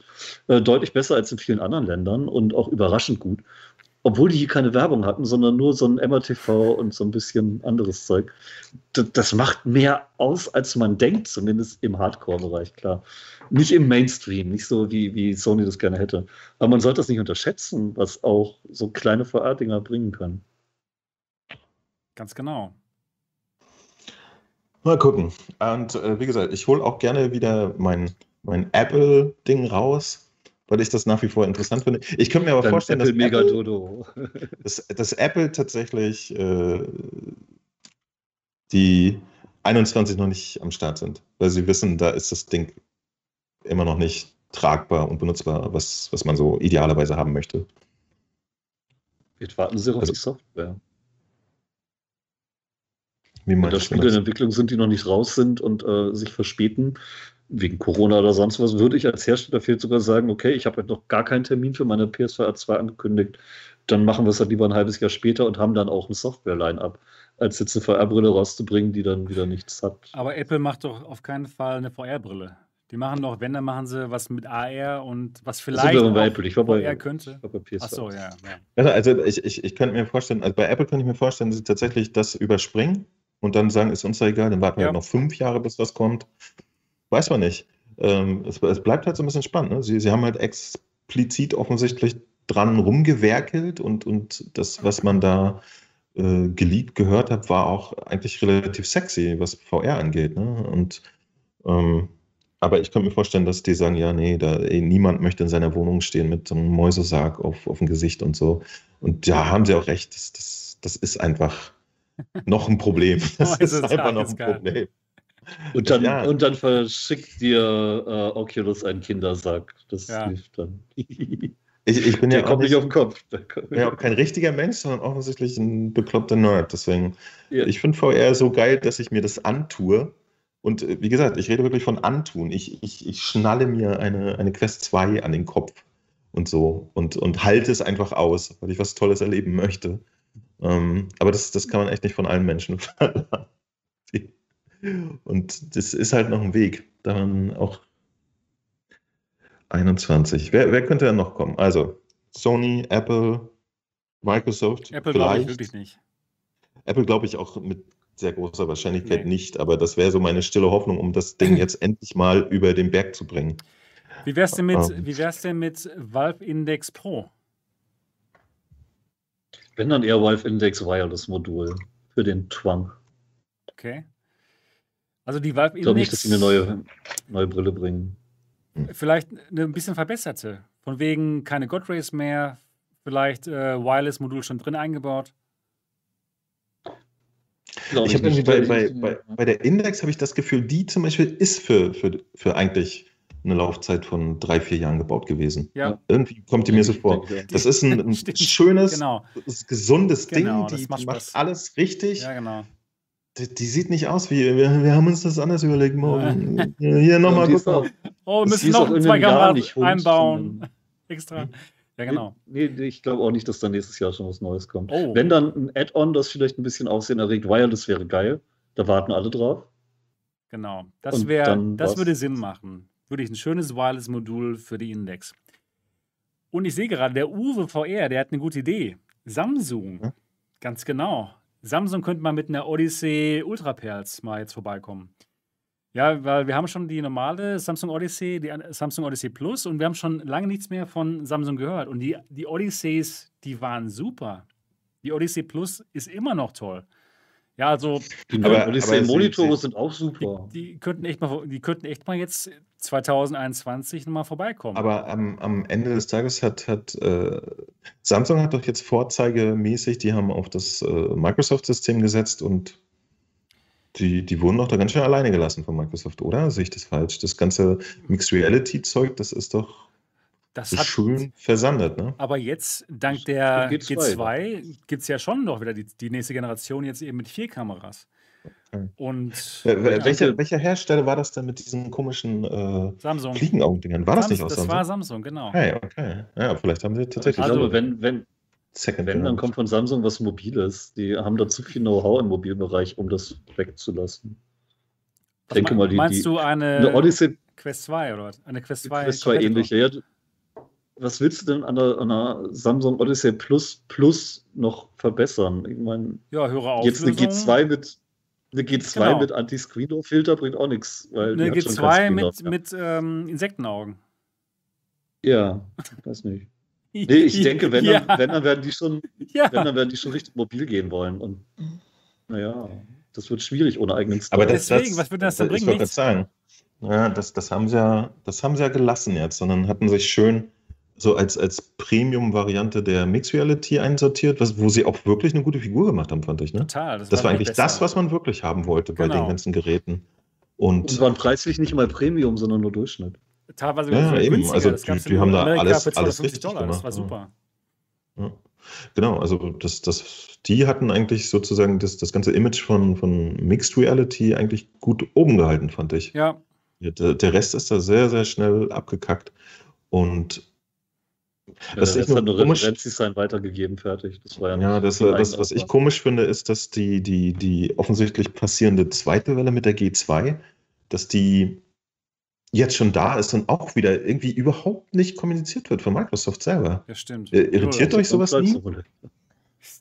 Äh, deutlich besser als in vielen anderen Ländern und auch überraschend gut. obwohl die hier keine Werbung hatten, sondern nur so ein MRTV und so ein bisschen anderes Zeug. Das, das macht mehr aus, als man denkt, zumindest im Hardcore-Bereich, klar. Nicht im Mainstream, nicht so wie, wie Sony das gerne hätte. Aber man sollte das nicht unterschätzen, was auch so kleine VR-Dinger bringen können. Ganz genau. Mal gucken. Und äh, wie gesagt, ich hole auch gerne wieder mein, mein Apple-Ding raus, weil ich das nach wie vor interessant finde. Ich könnte mir aber Dein vorstellen, Apple dass, Mega Apple, Dodo. dass, dass Apple tatsächlich äh, die 21 noch nicht am Start sind, weil sie wissen, da ist das Ding immer noch nicht tragbar und benutzbar, was, was man so idealerweise haben möchte. Jetzt warten sie auf Also- die Software. Wie Wenn da Spiele in das? Entwicklung sind, die noch nicht raus sind und äh, sich verspäten, wegen Corona oder sonst was, würde ich als Hersteller vielleicht sogar sagen, okay, ich habe halt noch gar keinen Termin für meine PS4 2 angekündigt, dann machen wir es halt lieber ein halbes Jahr später und haben dann auch ein Software-Line-Up, als jetzt eine VR-Brille rauszubringen, die dann wieder nichts hat. Aber Apple macht doch auf keinen Fall eine VR-Brille. Die machen doch, wenn, dann machen sie was mit AR und was vielleicht wir bei Apple. Ich war bei, VR könnte. ich war bei PS4. Achso, ja, ja. Also, also ich, ich, ich könnte mir vorstellen, also bei Apple könnte ich mir vorstellen, dass sie tatsächlich das überspringen und dann sagen, ist uns da egal, dann warten wir Ja. halt noch fünf Jahre, bis was kommt. Weiß man nicht. Ähm, es, es bleibt halt so ein bisschen spannend. Ne? Sie, sie haben halt explizit offensichtlich dran rumgewerkelt und, und das, was man da äh, geleakt gehört hat, war auch eigentlich relativ sexy, was VR angeht. Ne? Und ähm, aber ich könnte mir vorstellen, dass die sagen, ja, nee, da, ey, niemand möchte in seiner Wohnung stehen mit so einem Mäusesarg auf, auf dem Gesicht und so. Und ja, haben sie auch recht, das, das, das ist einfach noch ein Problem. Das ist einfach noch ein. Problem. Und dann, Ja. und dann verschickt dir äh, Oculus einen Kindersack. Das Ja. hilft dann. Ich, ich bin Der ja kommt nicht nicht, auf den Kopf. ja auch kein richtiger Mensch, sondern offensichtlich ein bekloppter Nerd. Deswegen, Ja. ich finde VR so geil, dass ich mir das antue. Und äh, wie gesagt, ich rede wirklich von antun. Ich, ich, ich schnalle mir eine, eine Quest 2 an den Kopf und so und, und halte es einfach aus, weil ich was Tolles erleben möchte. Ähm, aber das, das kann man echt nicht von allen Menschen verlangen. Und das ist halt noch ein Weg. Dann auch 21. Wer, wer könnte denn noch kommen? Also Sony, Apple, Microsoft. Apple glaube ich wirklich nicht. Apple glaube ich auch mit sehr großer Wahrscheinlichkeit Nee. nicht, aber das wäre so meine stille Hoffnung, um das Ding jetzt endlich mal über den Berg zu bringen. Wie wär's denn mit, Ähm. wie wär's denn mit Valve Index Pro? Wenn dann eher Valve Index Wireless Modul für den Twang. Okay. Also die Valve Ich glaube nicht, Index dass sie eine neue, neue Brille bringen. vielleicht eine ein bisschen verbesserte. Von wegen keine God Rays mehr, vielleicht äh, Wireless-Modul schon drin eingebaut. Glaub Ich habe bei, bei, bei, bei der Index habe ich das Gefühl, die zum Beispiel ist für, für, für eigentlich eine Laufzeit von drei, vier Jahren gebaut gewesen. Ja, Irgendwie kommt die mir so vor. Das ist ein, ein schönes, genau. gesundes Genau, Ding, das die, macht die macht alles richtig. Ja, genau. Die, die sieht nicht aus wie, wir, wir haben uns das anders überlegt morgen. Hier nochmal gucken. auch- Oh, wir müssen noch zwei Kameras einbauen. Extra. Ja, genau. Nee, nee, ich glaube auch nicht, dass da nächstes Jahr schon was Neues kommt. Oh. Wenn dann ein Add-on, das vielleicht ein bisschen Aufsehen erregt, Wireless wäre geil. Da warten alle drauf. Genau. Das dann das was? würde Sinn machen. Wirklich ein schönes Wireless-Modul für die Index. Und ich sehe gerade, der Uwe VR, der hat eine gute Idee. Samsung. Ja. Ganz genau. Samsung könnte mal mit einer Odyssey Ultra Perls mal jetzt vorbeikommen. Ja, weil wir haben schon die normale Samsung Odyssey, die Samsung Odyssey Plus und wir haben schon lange nichts mehr von Samsung gehört. Und die, die Odysseys, die waren super. Die Odyssey Plus ist immer noch toll. Ja, also Die Aber- sie- Monitore sind auch die, super. die, könnten echt mal, die könnten echt mal jetzt 2021 nochmal vorbeikommen. Aber am, am Ende des Tages hat, hat äh, Samsung hat doch jetzt vorzeigemäßig, die haben auf das äh, Microsoft-System gesetzt und die, die wurden doch da ganz schön alleine gelassen von Microsoft, oder? Sehe ich das falsch? Das ganze Mixed Reality-Zeug, das ist doch das so hat, schön versandet, ne? aber jetzt, dank der G2 G2, gibt es ja schon noch wieder die, die nächste Generation jetzt eben mit vier Kameras. Okay. Und ja, welcher, welcher Hersteller war das denn mit diesen komischen äh, Samsung. Fliegenaugendingern? War das Sams- nicht aus das Samsung? war Samsung, genau. Okay, okay. Ja, vielleicht haben sie tatsächlich Ich Also- wenn, wenn, Second wenn, dann kommt von Samsung was Mobiles. Die haben da zu viel Know-how im Mobilbereich, um das wegzulassen. Ich Was denke mal, die, meinst die du eine eine Odyssey Quest 2 oder was? Eine Quest 2? Quest 2 komplett ähnliche. Ja, was willst du denn an der, an der Samsung Odyssey Plus Plus noch verbessern? Ich meine, Ja, höhere jetzt eine Auflösung. G2 mit eine G2 Genau. mit Anti-Screen-Door-Filter bringt auch nichts. Weil Eine hat schon kein G2 Screen-Door mit, mit ähm, Insektenaugen. Ja, weiß nicht. Nee, ich denke, wenn, ja. dann, wenn, dann werden die schon, ja. wenn, dann werden die schon richtig mobil gehen wollen. Und naja, das wird schwierig ohne eigenen Aber Store. das, Deswegen, das, was wird das denn Ich bringen? wollte gerade Nichts. sagen, ja, das, das, haben sie ja, das haben sie ja gelassen jetzt, sondern hatten sich schön so als, als Premium-Variante der Mixed Reality einsortiert, was, wo sie auch wirklich eine gute Figur gemacht haben, fand ich. Ne? Total. Das war viel eigentlich besser. das, was man wirklich haben wollte bei Genau. den ganzen Geräten. Und Und waren preislich nicht mal Premium, sondern nur Durchschnitt. Teilweise Ja, eben. günstiger. Also das die- die haben da Amerika alles- alles 250 richtig Dollar. Das war gemacht, super. Ja. Genau, also das, das, die hatten eigentlich sozusagen das, das ganze Image von, von Mixed Reality eigentlich gut oben gehalten, fand ich. Ja, Ja, Der, der Rest ist da sehr, sehr schnell abgekackt. Und Ja, Das Rest hat nur komisch. Referenzdesign weitergegeben, fertig. Das war ja, ja, das, das, was ich komisch finde, ist, dass die, die, die offensichtlich passierende zweite Welle mit der G2, dass die jetzt schon da ist und auch wieder irgendwie überhaupt nicht kommuniziert wird von Microsoft selber. das stimmt. Äh, irritiert Null. euch sowas nie?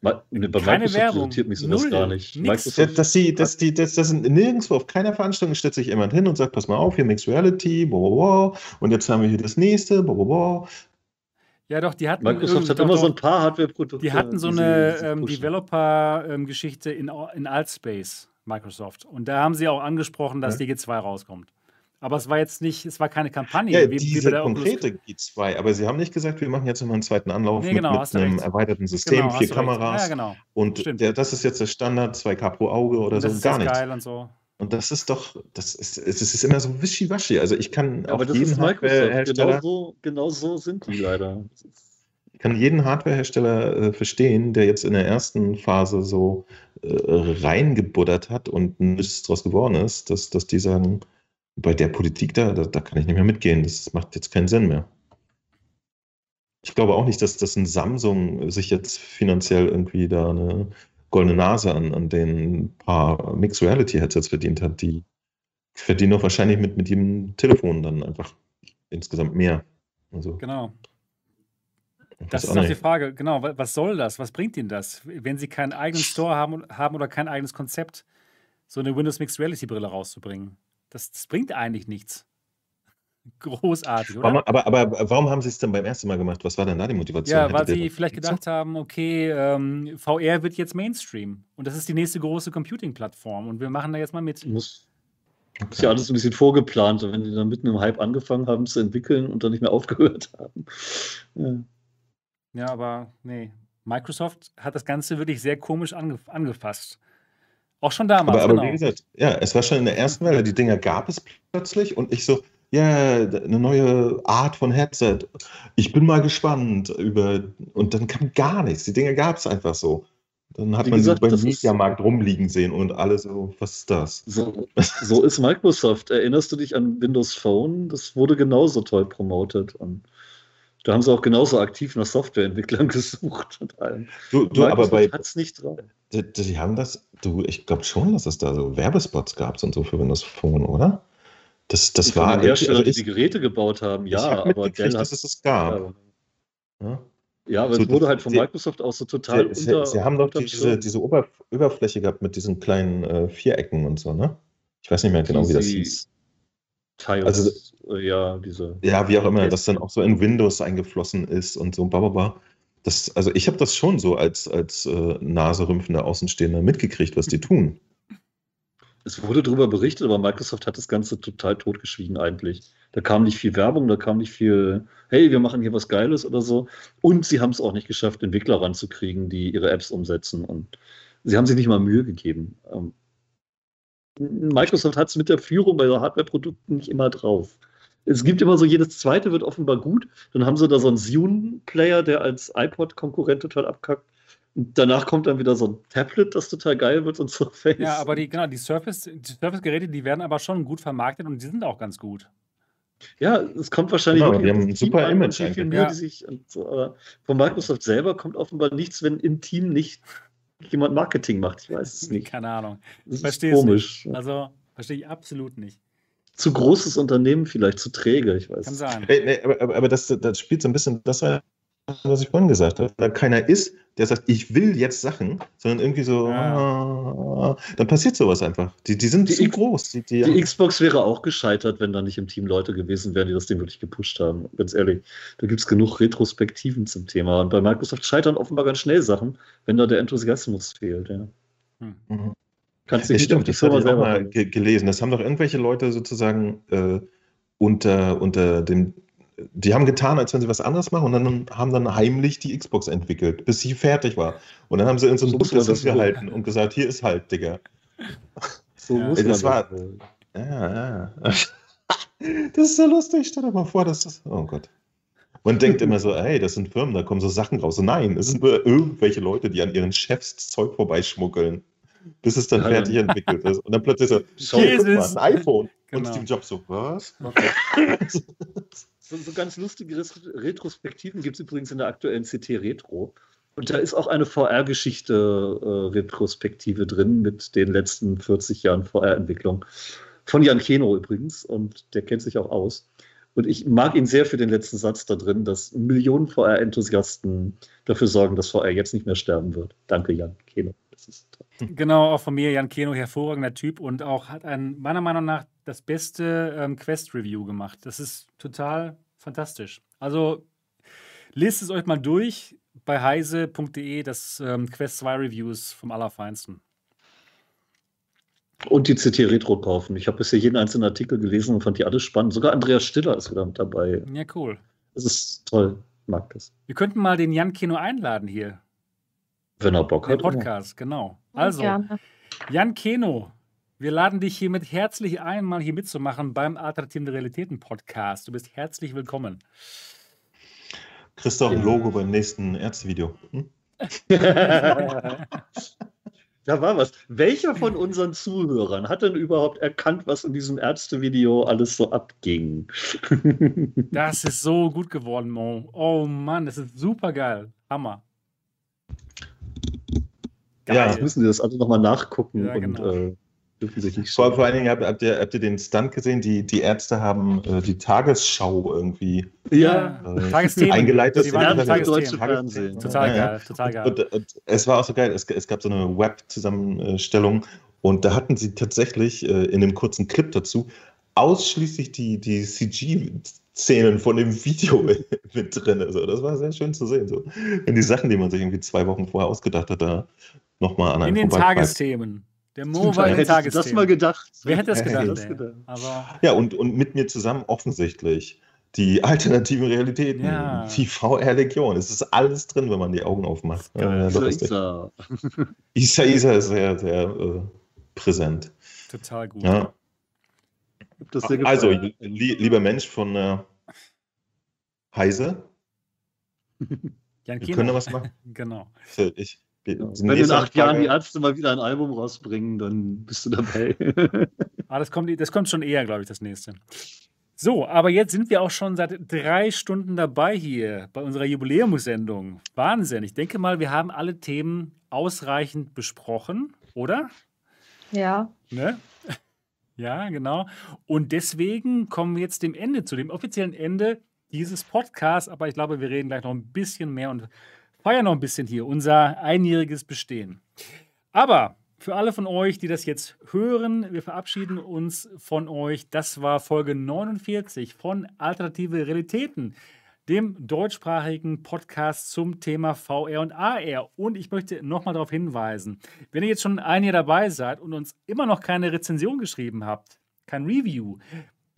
Bei Keine Microsoft Werbung. irritiert mich sowas Null. gar nicht. Microsoft, Ja, dass sie, dass die, dass, dass nirgendwo auf keiner Veranstaltung stellt sich jemand hin und sagt, pass mal auf, hier Mixed Reality, boah, boah, boah, und jetzt haben wir hier das nächste, boah, boah, boah. Ja, doch, die hatten. Microsoft hat doch, immer doch, so ein paar Hardware-Produkte. Die hatten so eine ähm. Developer-Geschichte in, in Altspace, Microsoft. Und da haben sie auch angesprochen, dass Ja. die G2 rauskommt. Aber es war jetzt nicht, es war keine Kampagne. Ja, wie- wie diese bei der Oculus- konkrete G2, aber sie haben nicht gesagt, wir machen jetzt nochmal einen zweiten Anlauf Nee, mit, genau, mit du einem recht. erweiterten System, Genau, vier. Kameras. Ja, genau. Und der, das ist jetzt der Standard, 2K pro Auge oder Und das so, ist gar nichts. geil und so. Und das ist doch, das ist, es ist immer so wischiwaschi. Also ich kann Aber auf das jeden ist Microsoft. Hardwarehersteller, Genau so, genau so sind die leider. Ich kann jeden Hardwarehersteller äh, verstehen, der jetzt in der ersten Phase so äh, reingebuddert hat und nichts draus geworden ist, dass, dass die sagen, bei der Politik da, da, da kann ich nicht mehr mitgehen. Das macht jetzt keinen Sinn mehr. Ich glaube auch nicht, dass das ein Samsung sich jetzt finanziell irgendwie da eine goldene Nase an, an den paar Mixed Reality Headsets verdient hat. Die verdienen doch wahrscheinlich mit, mit jedem Telefon dann einfach insgesamt mehr. Also, Genau. Das ist auch doch die. Frage. Genau, wa- was soll das? Was bringt ihnen das? Wenn sie keinen eigenen Store haben, haben oder kein eigenes Konzept, so eine Windows Mixed Reality Brille rauszubringen. Das, das bringt eigentlich nichts. Großartig, oder? Warum, aber, aber warum haben sie es denn beim ersten Mal gemacht? Was war denn da die Motivation? Ja, weil sie vielleicht gedacht haben, okay, ähm, VR wird jetzt Mainstream und das ist die nächste große Computing-Plattform und wir machen da jetzt mal mit. Muss, ist ja alles ein bisschen vorgeplant. Wenn die dann mitten im Hype angefangen haben zu entwickeln und dann nicht mehr aufgehört haben. Ja. Ja, aber nee. Microsoft hat das Ganze wirklich sehr komisch ange angefasst. Auch schon damals, Aber, aber genau. wie gesagt, ja, es war schon in der ersten Welle, die Dinger gab es plötzlich und ich so, ja, eine neue Art von Headset. Ich bin mal gespannt über. Und dann kam gar nichts. Die Dinger gab es einfach so. Dann hat Wie man gesagt, sie beim Mediamarkt rumliegen sehen und alle so, was ist das? So, so ist Microsoft. Erinnerst du dich an Windows Phone? Das wurde genauso toll promotet. Und da haben sie auch genauso aktiv nach Softwareentwicklern gesucht und allem. Du, du aber bei, hat es nicht drauf. die, die haben das, du, ich glaube schon, dass es da so Werbespots gab und so für Windows Phone, oder? Das, das war den Herstellern, also die ich, die Geräte gebaut haben, ja, aber Dell dass hat. es es gab. Ja, Ja. aber So, es wurde das- halt von die- Microsoft auch so total Sie, sie, sie haben doch diese, diese Ober, Oberfläche gehabt mit diesen kleinen äh, Vierecken und so, ne? Ich weiß nicht mehr genau, wie das hieß. Tiles, Also- äh, ja, diese. Ja, wie auch immer, das dann auch so in Windows eingeflossen ist und so, blablabla. Das, also ich habe das schon so als, als äh, naserümpfender Außenstehender mitgekriegt, was die tun. Es wurde darüber berichtet, aber Microsoft hat das Ganze total totgeschwiegen eigentlich. Da kam nicht viel Werbung, da kam nicht viel, hey, wir machen hier was Geiles oder so. Und sie haben es auch nicht geschafft, Entwickler ranzukriegen, die ihre Apps umsetzen. Und sie haben sich nicht mal Mühe gegeben. Ähm, Microsoft hat es mit der Führung bei Hardware-Produkten nicht immer drauf. Es gibt immer so, jedes zweite wird offenbar gut. Dann haben sie da so einen Zune-Player, der als iPod-Konkurrent total abkackt. Danach kommt dann wieder so ein Tablet, das total geil wird und Surface. Ja, aber die, genau, die Surface, die Surface-Geräte, die werden aber schon gut vermarktet und die sind auch ganz gut. Ja, es kommt wahrscheinlich Genau, wirklich die haben ein super Image viel eigentlich. Mühe Ja. die sich und so, aber von Microsoft selber kommt offenbar nichts, wenn im Team nicht jemand Marketing macht. Ich weiß es nicht. Keine Ahnung. Das ist Verstehe es komisch. nicht. Also, verstehe ich absolut nicht. zu großes Unternehmen, vielleicht zu träge, ich weiß. Kann sein. Nee, aber, aber, aber das, das spielt so ein bisschen das, rein, was ich vorhin gesagt habe. Da keiner ist, der sagt, ich will jetzt Sachen, sondern irgendwie so, Ja. ah, dann passiert sowas einfach. Die, die sind Die zu X- groß. Die, die, Die Xbox wäre auch gescheitert, wenn da nicht im Team Leute gewesen wären, die das Ding wirklich gepusht haben. Ganz ehrlich, da gibt es genug Retrospektiven zum Thema. Und bei Microsoft scheitern offenbar ganz schnell Sachen, wenn da der Enthusiasmus fehlt. Ja. Mhm. Kannst Ja, dich nicht auf stimmt, die das Firma ich auch selber mal gelesen. Das haben doch irgendwelche Leute sozusagen äh, unter, unter dem. Die haben getan, als wenn sie was anderes machen und dann haben dann heimlich die Xbox entwickelt, bis sie fertig war. Und dann haben sie in so ein Buch gehalten und gesagt, hier ist halt, Digga. So Ja. muss das war-. Ja, ja. Das ist so lustig. Stell dir mal vor, dass das. Oh Gott. Man denkt immer so, ey, das sind Firmen, da kommen so Sachen raus. Nein, es sind nur irgendwelche Leute, die an ihren Chefs Zeug vorbeischmuggeln, bis es dann Ja, fertig entwickelt ist. Und dann plötzlich so, Schau, hier, guck mal, ein iPhone. Genau. Und Steve Jobs so, was? So, so ganz lustige Retrospektiven gibt es übrigens in der aktuellen CT Retro. Und da ist auch eine VR-Geschichte-Retrospektive drin mit den letzten 40 Jahren VR-Entwicklung. Von Jan Keno übrigens. Und der kennt sich auch aus. Und ich mag ihn sehr für den letzten Satz da drin, dass Millionen VR-Enthusiasten dafür sorgen, dass VR jetzt nicht mehr sterben wird. Danke, Jan Keno. Genau, auch von mir, Jan Keno, hervorragender Typ und auch hat ein, meiner Meinung nach das beste ähm, Quest-Review gemacht. Das ist total fantastisch. Also lest es euch mal durch bei heise.de, das ähm, Quest 2 Reviews vom Allerfeinsten. Und die CT Retro kaufen. Ich habe bisher jeden einzelnen Artikel gelesen und fand die alle spannend. Sogar Andreas Stiller ist wieder mit dabei. Ja, cool. Das ist toll. Ich mag das. Wir könnten mal den Jan Keno einladen hier. Wenn er Bock Den hat. Podcast, genau. Also, Gerne. Jan Keno, wir laden dich hiermit herzlich ein, mal hier mitzumachen beim Alternativen Realitäten Podcast. Du bist herzlich willkommen. Kriegst du auch ein Logo beim nächsten Ärztevideo. Hm? da war was. Welcher von unseren Zuhörern hat denn überhaupt erkannt, was in diesem Ärztevideo alles so abging? Das ist so gut geworden, Mo. Oh Mann, das ist super geil. Hammer. Ja. Jetzt müssen die das alle nochmal nachgucken Ja, genau. und äh, dürfen sich nicht Vor, vor allen Dingen habt, habt, ihr, habt ihr den Stunt gesehen? Die, die Ärzte haben äh, die Tagesschau irgendwie Ja, äh, Tagesthemen. eingeleitet. Die waren Tagesthemen. Fernsehen. Total Ja, geil, total geil. Und, und es war auch so geil, es, es gab so eine Web-Zusammenstellung und da hatten sie tatsächlich äh, in einem kurzen Clip dazu ausschließlich die, die CG-Szenen von dem Video mit drin. Also das war sehr schön zu sehen. So. Wenn die Sachen, die man sich irgendwie zwei Wochen vorher ausgedacht hat, da nochmal an In einem den vorbeigreifen. Tagesthemen. Der Mo war in den Hättest du das mal gedacht? Wer hätte das gedacht? hätte das gedacht? Aber Ja, und, und mit mir zusammen offensichtlich die alternativen Realitäten, Ja. die VR-Legion. Es ist alles drin, wenn man die Augen aufmacht. Ja, Isa, Isa. Isa Isa ist sehr, sehr äh, präsent. total gut. Ja. Also, li lieber Mensch von äh, Heise, Jan wir können da was machen. Genau. Ich, Wenn in acht Frage- Jahren die Ärzte mal wieder ein Album rausbringen, dann bist du dabei. Aber das kommt, das kommt schon eher, glaube ich, das nächste. So, aber jetzt sind wir auch schon seit drei Stunden dabei hier bei unserer Jubiläumssendung. Wahnsinn. Ich denke mal, wir haben alle Themen ausreichend besprochen, oder? Ja. Ne? Ja, genau. Und deswegen kommen wir jetzt dem Ende, zu dem offiziellen Ende dieses Podcasts. Aber ich glaube, wir reden gleich noch ein bisschen mehr und feiern noch ein bisschen hier unser einjähriges Bestehen. Aber für alle von euch, die das jetzt hören, wir verabschieden uns von euch. Das war Folge 49 von Alternative Realitäten, dem deutschsprachigen Podcast zum Thema VR und AR. Und ich möchte nochmal darauf hinweisen, wenn ihr jetzt schon ein Jahr dabei seid und uns immer noch keine Rezension geschrieben habt, kein Review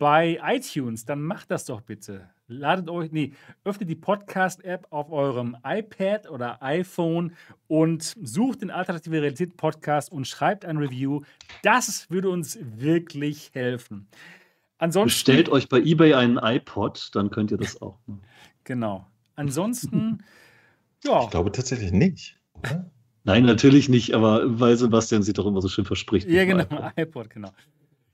bei iTunes, dann macht das doch bitte. Ladet euch, nee, öffnet die Podcast-App auf eurem iPad oder iPhone und sucht den Alternative Realität Podcast und schreibt ein Review. Das würde uns wirklich helfen. Ansonsten. Bestellt euch bei eBay einen iPod, dann könnt ihr das auch. machen. Genau. Ansonsten, ja. Ich glaube tatsächlich nicht. oder? Nein, natürlich nicht, aber weil Sebastian sich doch immer so schön verspricht. Ja, genau, iPod. iPod, genau.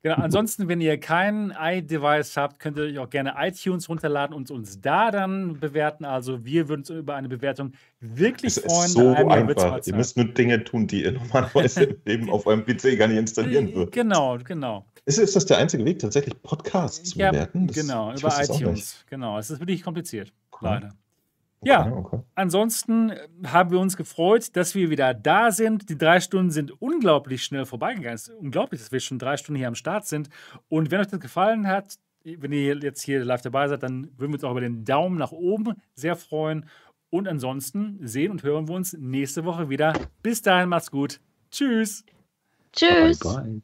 Genau, ansonsten, wenn ihr kein iDevice habt, könnt ihr euch auch gerne iTunes runterladen und uns da dann bewerten. Also wir würden uns über eine Bewertung wirklich Es freuen. ist so einfach. Ihr müsst nur Dinge tun, die ihr normalerweise im Leben auf eurem PC gar nicht installieren würdet. Genau, genau. Ist, ist das der einzige Weg, tatsächlich Podcasts zu Ja, bewerten? Das- genau, über iTunes. Genau, es ist wirklich kompliziert, Okay. leider. Ja. okay. Ansonsten äh, haben wir uns gefreut, dass wir wieder da sind. Die drei Stunden sind unglaublich schnell vorbeigegangen. Es ist unglaublich, dass wir schon drei Stunden hier am Start sind. Und wenn euch das gefallen hat, wenn ihr jetzt hier live dabei seid, dann würden wir uns auch über den Daumen nach oben sehr freuen. Und ansonsten sehen und hören wir uns nächste Woche wieder. Bis dahin, macht's gut. Tschüss. Tschüss. Bye, bye.